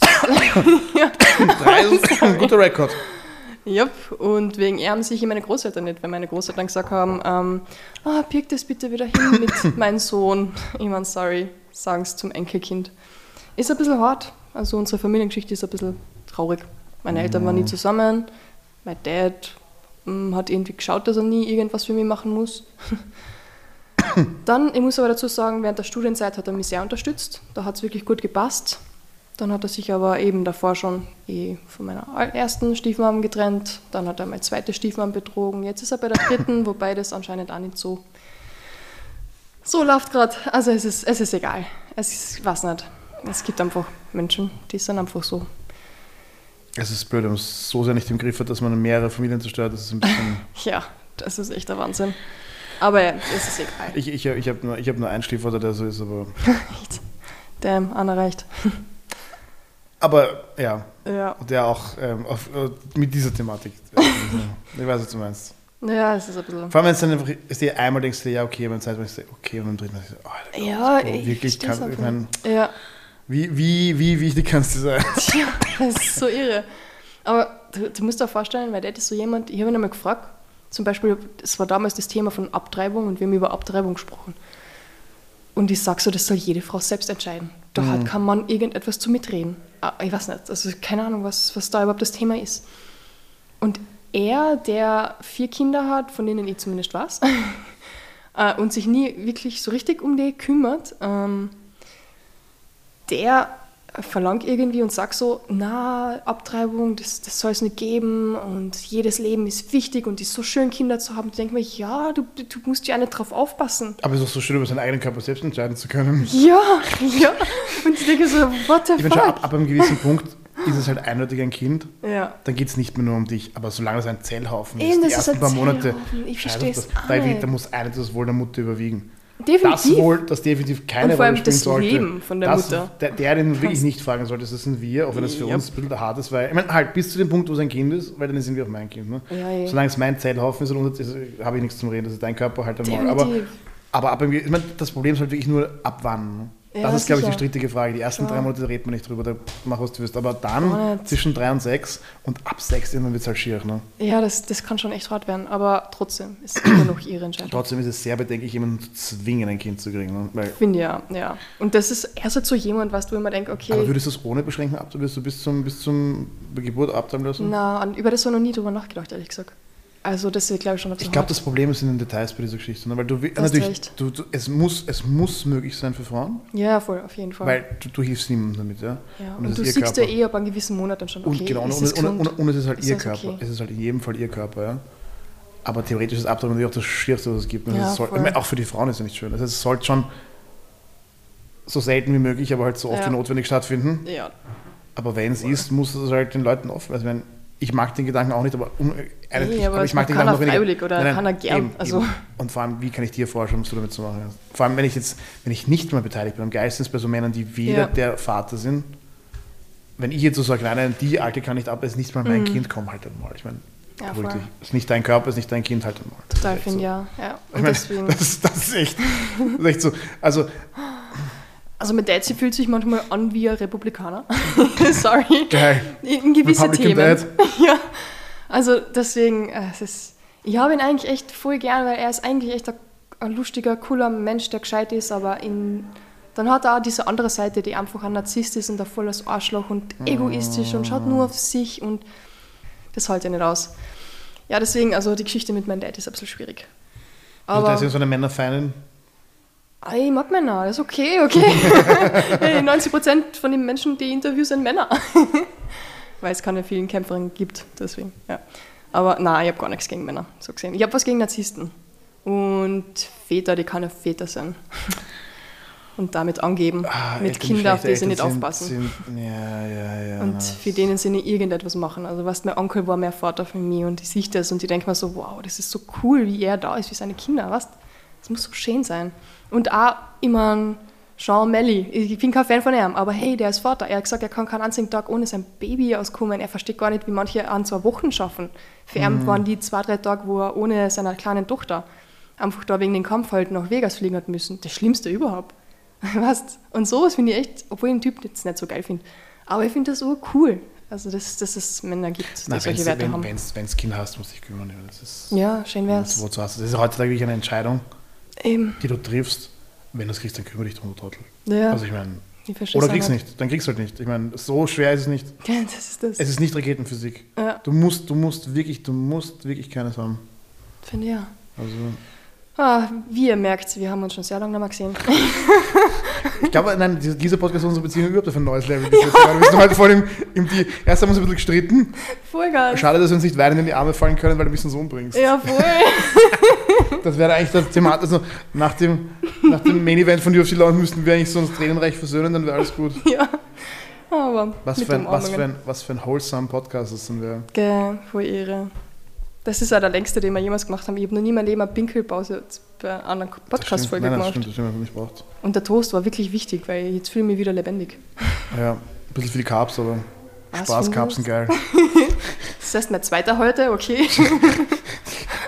<coughs> ja, Drei ist <laughs> ein guter Rekord. Yep. Und wegen ihm sehe ich meine Großeltern nicht, weil meine Großeltern gesagt haben, ähm, ah, birg das bitte wieder hin <laughs> mit meinem Sohn. Ich meine, sorry, sagen es zum Enkelkind. Ist ein bisschen hart. Also unsere Familiengeschichte ist ein bisschen traurig. Meine Eltern waren nie zusammen. Mein Dad mm, hat irgendwie geschaut, dass er nie irgendwas für mich machen muss. <laughs> Dann, ich muss aber dazu sagen, während der Studienzeit hat er mich sehr unterstützt. Da hat es wirklich gut gepasst. Dann hat er sich aber eben davor schon eh von meiner ersten Stiefmam getrennt. Dann hat er meine zweite Stiefmam betrogen. Jetzt ist er bei der dritten, <laughs> wobei das anscheinend auch nicht so so läuft gerade. Also es ist, es ist egal. Es ist, weiß nicht. Es gibt einfach Menschen, die sind einfach so. Es ist blöd, wenn man es so sehr nicht im Griff hat, dass man mehrere Familien zerstört. Das ist ein bisschen. <laughs> Ja, das ist echt der Wahnsinn. Aber ja, es ist egal. ich ich, ich habe nur, ich hab nur einen Stiefvater, der so ist, aber. <laughs> Damn, Anna reicht. Aber ja, Ja. der auch ähm, auf, äh, mit dieser Thematik. <laughs> ich weiß, was du meinst. Ja, es ist ein bisschen. Vor allem, wenn es dann einfach ist, dir einmal denkst du, ja, okay, aber dann Zeit, denkst du, okay, und beim dritten Mal denkst du, oh, Ja, ich wirklich, kann, ich mein, Ja, wie, wie, wie wichtig kannst du sein? <laughs> Tja, das ist so irre. Aber du, du musst dir vorstellen, weil Dad ist so jemand, ich habe ihn einmal gefragt, zum Beispiel, es war damals das Thema von Abtreibung und wir haben über Abtreibung gesprochen. Und ich sage so, das soll jede Frau selbst entscheiden. Da Mhm. hat kein Mann irgendetwas zu mitreden. Ah, Ich weiß nicht, also keine Ahnung, was, was da überhaupt das Thema ist. Und er, der vier Kinder hat, von denen ich zumindest weiß, <laughs> äh, und sich nie wirklich so richtig um die kümmert, ähm, der verlangt irgendwie und sagt so, na, Abtreibung, das, das soll es nicht geben und jedes Leben ist wichtig und es ist so schön, Kinder zu haben. Ich denke mir, ja, du, du musst ja nicht drauf aufpassen. Aber es ist auch so schön, über seinen eigenen Körper selbst entscheiden zu können. Ja, <laughs> ja. Und ich denke so, what the Ich meine, schon ab, fuck? ab einem gewissen Punkt ist es halt eindeutig ein Kind. Ja. Dann geht es nicht mehr nur um dich. Aber solange es ein Zellhaufen Eben, ist, die ist ersten ein paar Monate. Ich verstehe es Da, da muss eine das Wohl der Mutter überwiegen. Definitiv. Das wohl, das definitiv keine Rolle spielen sollte. Leben von der das, Mutter. Der, der, den wirklich nicht fragen solltest, das sind wir, auch wenn das für Yep. uns ein bisschen hart ist, weil, ich meine, halt bis zu dem Punkt, wo es ein Kind ist, weil dann sind wir auch mein Kind. Ne? Ja, eh. Solange es mein Zellhaufen ist, ist, habe ich nichts zum Reden, das ist dein Körper halt einmal. Aber, aber ab, ich meine, das Problem ist halt wirklich nur, ab wann. Ne? Ja, das ist, glaube ich, die strittige Frage. Die ersten Klar. drei Monate redet man nicht drüber, da mach was du willst. Aber dann zwischen drei und sechs und ab sechs irgendwann wird es halt schier. Ne? Ja, das, das kann schon echt hart werden, aber trotzdem ist es immer noch ihre Entscheidung. Trotzdem ist es sehr bedenklich, jemanden zu zwingen, ein Kind zu kriegen. Ne? Weil, Finde ja, ja. Und das ist erst so jemand, was du immer denkst, okay, Aber würdest du es ohne Beschränkung ab, würdest du bis zum, bis zum Geburt abtreiben lassen? na, über das habe ich noch nie drüber nachgedacht, ehrlich gesagt. Also das ist, glaube ich, schon Ich glaube, das Problem ist in den Details bei dieser Geschichte. Ne? Weil du, hast natürlich, du, du, es, muss, es muss möglich sein für Frauen, Ja, voll, auf jeden Fall. weil du, du hilfst niemandem damit. Ja? ja. Und Und, du siehst ja eh ab einem gewissen Monat dann schon, okay, Und genau, und, ist und, es und, und, und es ist halt Ist ihr das Körper. okay? Es ist halt in jedem Fall ihr Körper, ja. Aber theoretisch ist Abtreibung natürlich auch das Schierste, was es gibt. Und Ja, es soll, ich meine, auch für die Frauen ist es ja nicht schön. Also es sollte schon so selten wie möglich, aber halt so oft Ja. wie notwendig stattfinden. Ja, Aber wenn es ist, muss es halt den Leuten offen. Also meine, ich mag den Gedanken auch nicht, aber, um, eine, Nee, ich, aber aber es ich mag den Gedanken noch weniger. freiwillig oder keiner gern. Also- Und vor allem, wie kann ich dir vorstellen, was du damit zu machen hast? Vor allem, wenn ich jetzt, wenn ich nicht mal beteiligt bin, am geilsten ist bei so Männern, die weder Ja. der Vater sind. Wenn ich jetzt so sage, nein, nein, die Alte kann nicht ab, ist nicht mal mein Kind, komm halt einmal. Ich meine, Mhm. Ja, dich. ist nicht dein Körper, ist nicht dein Kind, halt einmal. Ist total finde so. ja. ja. Ich meine, deswegen, das, <laughs> ist, das ist echt, das ist echt so. Also, also mit Daisy fühlt sich manchmal an wie ein Republikaner. <laughs> Sorry. geil. In gewisse Republican Themen. Dad. <laughs> Ja, also deswegen, äh, es ist, ich habe ihn eigentlich echt voll gern, weil er ist eigentlich echt ein, ein lustiger, cooler Mensch, der gescheit ist, aber in, dann hat er auch diese andere Seite, die einfach ein Narzisst ist und ein volles Arschloch und egoistisch und schaut nur auf sich und das hält er nicht aus. Ja, deswegen, also die Geschichte mit meinem Dad ist ein bisschen schwierig. Also, Aber da ist so eine Männerfeindin. Ich mag Männer, das ist okay, okay. <laughs> hey, 90% von den Menschen, die ich interview, sind Männer. <laughs> Weil es keine vielen Kämpferinnen gibt, deswegen, ja. Aber nein, ich habe gar nichts gegen Männer, so gesehen. Ich habe was gegen Narzissten. Und Väter, die keine Väter sind. <laughs> Und damit angeben, Ah, mit Kindern, auf die sie nicht sind- aufpassen. Sind, ja, ja, ja. und für denen sie nicht irgendetwas machen. Also was mein Onkel war mehr Vater für mich und ich sehe das und ich denke mir so, wow, das ist so cool, wie er da ist, wie seine Kinder, was? Das muss so schön sein. Und auch immer Jean Melly, ich bin kein Fan von ihm, aber hey, der ist Vater. Er hat gesagt, er kann keinen einzigen Tag ohne sein Baby auskommen. Er versteht gar nicht, wie manche an zwei Wochen schaffen. Für ihn waren die zwei, drei Tage, wo er ohne seine kleinen Tochter einfach da wegen dem Kampf halt nach Vegas fliegen hat müssen. Das Schlimmste überhaupt. <laughs> Weißt? Und sowas finde ich echt, obwohl ich den Typ jetzt nicht so geil finde. Aber ich finde das so cool. Also, dass, dass es Männer gibt, die Na, solche Werte wenn haben. wenn's, wenn's Kind hast, musst du dich kümmern. ja, Das ist, Ja, schön wär's. wozu hast du? Das ist heutzutage wirklich eine Entscheidung, Eben. die du triffst. Wenn du es kriegst, dann kümmere dich drum, du Trottel. Ja, Also ich meine, oder kriegst auch nicht, dann kriegst du halt nicht. Ich meine, so schwer ist es nicht. <laughs> Ja, das ist das. Es ist nicht Raketenphysik. Ja. Du musst, du musst wirklich, du musst wirklich keines haben. Finde ich ja. Also, Ah, wie ihr merkt, wir haben uns schon sehr lange nicht mehr gesehen. <laughs> ich glaube, nein, dieser, dieser Podcast hat unsere Beziehung überhaupt auf ein neues Level gesetzt. <laughs> gerade. Wir sind heute voll im, im die, erst haben wir uns ein bisschen gestritten. Voll geil. Schade, dass wir uns nicht weinend in die Arme fallen können, weil du mich so umbringst. Ja, voll. Das wäre eigentlich das Thema. Also nach dem, nach dem Main Event von UFC Launch müssten wir eigentlich so uns tränenreich versöhnen, dann wäre alles gut. <laughs> ja. Aber Was für, ein, was, für ein, was für ein wholesome Podcast das dann wäre. Gell, voll Ehre. Das ist auch der längste, den wir jemals gemacht haben. Ich habe noch nie in meinem Leben eine Pinkelpause bei einer anderen Das. Podcast-Folge Nein, das gemacht. stimmt, das stimmt, man nicht braucht. Und der Toast war wirklich wichtig, weil jetzt fühle ich mich wieder lebendig. <laughs> Ja, ein bisschen viel Carbs, aber Was Spaß, Carbs sind geil. <laughs> Das heißt, mein zweiter heute, okay.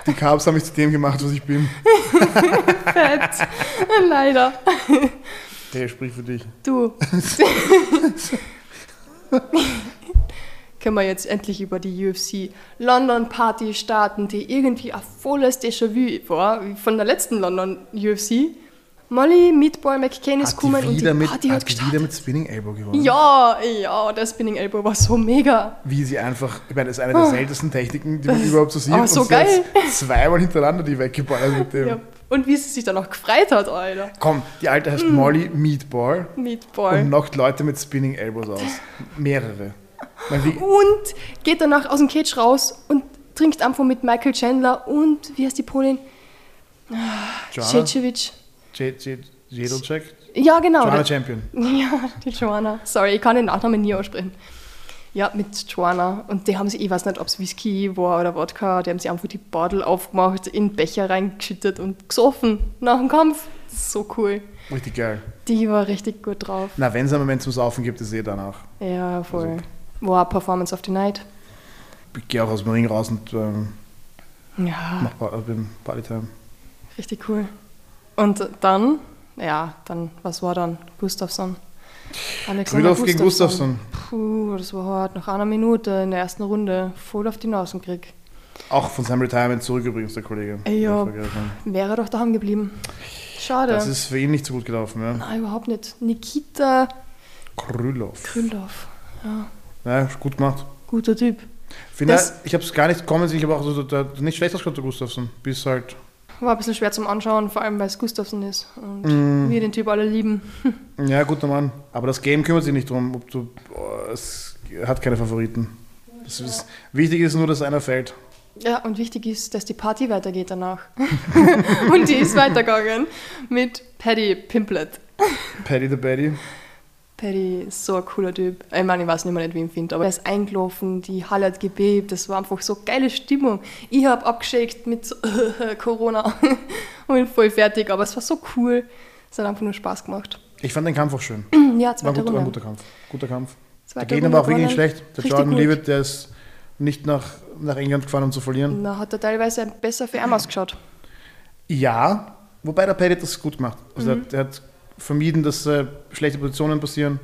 Die Carbs haben mich zu dem gemacht, was ich bin. <laughs> Fett. Leider. Der spricht für dich. Du. <laughs> können wir jetzt endlich über die UFC London Party starten, die irgendwie ein volles Déjà-vu war, wie von der letzten London UFC. Molly Meatball McCain ist die gekommen und die mit, Party hat, hat die wieder mit Spinning Elbow gewonnen. ja, ja, der Spinning Elbow war so mega. Wie sie einfach, ich meine, das ist eine der seltensten Techniken, die man überhaupt so sieht. aber so und sie hat geil. zweimal hintereinander die weggeballert mit dem. Ja. Und wie sie sich dann auch gefreut hat, Alter. Komm, die alte Mm. heißt Molly Meatball Meatball. und knockt Leute mit Spinning Elbows aus. Mehrere. Und geht danach aus dem Cage raus und trinkt einfach mit Michael Chandler und, wie heißt die Polin? Joanna? Cecevic. J- J- Jedlczek? Ja, genau. Joanna Champion. <laughs> Ja, die Joanna. Sorry, ich kann den Nachnamen nie aussprechen. Ja, mit Joanna. Und die haben sie, ich weiß nicht, ob es Whisky war oder Wodka, die haben sie einfach die Bottle aufgemacht, in den Becher reingeschüttet und gesoffen nach dem Kampf. So cool. Richtig geil. Die war richtig gut drauf. Na, wenn es einen Moment zum Saufen gibt, ist eh danach. Ja, voll. War Performance of the Night. Ich gehe auch aus dem Ring raus und ähm, Ja, mach äh, Partytime. richtig cool. Und dann, ja, dann, was war dann? Gustafsson. Alexander Krylov gegen Gustafsson. Puh, das war hart. Nach einer Minute in der ersten Runde voll auf die Nasen gekriegt. Auch von seinem Retirement zurück übrigens, der Kollege. Ja. Vergessen. Wäre doch daheim geblieben. Schade. Das ist für ihn nicht so gut gelaufen, ja. Nein, überhaupt nicht. Nikita Krylov. Krylov. Ja, Ja, gut gemacht. guter Typ. Finde, ich habe es gar nicht kommen sehen, ich habe auch so, der nicht schlecht ausgeschaut, der Gustafsson. Bis halt. War ein bisschen schwer zum Anschauen, vor allem weil es Gustafsson ist. Und Mm. wir den Typ alle lieben. <laughs> Ja, guter Mann. Aber das Game kümmert sich nicht drum, ob du. Oh, es hat keine Favoriten. Ist, wichtig ist nur, dass einer fällt. Ja, und wichtig ist, dass die Party weitergeht danach. <laughs> und die ist weitergegangen mit Paddy Pimplet. Paddy the Baddy. Paddy ist so ein cooler Typ. Ich meine, ich weiß nicht mehr, nicht, wie ich ihn finde, aber er ist eingelaufen, die Halle hat gebebt, das war einfach so geile Stimmung. Ich habe abgeschickt mit so, <laughs> Corona <laughs> und bin voll fertig, aber es war so cool. Es hat einfach nur Spaß gemacht. Ich fand den Kampf auch schön. <clears throat> Ja, War ein zweite guter, war ein Runde. guter Kampf. Guter Kampf. Der Zweite Gegner Runde war auch wirklich nicht schlecht. Der Jordan gut. Leavitt, der ist nicht nach, nach England gefahren, um zu verlieren. Na, hat er teilweise besser für ihn ausgeschaut. Ja, wobei der Paddy das gut gemacht. Also Mhm. er, hat, er hat vermieden, dass äh, schlechte Positionen passieren.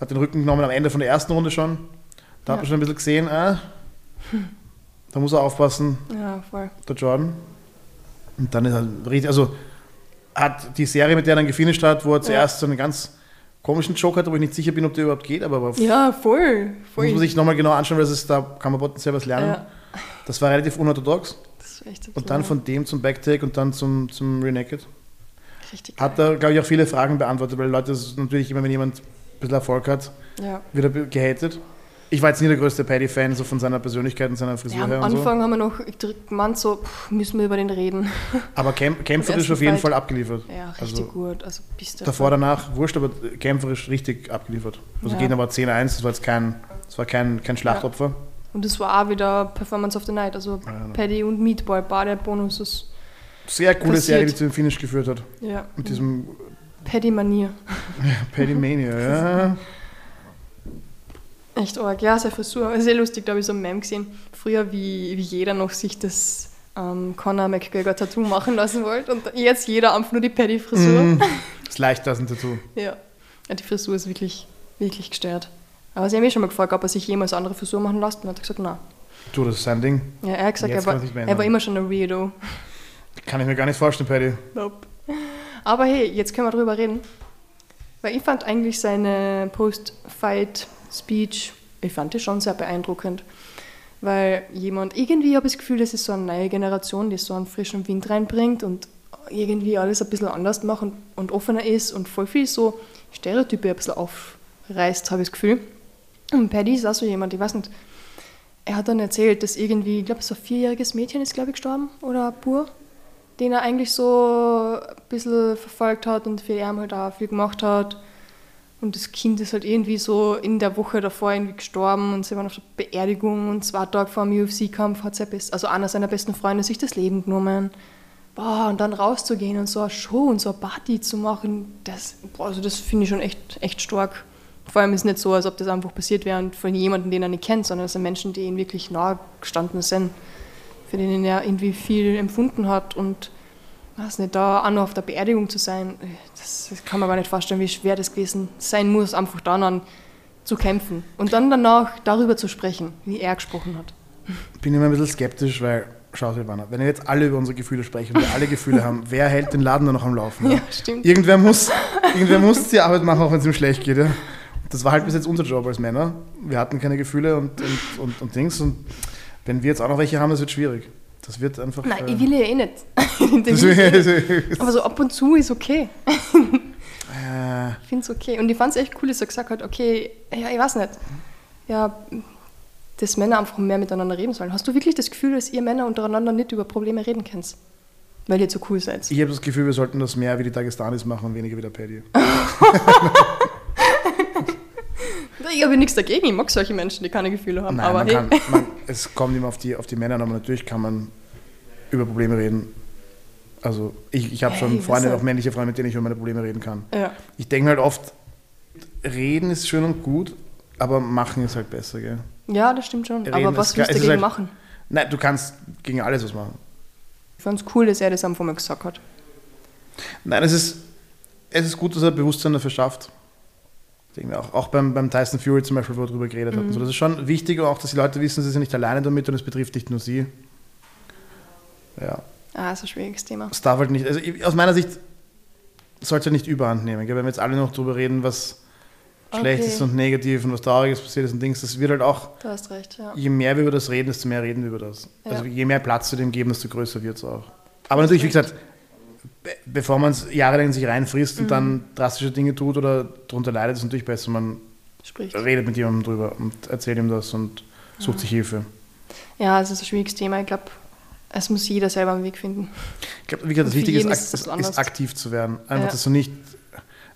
Hat den Rücken genommen am Ende von der ersten Runde schon. Da hat Ja. man schon ein bisschen gesehen, äh, da muss er aufpassen, Ja, voll. der Jordan. Und dann ist er richtig, also hat die Serie, mit der er dann gefinisht hat, wo er zuerst so einen ganz komischen Joke hatte, wo ich nicht sicher bin, ob der überhaupt geht, aber Ja, voll. voll. muss man sich nochmal genau anschauen, weil es ist, da kann man potenziell was lernen. ja, Das war relativ unorthodox. das ist echt Und dann von dem zum Backtake und dann zum, zum Renaked. Richtig Hat geil. er, glaube ich, auch viele Fragen beantwortet, weil Leute, das ist natürlich immer, wenn jemand ein bisschen Erfolg hat, Ja. wird er gehatet. Ich war jetzt nie der größte Paddy-Fan, so von seiner Persönlichkeit und seiner Frisur Ja, am her so. Anfang haben wir noch gemeint, so, pff, müssen wir über den reden. <laughs> Aber kämp kämpferisch auf jeden. Fall abgeliefert. Ja, richtig Also, gut. Also bist du Davor, danach, wurscht, aber kämpferisch richtig abgeliefert. Also Ja. Gegner war 10-1, das war jetzt kein, das war kein, kein Schlachtopfer. Und das war auch wieder Performance of the Night. Also Ja, ja. Paddy und Meatball, beide Bonuses. Sehr coole Passiert. Serie, die zu dem Finish geführt hat. Ja. Mit diesem Paddy-Manier. Paddy Mania, <laughs> ja. Echt arg. Ja, seine Frisur. Sehr lustig, da habe ich so ein Meme gesehen. Früher, wie, wie jeder noch sich das ähm, Conor McGregor-Tattoo machen lassen wollte. Und jetzt jeder einfach nur die Paddy-Frisur. Mm. <laughs> Das leicht das ein Tattoo. Ja. ja. Die Frisur ist wirklich, wirklich gestört. Aber sie haben mich schon mal gefragt, ob er sich jemals andere Frisur machen lässt. Und er hat gesagt, nein. Du, das ist sein Ding. Ja, er hat gesagt, er war, er war immer schon ein Weirdo. Kann ich mir gar nicht vorstellen, Paddy. Nope. Aber hey, jetzt können wir drüber reden. Weil ich fand eigentlich seine Post-Fight-Speech, ich fand die schon sehr beeindruckend. Weil jemand, irgendwie habe ich das Gefühl, das ist so eine neue Generation, die so einen frischen Wind reinbringt und irgendwie alles ein bisschen anders macht und, und offener ist und voll viel so Stereotype ein bisschen aufreißt, habe ich das Gefühl. Und Paddy ist auch so jemand, ich weiß nicht, er hat dann erzählt, dass irgendwie, ich glaube, so ein vierjähriges Mädchen ist, glaube ich, gestorben oder Bur den er eigentlich so ein bisschen verfolgt hat und für ihn halt auch viel gemacht hat. Und das Kind ist halt irgendwie so in der Woche davor irgendwie gestorben und sie waren auf der Beerdigung und zwei Tage vor dem UFC-Kampf hat sein best also einer seiner besten Freunde sich das Leben genommen. Boah, und dann rauszugehen und so eine Show und so eine Party zu machen, das, also das finde ich schon echt, echt stark. Vor allem ist es nicht so, als ob das einfach passiert wäre und von jemandem, den er nicht kennt, sondern es sind Menschen, die ihm wirklich nahe gestanden sind für den er irgendwie viel empfunden hat und weiß nicht, da auch noch auf der Beerdigung zu sein, das, das kann man gar nicht vorstellen, wie schwer das gewesen sein muss, einfach dann an zu kämpfen und dann danach darüber zu sprechen, wie er gesprochen hat. bin immer ein bisschen skeptisch, weil, schau Silvana, wenn wir jetzt alle über unsere Gefühle sprechen und wir alle Gefühle haben, wer hält den Laden dann noch am Laufen? Ja, stimmt. Irgendwer muss, irgendwer muss die Arbeit machen, auch wenn es ihm schlecht geht. Ja? Das war halt bis jetzt unser Job als Männer. Wir hatten keine Gefühle und, und, und, und Dings. Und wenn wir jetzt auch noch welche haben, das wird schwierig. Das wird einfach. Nein, äh, ich will ja eh nicht. <laughs> <laughs> Das Sinne. <laughs> Aber so ab und zu ist okay. äh, Ich finde es okay. Und ich fand es echt cool, dass er gesagt hat, okay, ja, ich weiß nicht. Ja, dass Männer einfach mehr miteinander reden sollen. Hast du wirklich das Gefühl, dass ihr Männer untereinander nicht über Probleme reden könnt? Weil ihr zu cool seid. ich habe das Gefühl, wir sollten das mehr wie die Dagestanis machen und weniger wie der Paddy. Ich habe nichts dagegen, ich mag solche Menschen, die keine Gefühle haben. Nein, aber man hey, kann, man, es kommt immer auf die, auf die Männer an, aber natürlich kann man über Probleme reden. Also ich, ich habe Hey, schon Freunde, auch männliche Freunde, mit denen ich über meine Probleme reden kann. ja, Ich denke halt oft, reden ist schön und gut, aber machen ist halt besser, gell? ja, das stimmt schon. Reden aber was willst du dagegen halt- machen? Nein, du kannst gegen alles was machen. Ich fand es cool, dass er das einfach mal gesagt hat. Nein, es ist, es ist gut, dass er Bewusstsein dafür schafft. Auch, auch beim, beim Tyson Fury zum Beispiel, wo wir darüber geredet Mhm. hatten. So, das ist schon wichtig, auch dass die Leute wissen, sie sind nicht alleine damit und es betrifft nicht nur sie. Ja, Ah, ist ein schwieriges Thema. es darf halt nicht, also ich- aus meiner Sicht sollte es nicht überhand nehmen. Gell? Wenn wir jetzt alle noch darüber reden, was schlecht Okay. ist und negativ und was trauriges passiert ist und Dings, das wird halt auch, Du hast recht, ja. je mehr wir über das reden, desto mehr reden wir über das. Ja. Also je mehr Platz wir dem geben, desto größer wird es auch. Aber natürlich, wie gesagt, bevor man es jahrelang in sich reinfrisst Mhm. und dann drastische Dinge tut oder darunter leidet, ist es natürlich besser, man Spricht. redet mit jemandem drüber und erzählt ihm das und sucht sich Hilfe. Ja, es ist ein schwieriges Thema. Ich glaube, es muss jeder selber einen Weg finden. Ich glaube, wie gesagt, das Wichtige ist, ist ist, aktiv zu werden. Einfach, Ja. dass du nicht.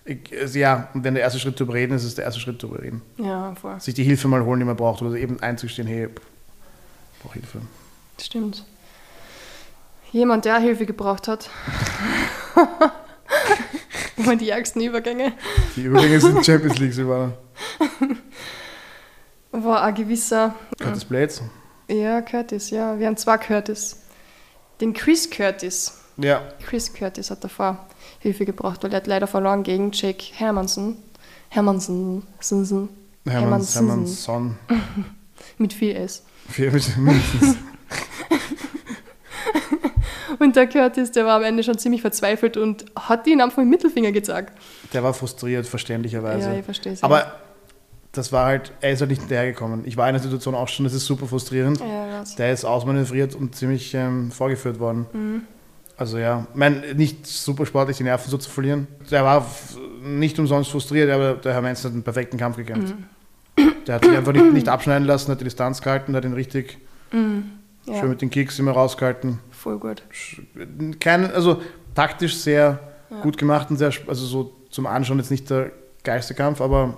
Ich, also ja, und wenn der erste Schritt drüber reden ist, ist der erste Schritt drüber reden. Ja, voll. Sich die Hilfe mal holen, die man braucht, oder eben einzugestehen, hey, ich brauche Hilfe. Stimmt. Jemand, der Hilfe gebraucht hat. <laughs> Immer die ärgsten Übergänge. Die Übergänge sind Champions League, Silvana. War ein gewisser, Curtis Blades. ja, Curtis, ja. Wir haben zwei Curtis. Den Chris Curtis. Ja, Chris Curtis hat davor Hilfe gebraucht, weil er hat leider verloren gegen Jake Hermanson. Hermanson. Hermanson. Hermannsson. <laughs> Mit viel S. Vier mit- mindestens. Und der Curtis, der war am Ende schon ziemlich verzweifelt und hat ihn einfach mit dem Mittelfinger gezeigt. Der war frustriert, verständlicherweise. Ja, ich verstehe es. Aber das war halt, er ist halt nicht hinterhergekommen. Ich war in der Situation auch schon, das ist super frustrierend. Ja? Der ist ausmanövriert und ziemlich ähm, vorgeführt worden. Mhm. Also ja, ich meine, nicht super sportlich, die Nerven so zu verlieren. Der war nicht umsonst frustriert, aber der Herr Menz hat einen perfekten Kampf gekämpft. Mhm. Der hat sich einfach nicht, nicht abschneiden lassen, hat die Distanz gehalten, hat ihn richtig Ja, schön mit den Kicks immer rausgehalten. Voll gut. Kein, also taktisch sehr gut gemacht und sehr, also so zum Anschauen jetzt nicht der geilste Kampf, aber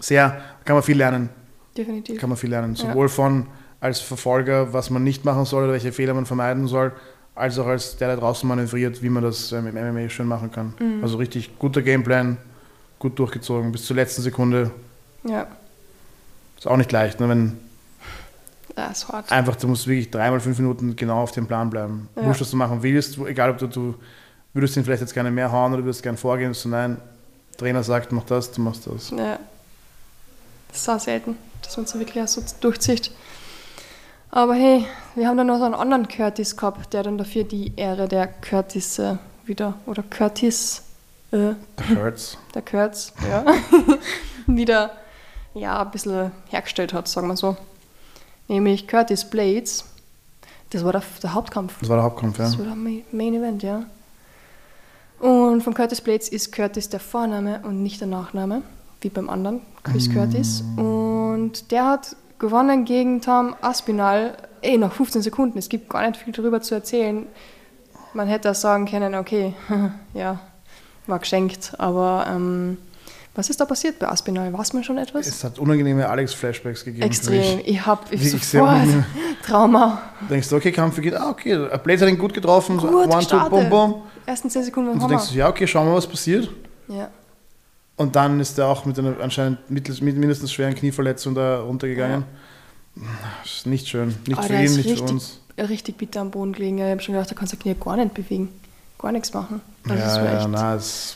sehr, kann man viel lernen. Definitiv. kann man viel lernen. Sowohl von als Verfolger, was man nicht machen soll oder welche Fehler man vermeiden soll, als auch als der da draußen manövriert, wie man das ähm, im MMA schön machen kann. Mhm. Also richtig guter Gameplan, gut durchgezogen, bis zur letzten Sekunde. Ja, Ist auch nicht leicht, ne? wenn ist hart. einfach, du musst wirklich dreimal fünf Minuten genau auf dem Plan bleiben. Ja. Wurscht, was du machen willst, egal ob du, du würdest ihn vielleicht jetzt gerne mehr hauen oder würdest gerne vorgehen, so nein, Trainer sagt, mach das, du machst das. Ja. Das ist auch selten, dass man es wirklich auch so durchzieht. Aber hey, wir haben dann noch so einen anderen Curtis gehabt, der dann dafür die Ehre der Curtis äh, wieder, oder Curtis, äh, Der hurts. <laughs> der Kurtz, ja, <laughs> wieder ja, ein bisschen hergestellt hat, sagen wir so. Nämlich Curtis Blades. Das war der, der Hauptkampf. Das war der Hauptkampf, ja. Das war der Ma- Main Event, ja. Und von Curtis Blades ist Curtis der Vorname und nicht der Nachname, wie beim anderen, Chris Curtis. Und der hat gewonnen gegen Tom Aspinall, eh, nach 15 Sekunden. Es gibt gar nicht viel darüber zu erzählen. Man hätte auch sagen können, okay, <laughs> ja, war geschenkt, aber ähm, was ist da passiert bei Aspinall? Weiß man schon etwas? Es hat unangenehme Alex-Flashbacks gegeben. für Extrem. Ich habe ich sehr sofort unangenehm. Trauma. denkst du, okay, Kampf geht, ah, okay, Blades hat ihn gut getroffen, so Gut one, two, gestartet. bum, bum. Ersten 10 Sekunden Und du Hammer. denkst, ja, okay, schauen wir mal, was passiert. Ja. Und dann ist er auch mit einer anscheinend mittels- mit mindestens schweren Knieverletzung da runtergegangen. Das ist nicht schön. Nicht Aber für der ihn, ist nicht für richtig, uns. richtig bitter am Boden gelegen. Ich habe schon gedacht, da kannst du Knie gar nicht bewegen. Gar nichts machen. Also das ja, war ja, echt, na, es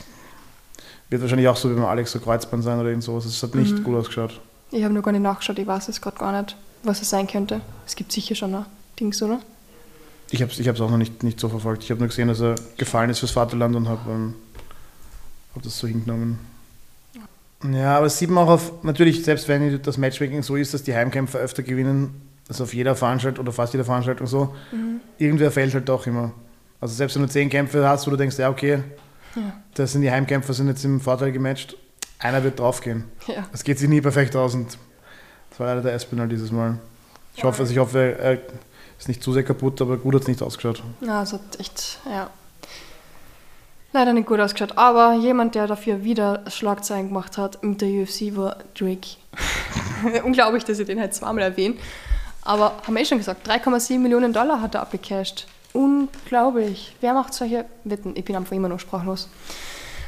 Wird wahrscheinlich auch so wie beim Alex so Kreuzband sein oder irgend sowas. Es hat nicht Mhm. gut ausgeschaut. Ich habe noch gar nicht nachgeschaut, ich weiß es gerade gar nicht, was es sein könnte. Es gibt sicher schon ein Dings, oder? Ich habe es ich hab's auch noch nicht, nicht so verfolgt. Ich habe nur gesehen, dass er gefallen ist fürs Vaterland und habe ähm, hab das so hingenommen. Ja, aber es sieht man auch auf, natürlich, selbst wenn das Matchmaking so ist, dass die Heimkämpfer öfter gewinnen, also auf jeder Veranstaltung oder fast jeder Veranstaltung so, irgendwer fällt halt doch immer. Also selbst wenn du zehn Kämpfe hast, wo du denkst, ja okay, Ja. das sind die Heimkämpfer, sind jetzt im Vorteil gematcht, einer wird draufgehen. Ja. Es geht sich nie perfekt aus und das war leider der Espinal dieses Mal. Ich hoffe, also ich hoffe, er ist nicht zu sehr kaputt, aber gut hat es nicht ausgeschaut. Ja, es hat echt, ja. Leider nicht gut ausgeschaut. Aber jemand, der dafür wieder Schlagzeilen gemacht hat mit der UFC, war Drake. <laughs> Unglaublich, dass ich den halt zweimal erwähne. Aber haben wir eh schon gesagt, 3,7 Millionen Dollar hat er abgecasht. Unglaublich. Wer macht solche Wetten? Ich bin einfach immer noch sprachlos.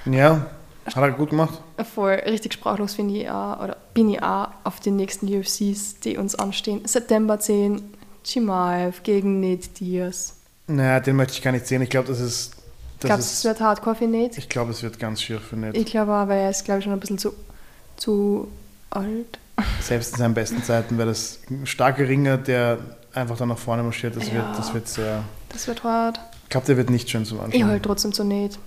Ja, hat er gut gemacht. Voll richtig sprachlos finde ich auch, oder bin ich auch auf den nächsten UFCs, die uns anstehen. September 10, Chimaev gegen Nate Diaz. Naja, den möchte ich gar nicht sehen. Ich glaube, das ist. Das Glaubst du, es ist wird hardcore für Nate? ich glaube, es wird ganz schier für Ned. Ich glaube auch, weil er ist, glaube ich, schon ein bisschen zu, zu alt. Selbst in seinen besten Zeiten wäre das ein starker Ringer, der einfach dann nach vorne marschiert. Das, Ja. wird, das wird sehr. Das wird hart. Ich glaube, der wird nicht schön zum Ich Anschauen. halt trotzdem zu Nate.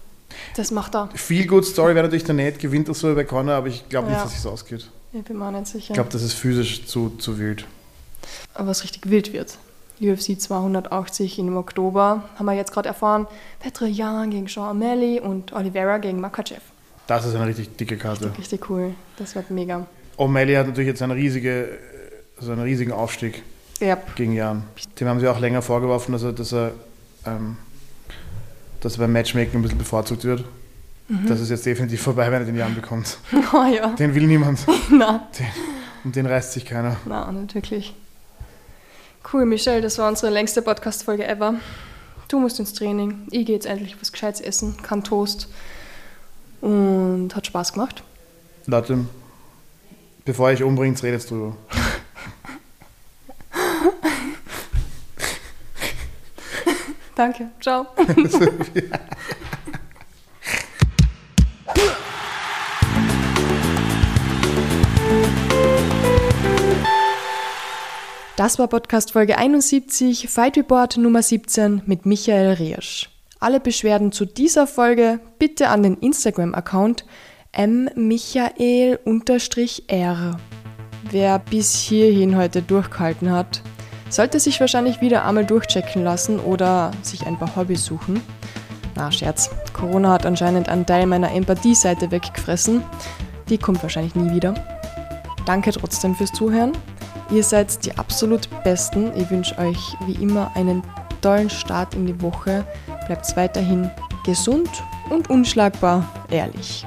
Das macht er. Viel Good Story wäre natürlich der Nate, gewinnt das so bei Connor, aber ich glaube nicht, Ja. dass es ausgeht. Ich bin mir auch nicht sicher. Ich glaube, das ist physisch zu, zu wild. Aber was richtig wild wird. UFC 280 im Oktober haben wir jetzt gerade erfahren. Petr Yan gegen Sean O'Malley und Oliveira gegen Makachev. Das ist eine richtig dicke Karte. Richtig cool. Das wird mega. O'Malley hat natürlich jetzt eine riesige, also einen riesigen Aufstieg Ja, gegen Jan. Dem haben sie auch länger vorgeworfen, dass er, dass er, ähm, dass er beim Matchmaking ein bisschen bevorzugt wird. Mhm. Das ist jetzt definitiv vorbei, wenn er den Jan bekommt. <laughs> oh ja. Den will niemand. <laughs> Na, Den, um den reißt sich keiner. na, nicht wirklich. Cool, Michelle, das war unsere längste Podcast-Folge ever. Du musst ins Training. Ich gehe jetzt endlich was Gescheites essen, kann Toast. Und hat Spaß gemacht. Leute, bevor ich umbringt, redet drüber. <laughs> Danke. Ciao. <laughs> Das war Podcast Folge 71, Fight Report Nummer 17 mit Michael Riersch. Alle Beschwerden zu dieser Folge bitte an den Instagram-Account mmichael-r. Wer bis hierhin heute durchgehalten hat, sollte sich wahrscheinlich wieder einmal durchchecken lassen oder sich ein paar Hobbys suchen. Na, Scherz. Corona hat anscheinend einen Teil meiner Empathie-Seite weggefressen. Die kommt wahrscheinlich nie wieder. Danke trotzdem fürs Zuhören. Ihr seid die absolut Besten. Ich wünsche euch wie immer einen tollen Start in die Woche. Bleibt weiterhin gesund und unschlagbar ehrlich.